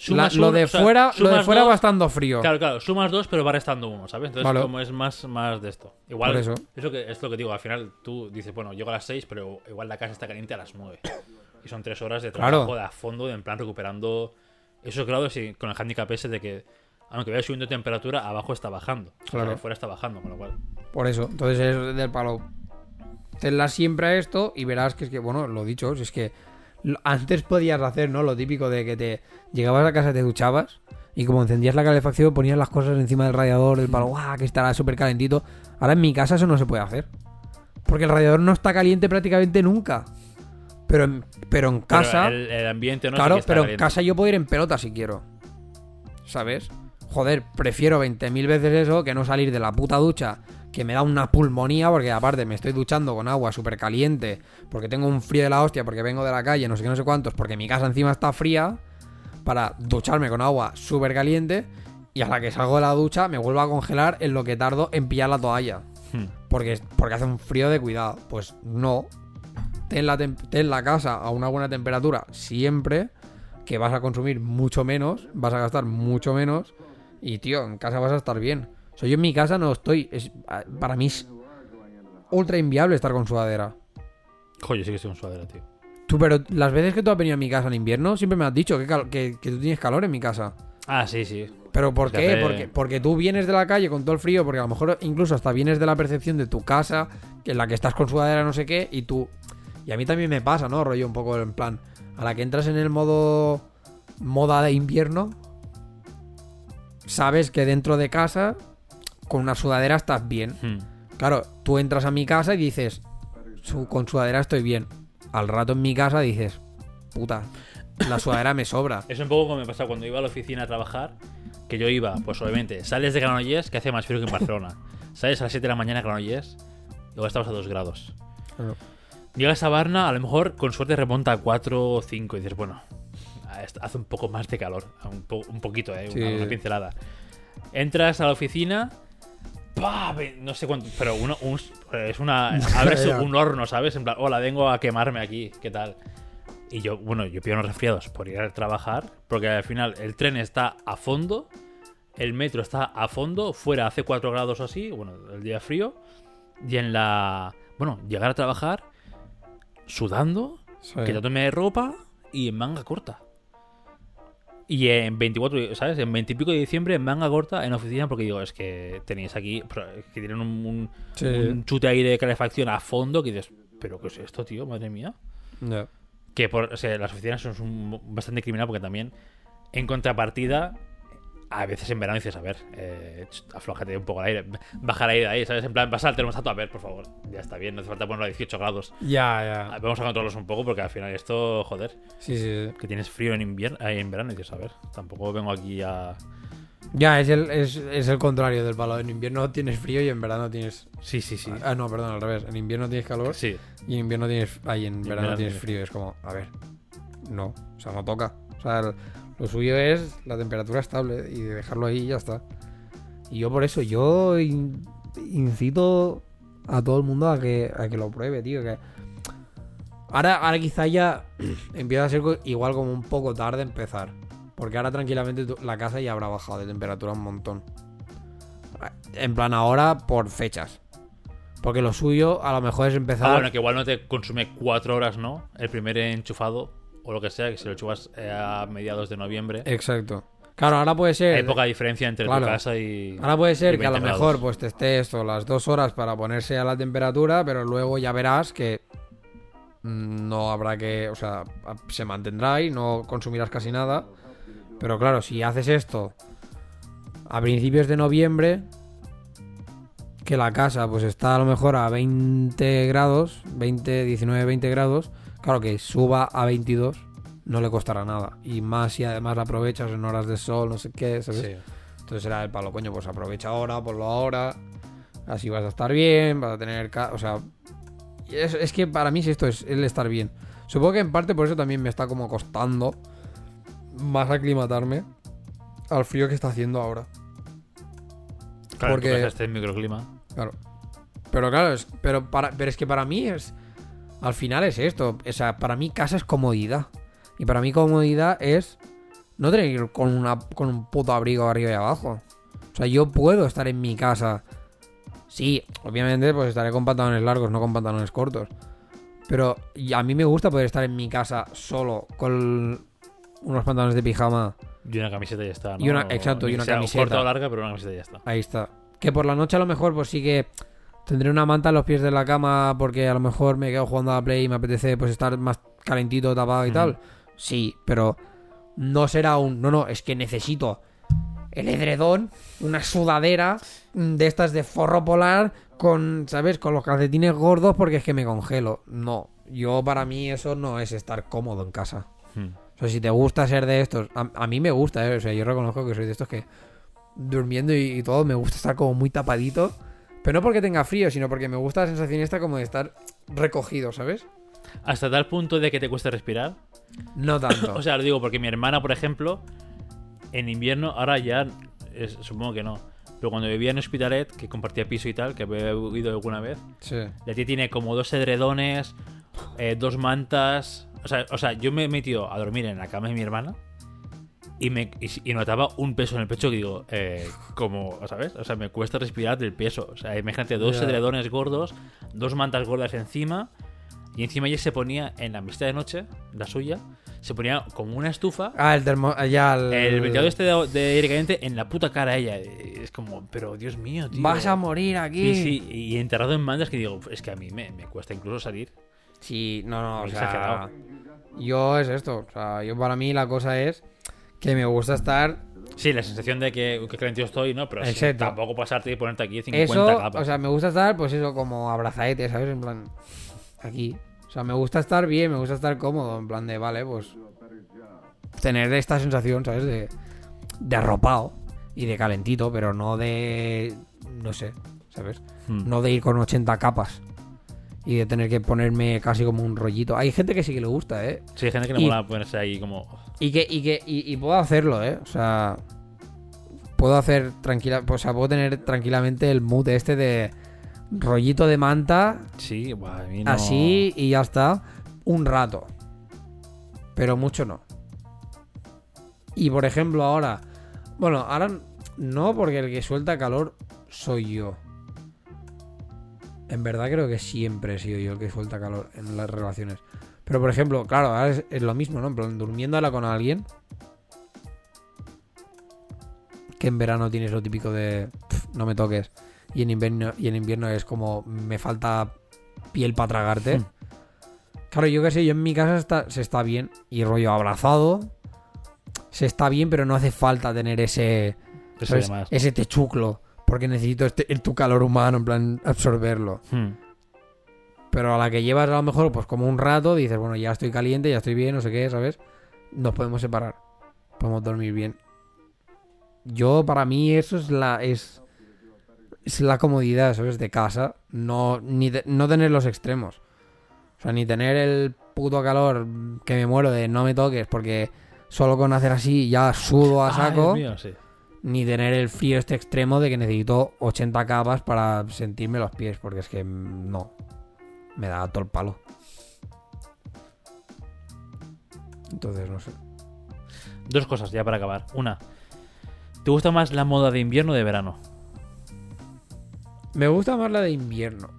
La- lo un- de o sea, fuera, lo de fuera va estando frío. Claro, claro, sumas dos, pero va restando uno, ¿sabes? Entonces, Vale. como es más, más de esto. Igual, Por eso. eso que, es lo que digo, al final tú dices, bueno, llego a las 6, pero igual la casa está caliente a las 9. Y son tres horas de Claro. trabajo de a fondo, de en plan recuperando esos grados y con el handicap ese de que, aunque vaya subiendo temperatura, abajo está bajando. O sea, Claro. afuera está bajando, con lo cual. Por eso. Entonces es del palo. Tenla siempre a esto y verás que es que, bueno, lo dicho, es que antes podías hacer, ¿no? Lo típico de que te llegabas a casa, te duchabas y como encendías la calefacción ponías las cosas encima del radiador, del palo, ¡guau! Que estará súper calentito. Ahora en mi casa eso no se puede hacer. Porque el radiador no está caliente prácticamente nunca. Pero en, pero en Pero casa... el, el ambiente no Claro, está pero en casa yo puedo ir en pelota si quiero. ¿Sabes? Joder, prefiero 20.000 veces eso que no salir de la puta ducha, que me da una pulmonía, porque aparte me estoy duchando con agua súper caliente, porque tengo un frío de la hostia, porque vengo de la calle, no sé qué, no sé cuántos, porque mi casa encima está fría, para ducharme con agua súper caliente, y a la que salgo de la ducha me vuelvo a congelar en lo que tardo en pillar la toalla. Hmm. Porque, porque hace un frío de cuidado. Pues no. Ten la, ten la casa a una buena temperatura siempre, que vas a consumir mucho menos, vas a gastar mucho menos, y tío, en casa vas a estar bien. O sea, yo en mi casa no estoy. es- para mí es ultra inviable estar con sudadera. Joder, sí que estoy con sudadera, tío. Tú, pero las veces que tú has venido a mi casa en invierno, siempre me has dicho que, que- que tú tienes calor en mi casa. Ah, sí, sí. ¿Pero por qué? Porque, porque tú vienes de la calle con todo el frío, porque a lo mejor incluso hasta vienes de la percepción de tu casa, que en la que estás con sudadera no sé qué, y tú... Y a mí también me pasa, ¿no? Rollo un poco en plan, a la que entras en el modo moda de invierno, sabes que dentro de casa, con una sudadera estás bien. Hmm. Claro, tú entras a mi casa y dices, "Su- con sudadera estoy bien. Al rato en mi casa dices, puta, la sudadera me sobra. Es un poco como me pasaba cuando iba a la oficina a trabajar, que yo iba, pues obviamente, sales de Granollers, que hace más frío que en Barcelona. Sales a las 7 de la mañana a Granollers, luego estabas a 2 grados. Claro. Llegas a Varna, a lo mejor con suerte remonta a 4 o 5 y dices, bueno, hace un poco más de calor, un, po- un poquito, ¿eh? Sí. una pincelada. Entras a la oficina, ¡pah! No sé cuánto, pero uno, un- es una... Abres un horno, ¿sabes? En plan, hola, vengo a quemarme aquí, ¿qué tal? Y yo, bueno, yo pido unos resfriados por ir a trabajar, porque al final el tren está a fondo, el metro está a fondo, fuera hace 4 grados o así, bueno, el día frío, y en la... Bueno, llegar a trabajar sudando, Sí. quitándome de ropa y en manga corta. Y en 24, ¿sabes? En 20 y pico de diciembre en manga corta en oficina porque digo, es que tenéis aquí, que tienen un, un, Sí. un chute ahí de calefacción a fondo que dices, pero ¿qué es esto, tío? Madre mía. Que por, o sea, las oficinas son un- bastante criminal porque también, en contrapartida, a veces en verano dices, a ver, eh, ch, aflójate un poco el aire, baja el aire de ahí, ¿sabes? En plan, pasa al termostato, a ver, por favor, ya está bien, no hace falta ponerlo a 18 grados. Ya, ya. Vamos a controlarlos un poco porque al final esto, joder, Sí, sí. que tienes frío en invierno, en verano y dices, a ver, tampoco vengo aquí a... Ya, es el, es, es el contrario del palo. En invierno tienes frío y en verano tienes. Sí, sí, sí. Ah, no, perdón, al revés. En invierno tienes calor Sí, y en invierno tienes. Ay, en Y en verano tienes- frío. Es como, a ver. No, o sea, no toca. O sea, el- lo suyo es la temperatura estable y dejarlo ahí y ya está. Y yo por eso, yo in- incito a todo el mundo a que, a que lo pruebe, tío. Que ahora, ahora quizá ya empieza a ser igual como un poco tarde empezar. Porque ahora tranquilamente la casa ya habrá bajado de temperatura un montón. En plan ahora por fechas. Porque lo suyo a lo mejor es empezar... Ah, bueno, que igual no te consume cuatro horas, ¿no? El primer enchufado o lo que sea, que si lo enchufas eh, a mediados de noviembre. Exacto. Claro, ahora puede ser... Hay poca diferencia entre Claro. tu casa y. Ahora puede ser que a lo 20 mejor pues te esté esto las dos horas para ponerse a la temperatura, pero luego ya verás que mm, no habrá que, o sea, se mantendrá y no consumirás casi nada. Pero claro, si haces esto a principios de noviembre, que la casa pues está a lo mejor a 20 grados, 20, 19, 20 grados, claro que suba a 22 no le costará nada. Y más si además la aprovechas en horas de sol, no sé qué, ¿sabes? Sí. Entonces era el palo, coño, pues aprovecha ahora, ponlo ahora. Así vas a estar bien, vas a tener... O sea, es, es que para mí sí esto es el estar bien. Supongo que en parte por eso también me está como costando más aclimatarme al frío que está haciendo ahora. Claro, Porque- este microclima. Claro. Pero claro, es, pero, para, pero es que para mí es... Al final es esto. O sea, para mí casa es comodidad. Y para mí comodidad es no tener que ir con, una, con un puto abrigo arriba y abajo. O sea, yo puedo estar en mi casa. Sí, obviamente pues estaré con pantalones largos, no con pantalones cortos. Pero a mí me gusta poder estar en mi casa solo con unos pantalones de pijama. Y una camiseta y ya está. ¿no? Y una- exacto, y una sea camiseta. Corta o larga, pero una camiseta y ya está. Ahí está. Que por la noche a lo mejor pues sí que tendré una manta en los pies de la cama porque a lo mejor me quedo jugando a la Play y me apetece pues estar más calentito, tapado y Ujú. tal. Sí, pero no será un... No, no, es que necesito el edredón, una sudadera mm, de estas de forro polar con, ¿sabes? Con los calcetines gordos porque es que me congelo. No, yo para mí eso no es estar cómodo en casa. Hmm. O sea, si te gusta ser de estos, a, a mí me gusta, ¿eh? O sea, yo reconozco que soy de estos que durmiendo y, y todo me gusta estar como muy tapadito. Pero no porque tenga frío, sino porque me gusta la sensación esta como de estar recogido, ¿sabes? Hasta tal punto de que te cueste respirar. No tanto. O sea, lo digo porque mi hermana, por ejemplo, en invierno, ahora ya es- supongo que no. Pero cuando vivía en Hospitalet, que compartía piso y tal, que había ido alguna vez, sí. la tía tiene como dos edredones, eh, dos mantas. O sea, o sea, yo me he metido a dormir en la cama de mi hermana y, me, y, y notaba un peso en el pecho que digo, eh, como, ¿sabes? O sea, me cuesta respirar del peso. O sea, imagínate dos Ya. edredones gordos, dos mantas gordas encima y encima ella se ponía en la mesita de noche, la suya, se ponía como una estufa. Ah, el termo... Ya el... El ventilador este de, de aire caliente en la puta cara a ella. Es como, pero Dios mío, tío. Vas a morir aquí. Sí, sí, y enterrado en mantas que digo, es que a mí me, me cuesta incluso salir. Sí, no, no, o sea, exagerado. yo es esto, o sea, yo para mí la cosa es que me gusta estar Sí, la sensación de que, que calentito estoy, ¿no? Pero sí, tampoco pasarte y ponerte aquí 50 eso, capas. o sea, me gusta estar pues eso como abrazaete, ¿sabes? En plan aquí. O sea, me gusta estar bien, me gusta estar cómodo, en plan de, vale, pues tener esta sensación, ¿sabes? De de arropado y de calentito, pero no de no sé, ¿sabes? Hmm. No de ir con 80 capas y de tener que ponerme casi como un rollito. Hay gente que sí que le gusta, ¿eh? Sí, hay gente que le y- mola ponerse ahí como... Y que, y que, y, y puedo hacerlo, ¿eh? O sea, puedo hacer tranquila, o sea, puedo tener tranquilamente el mood este de rollito de manta, Sí, buah, a mí no... así y ya está, un rato. Pero mucho no. Y por ejemplo ahora, bueno, ahora no porque el que suelta calor soy yo. En verdad creo que siempre he sido yo el que suelta calor en las relaciones. Pero por ejemplo, claro, ahora es, es lo mismo, ¿no? En plan, durmiendo ahora con alguien. Que en verano tienes lo típico de "Pf, no me toques. Y en invierno, y en invierno es como me falta piel para tragarte. Hmm. Claro, yo qué sé, yo en mi casa está- se está bien. Y rollo abrazado. Se está bien, pero no hace falta tener ese. Ese techuclo. Porque necesito este, tu calor humano, en plan, absorberlo. Hmm. Pero a la que llevas a lo mejor, pues como un rato, dices, bueno, ya estoy caliente, ya estoy bien, no sé qué, ¿sabes? Nos podemos separar. Podemos dormir bien. Yo, para mí, eso es la. es. Es la comodidad, ¿sabes? De casa. No, ni de- no tener los extremos. O sea, ni tener el puto calor que me muero de no me toques, porque solo con hacer así ya sudo a Ah, saco. Dios mío, sí. ni tener el frío este extremo de que necesito 80 capas para sentirme los pies, porque es que no. Me da todo el palo. Entonces, no sé. Dos cosas ya para acabar. Una, ¿te gusta más la moda de invierno o de verano? Me gusta más la de invierno.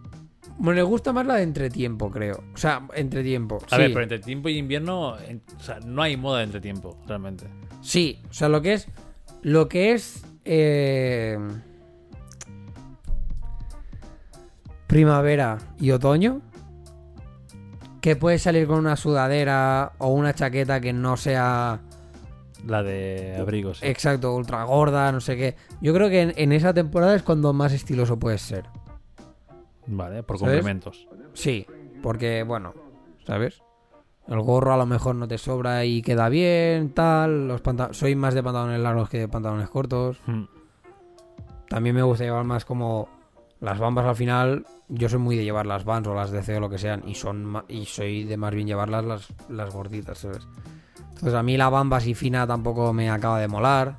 Me gusta más la de entretiempo, creo. O sea, entretiempo. A sí. ver, pero entre tiempo y invierno, en- o sea, no hay moda de entretiempo, realmente. Sí, o sea, lo que es. Lo que es. eh, primavera y otoño. Que puedes salir con una sudadera o una chaqueta que no sea. La de abrigos. sí. Exacto, ultra gorda, no sé qué. Yo creo que en, en esa temporada es cuando más estiloso puedes ser. Vale, por ¿Sabes? complementos. Sí, porque, bueno, ¿sabes? El gorro a lo mejor no te sobra y queda bien, tal. Los Soy más de pantalones largos que de pantalones cortos. Hmm. También me gusta llevar más como las bambas al final. Yo soy muy de llevar las Vans o las DC o lo que sean. Y son y soy de más bien llevarlas las, las gorditas, ¿sabes? Entonces a mí la bamba así fina tampoco me acaba de molar.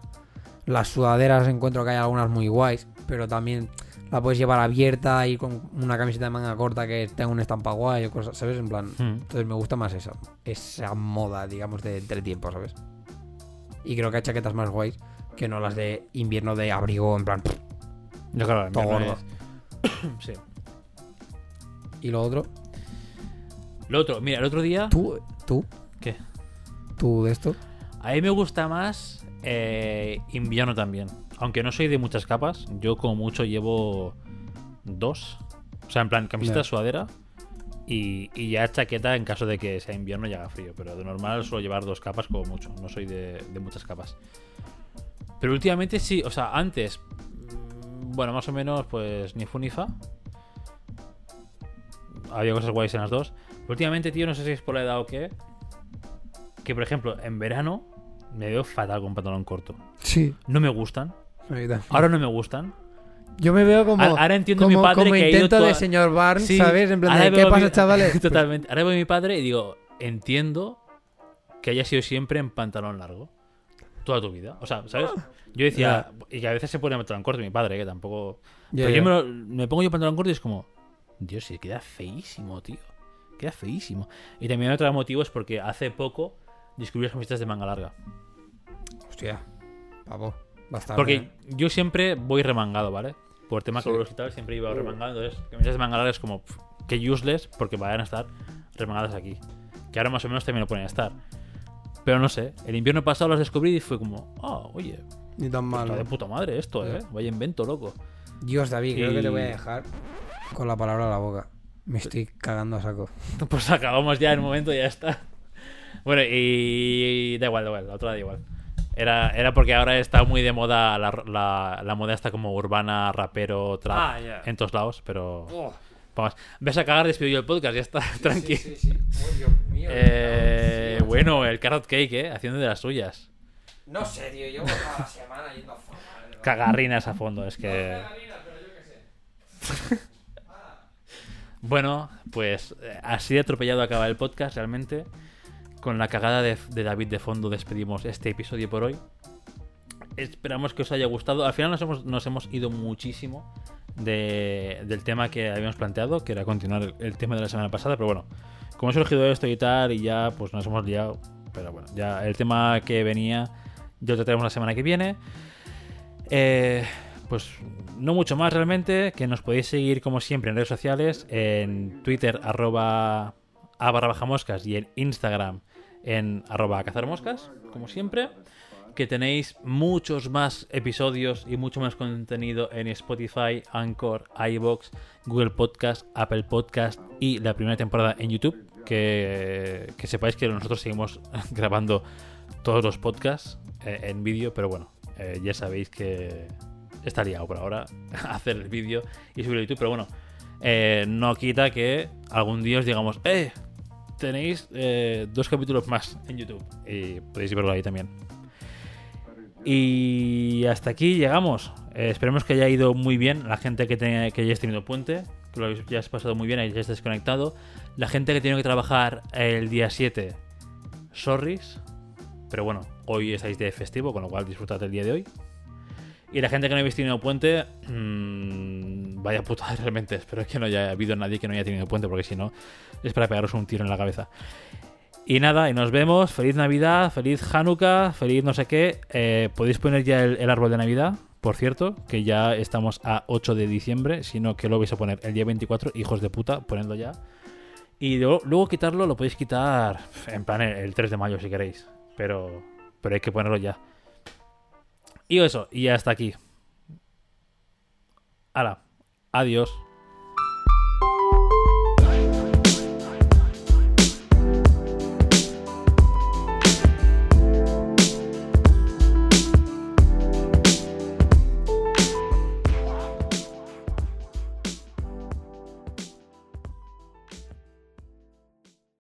Las sudaderas encuentro que hay algunas muy guays. Pero también la puedes llevar abierta y con una camiseta de manga corta que tenga un estampa guay o cosas, ¿sabes? En plan. Hmm. Entonces me gusta más esa, esa moda, digamos, de entretiempo, ¿sabes? Y creo que hay chaquetas más guays que no las de invierno de abrigo, en plan. Yo claro, Todo gordo. es- sí. Y lo otro, Lo otro, mira, el otro día. tú, tú, ¿Qué? tú de esto. A mí me gusta más eh, invierno también. Aunque no soy de muchas capas, yo como mucho llevo dos. O sea, en plan, camiseta, Ya. sudadera y, y ya chaqueta en caso de que sea invierno y haga frío. Pero de normal suelo llevar dos capas como mucho. No soy de, de muchas capas. Pero últimamente sí, o sea, antes, bueno, más o menos, pues ni fu ni fa. Había cosas guays en las dos. Pero últimamente, tío, no sé si es por la edad o qué. Que por ejemplo, en verano me veo fatal con pantalón corto. Sí. No me gustan. Ahora no me gustan. Yo me veo como. Ahora- ahora entiendo mi padre como que intento toda- de señor Barnes, Sí, ¿sabes? En plan, de, ¿qué pasa, mi- chavales? Totalmente. Ahora veo a mi padre y digo, entiendo que haya sido siempre en pantalón largo. Toda tu vida. O sea, ¿sabes? Yo decía, y que a veces se pone pantalón corto mi padre, que tampoco. Pero yo me, lo- me pongo yo pantalón corto y es como, Dios, sí, queda feísimo, tío. Queda feísimo. Y también otro motivo es porque hace poco descubrí las camisetas de manga larga. Hostia, pavo. Bastante. Porque ¿eh? yo siempre voy remangado, ¿vale? Por tema Sí. y tal, siempre iba remangado. Entonces, camisetas de manga larga es como pf, que useless porque vayan a estar remangadas aquí. Que ahora más o menos también lo ponen a estar. Pero no sé, el invierno pasado las descubrí y fue como, ah, oye, Ni tan mal. está de puta madre esto, ¿eh? Ya. Vaya invento, loco. Dios, David, creo que te voy a dejar con la palabra a la boca. Me estoy cagando a saco. Pues acabamos ya un momento y ya está. Bueno, y da igual, da igual, la otra da igual. Era, era porque ahora está muy de moda, la, la, la moda está como urbana, rapero, trap, Ah, ya. en todos lados, pero... Oh, Vamos, ves a cagar, despido yo el podcast, ya está, tranqui. Sí, sí, sí. Oh, Dios mío. Eh, bueno, el Carrot Cake, ¿eh? Haciendo de las suyas. No sé, tío. Llevo toda la semana yendo a. ¿verdad? Cagarrinas a fondo, es que... Bueno, pues eh, así de atropellado acaba el podcast realmente. Con la cagada de, de David de fondo despedimos este episodio por hoy. Esperamos que os haya gustado. Al final nos hemos, nos hemos ido muchísimo de- del tema que habíamos planteado, que era continuar el, el tema de la semana pasada, pero bueno, como ha surgido esto y tal, y ya pues nos hemos liado. Pero bueno, ya el tema que venía, ya lo trataremos la semana que viene. Eh, pues no mucho más realmente, que nos podéis seguir como siempre en redes sociales, en Twitter arroba a barra baja moscas y en Instagram en arroba cazar moscas, como siempre. Que tenéis muchos más episodios y mucho más contenido en Spotify, Anchor, iBox, Google Podcast, Apple Podcast y la primera temporada en YouTube. Que, que sepáis que nosotros seguimos grabando todos los podcasts eh, en vídeo, pero bueno, eh, ya sabéis que está liado por ahora hacer el vídeo y subirlo a YouTube, pero bueno, eh, no quita que algún día os digamos, ¡eh! Tenéis dos capítulos más en YouTube y podéis verlo ahí también. Y hasta aquí llegamos. Esperemos que haya ido muy bien la gente que, tenga- que hayáis tenido puente, que lo ya has pasado muy bien, hayáis desconectado. La gente que tiene que trabajar el día 7, sorris. Pero bueno, hoy estáis de festivo, con lo cual disfrutad el día de hoy. Y la gente que no habéis tenido puente, mmm, vaya putada realmente. Espero que no haya habido nadie que no haya tenido puente, porque si no, es para pegaros un tiro en la cabeza. Y nada, y nos vemos. Feliz Navidad, feliz Hanukkah, feliz no sé qué. Eh, podéis poner ya el, árbol de Navidad, por cierto, que ya estamos a 8 de diciembre, sino que lo vais a poner el día 24, hijos de puta, ponedlo ya. Y luego, luego quitarlo lo podéis quitar en plan el, el 3 de mayo si queréis, pero, pero hay que ponerlo ya. Y eso, y hasta aquí. Hala, adiós.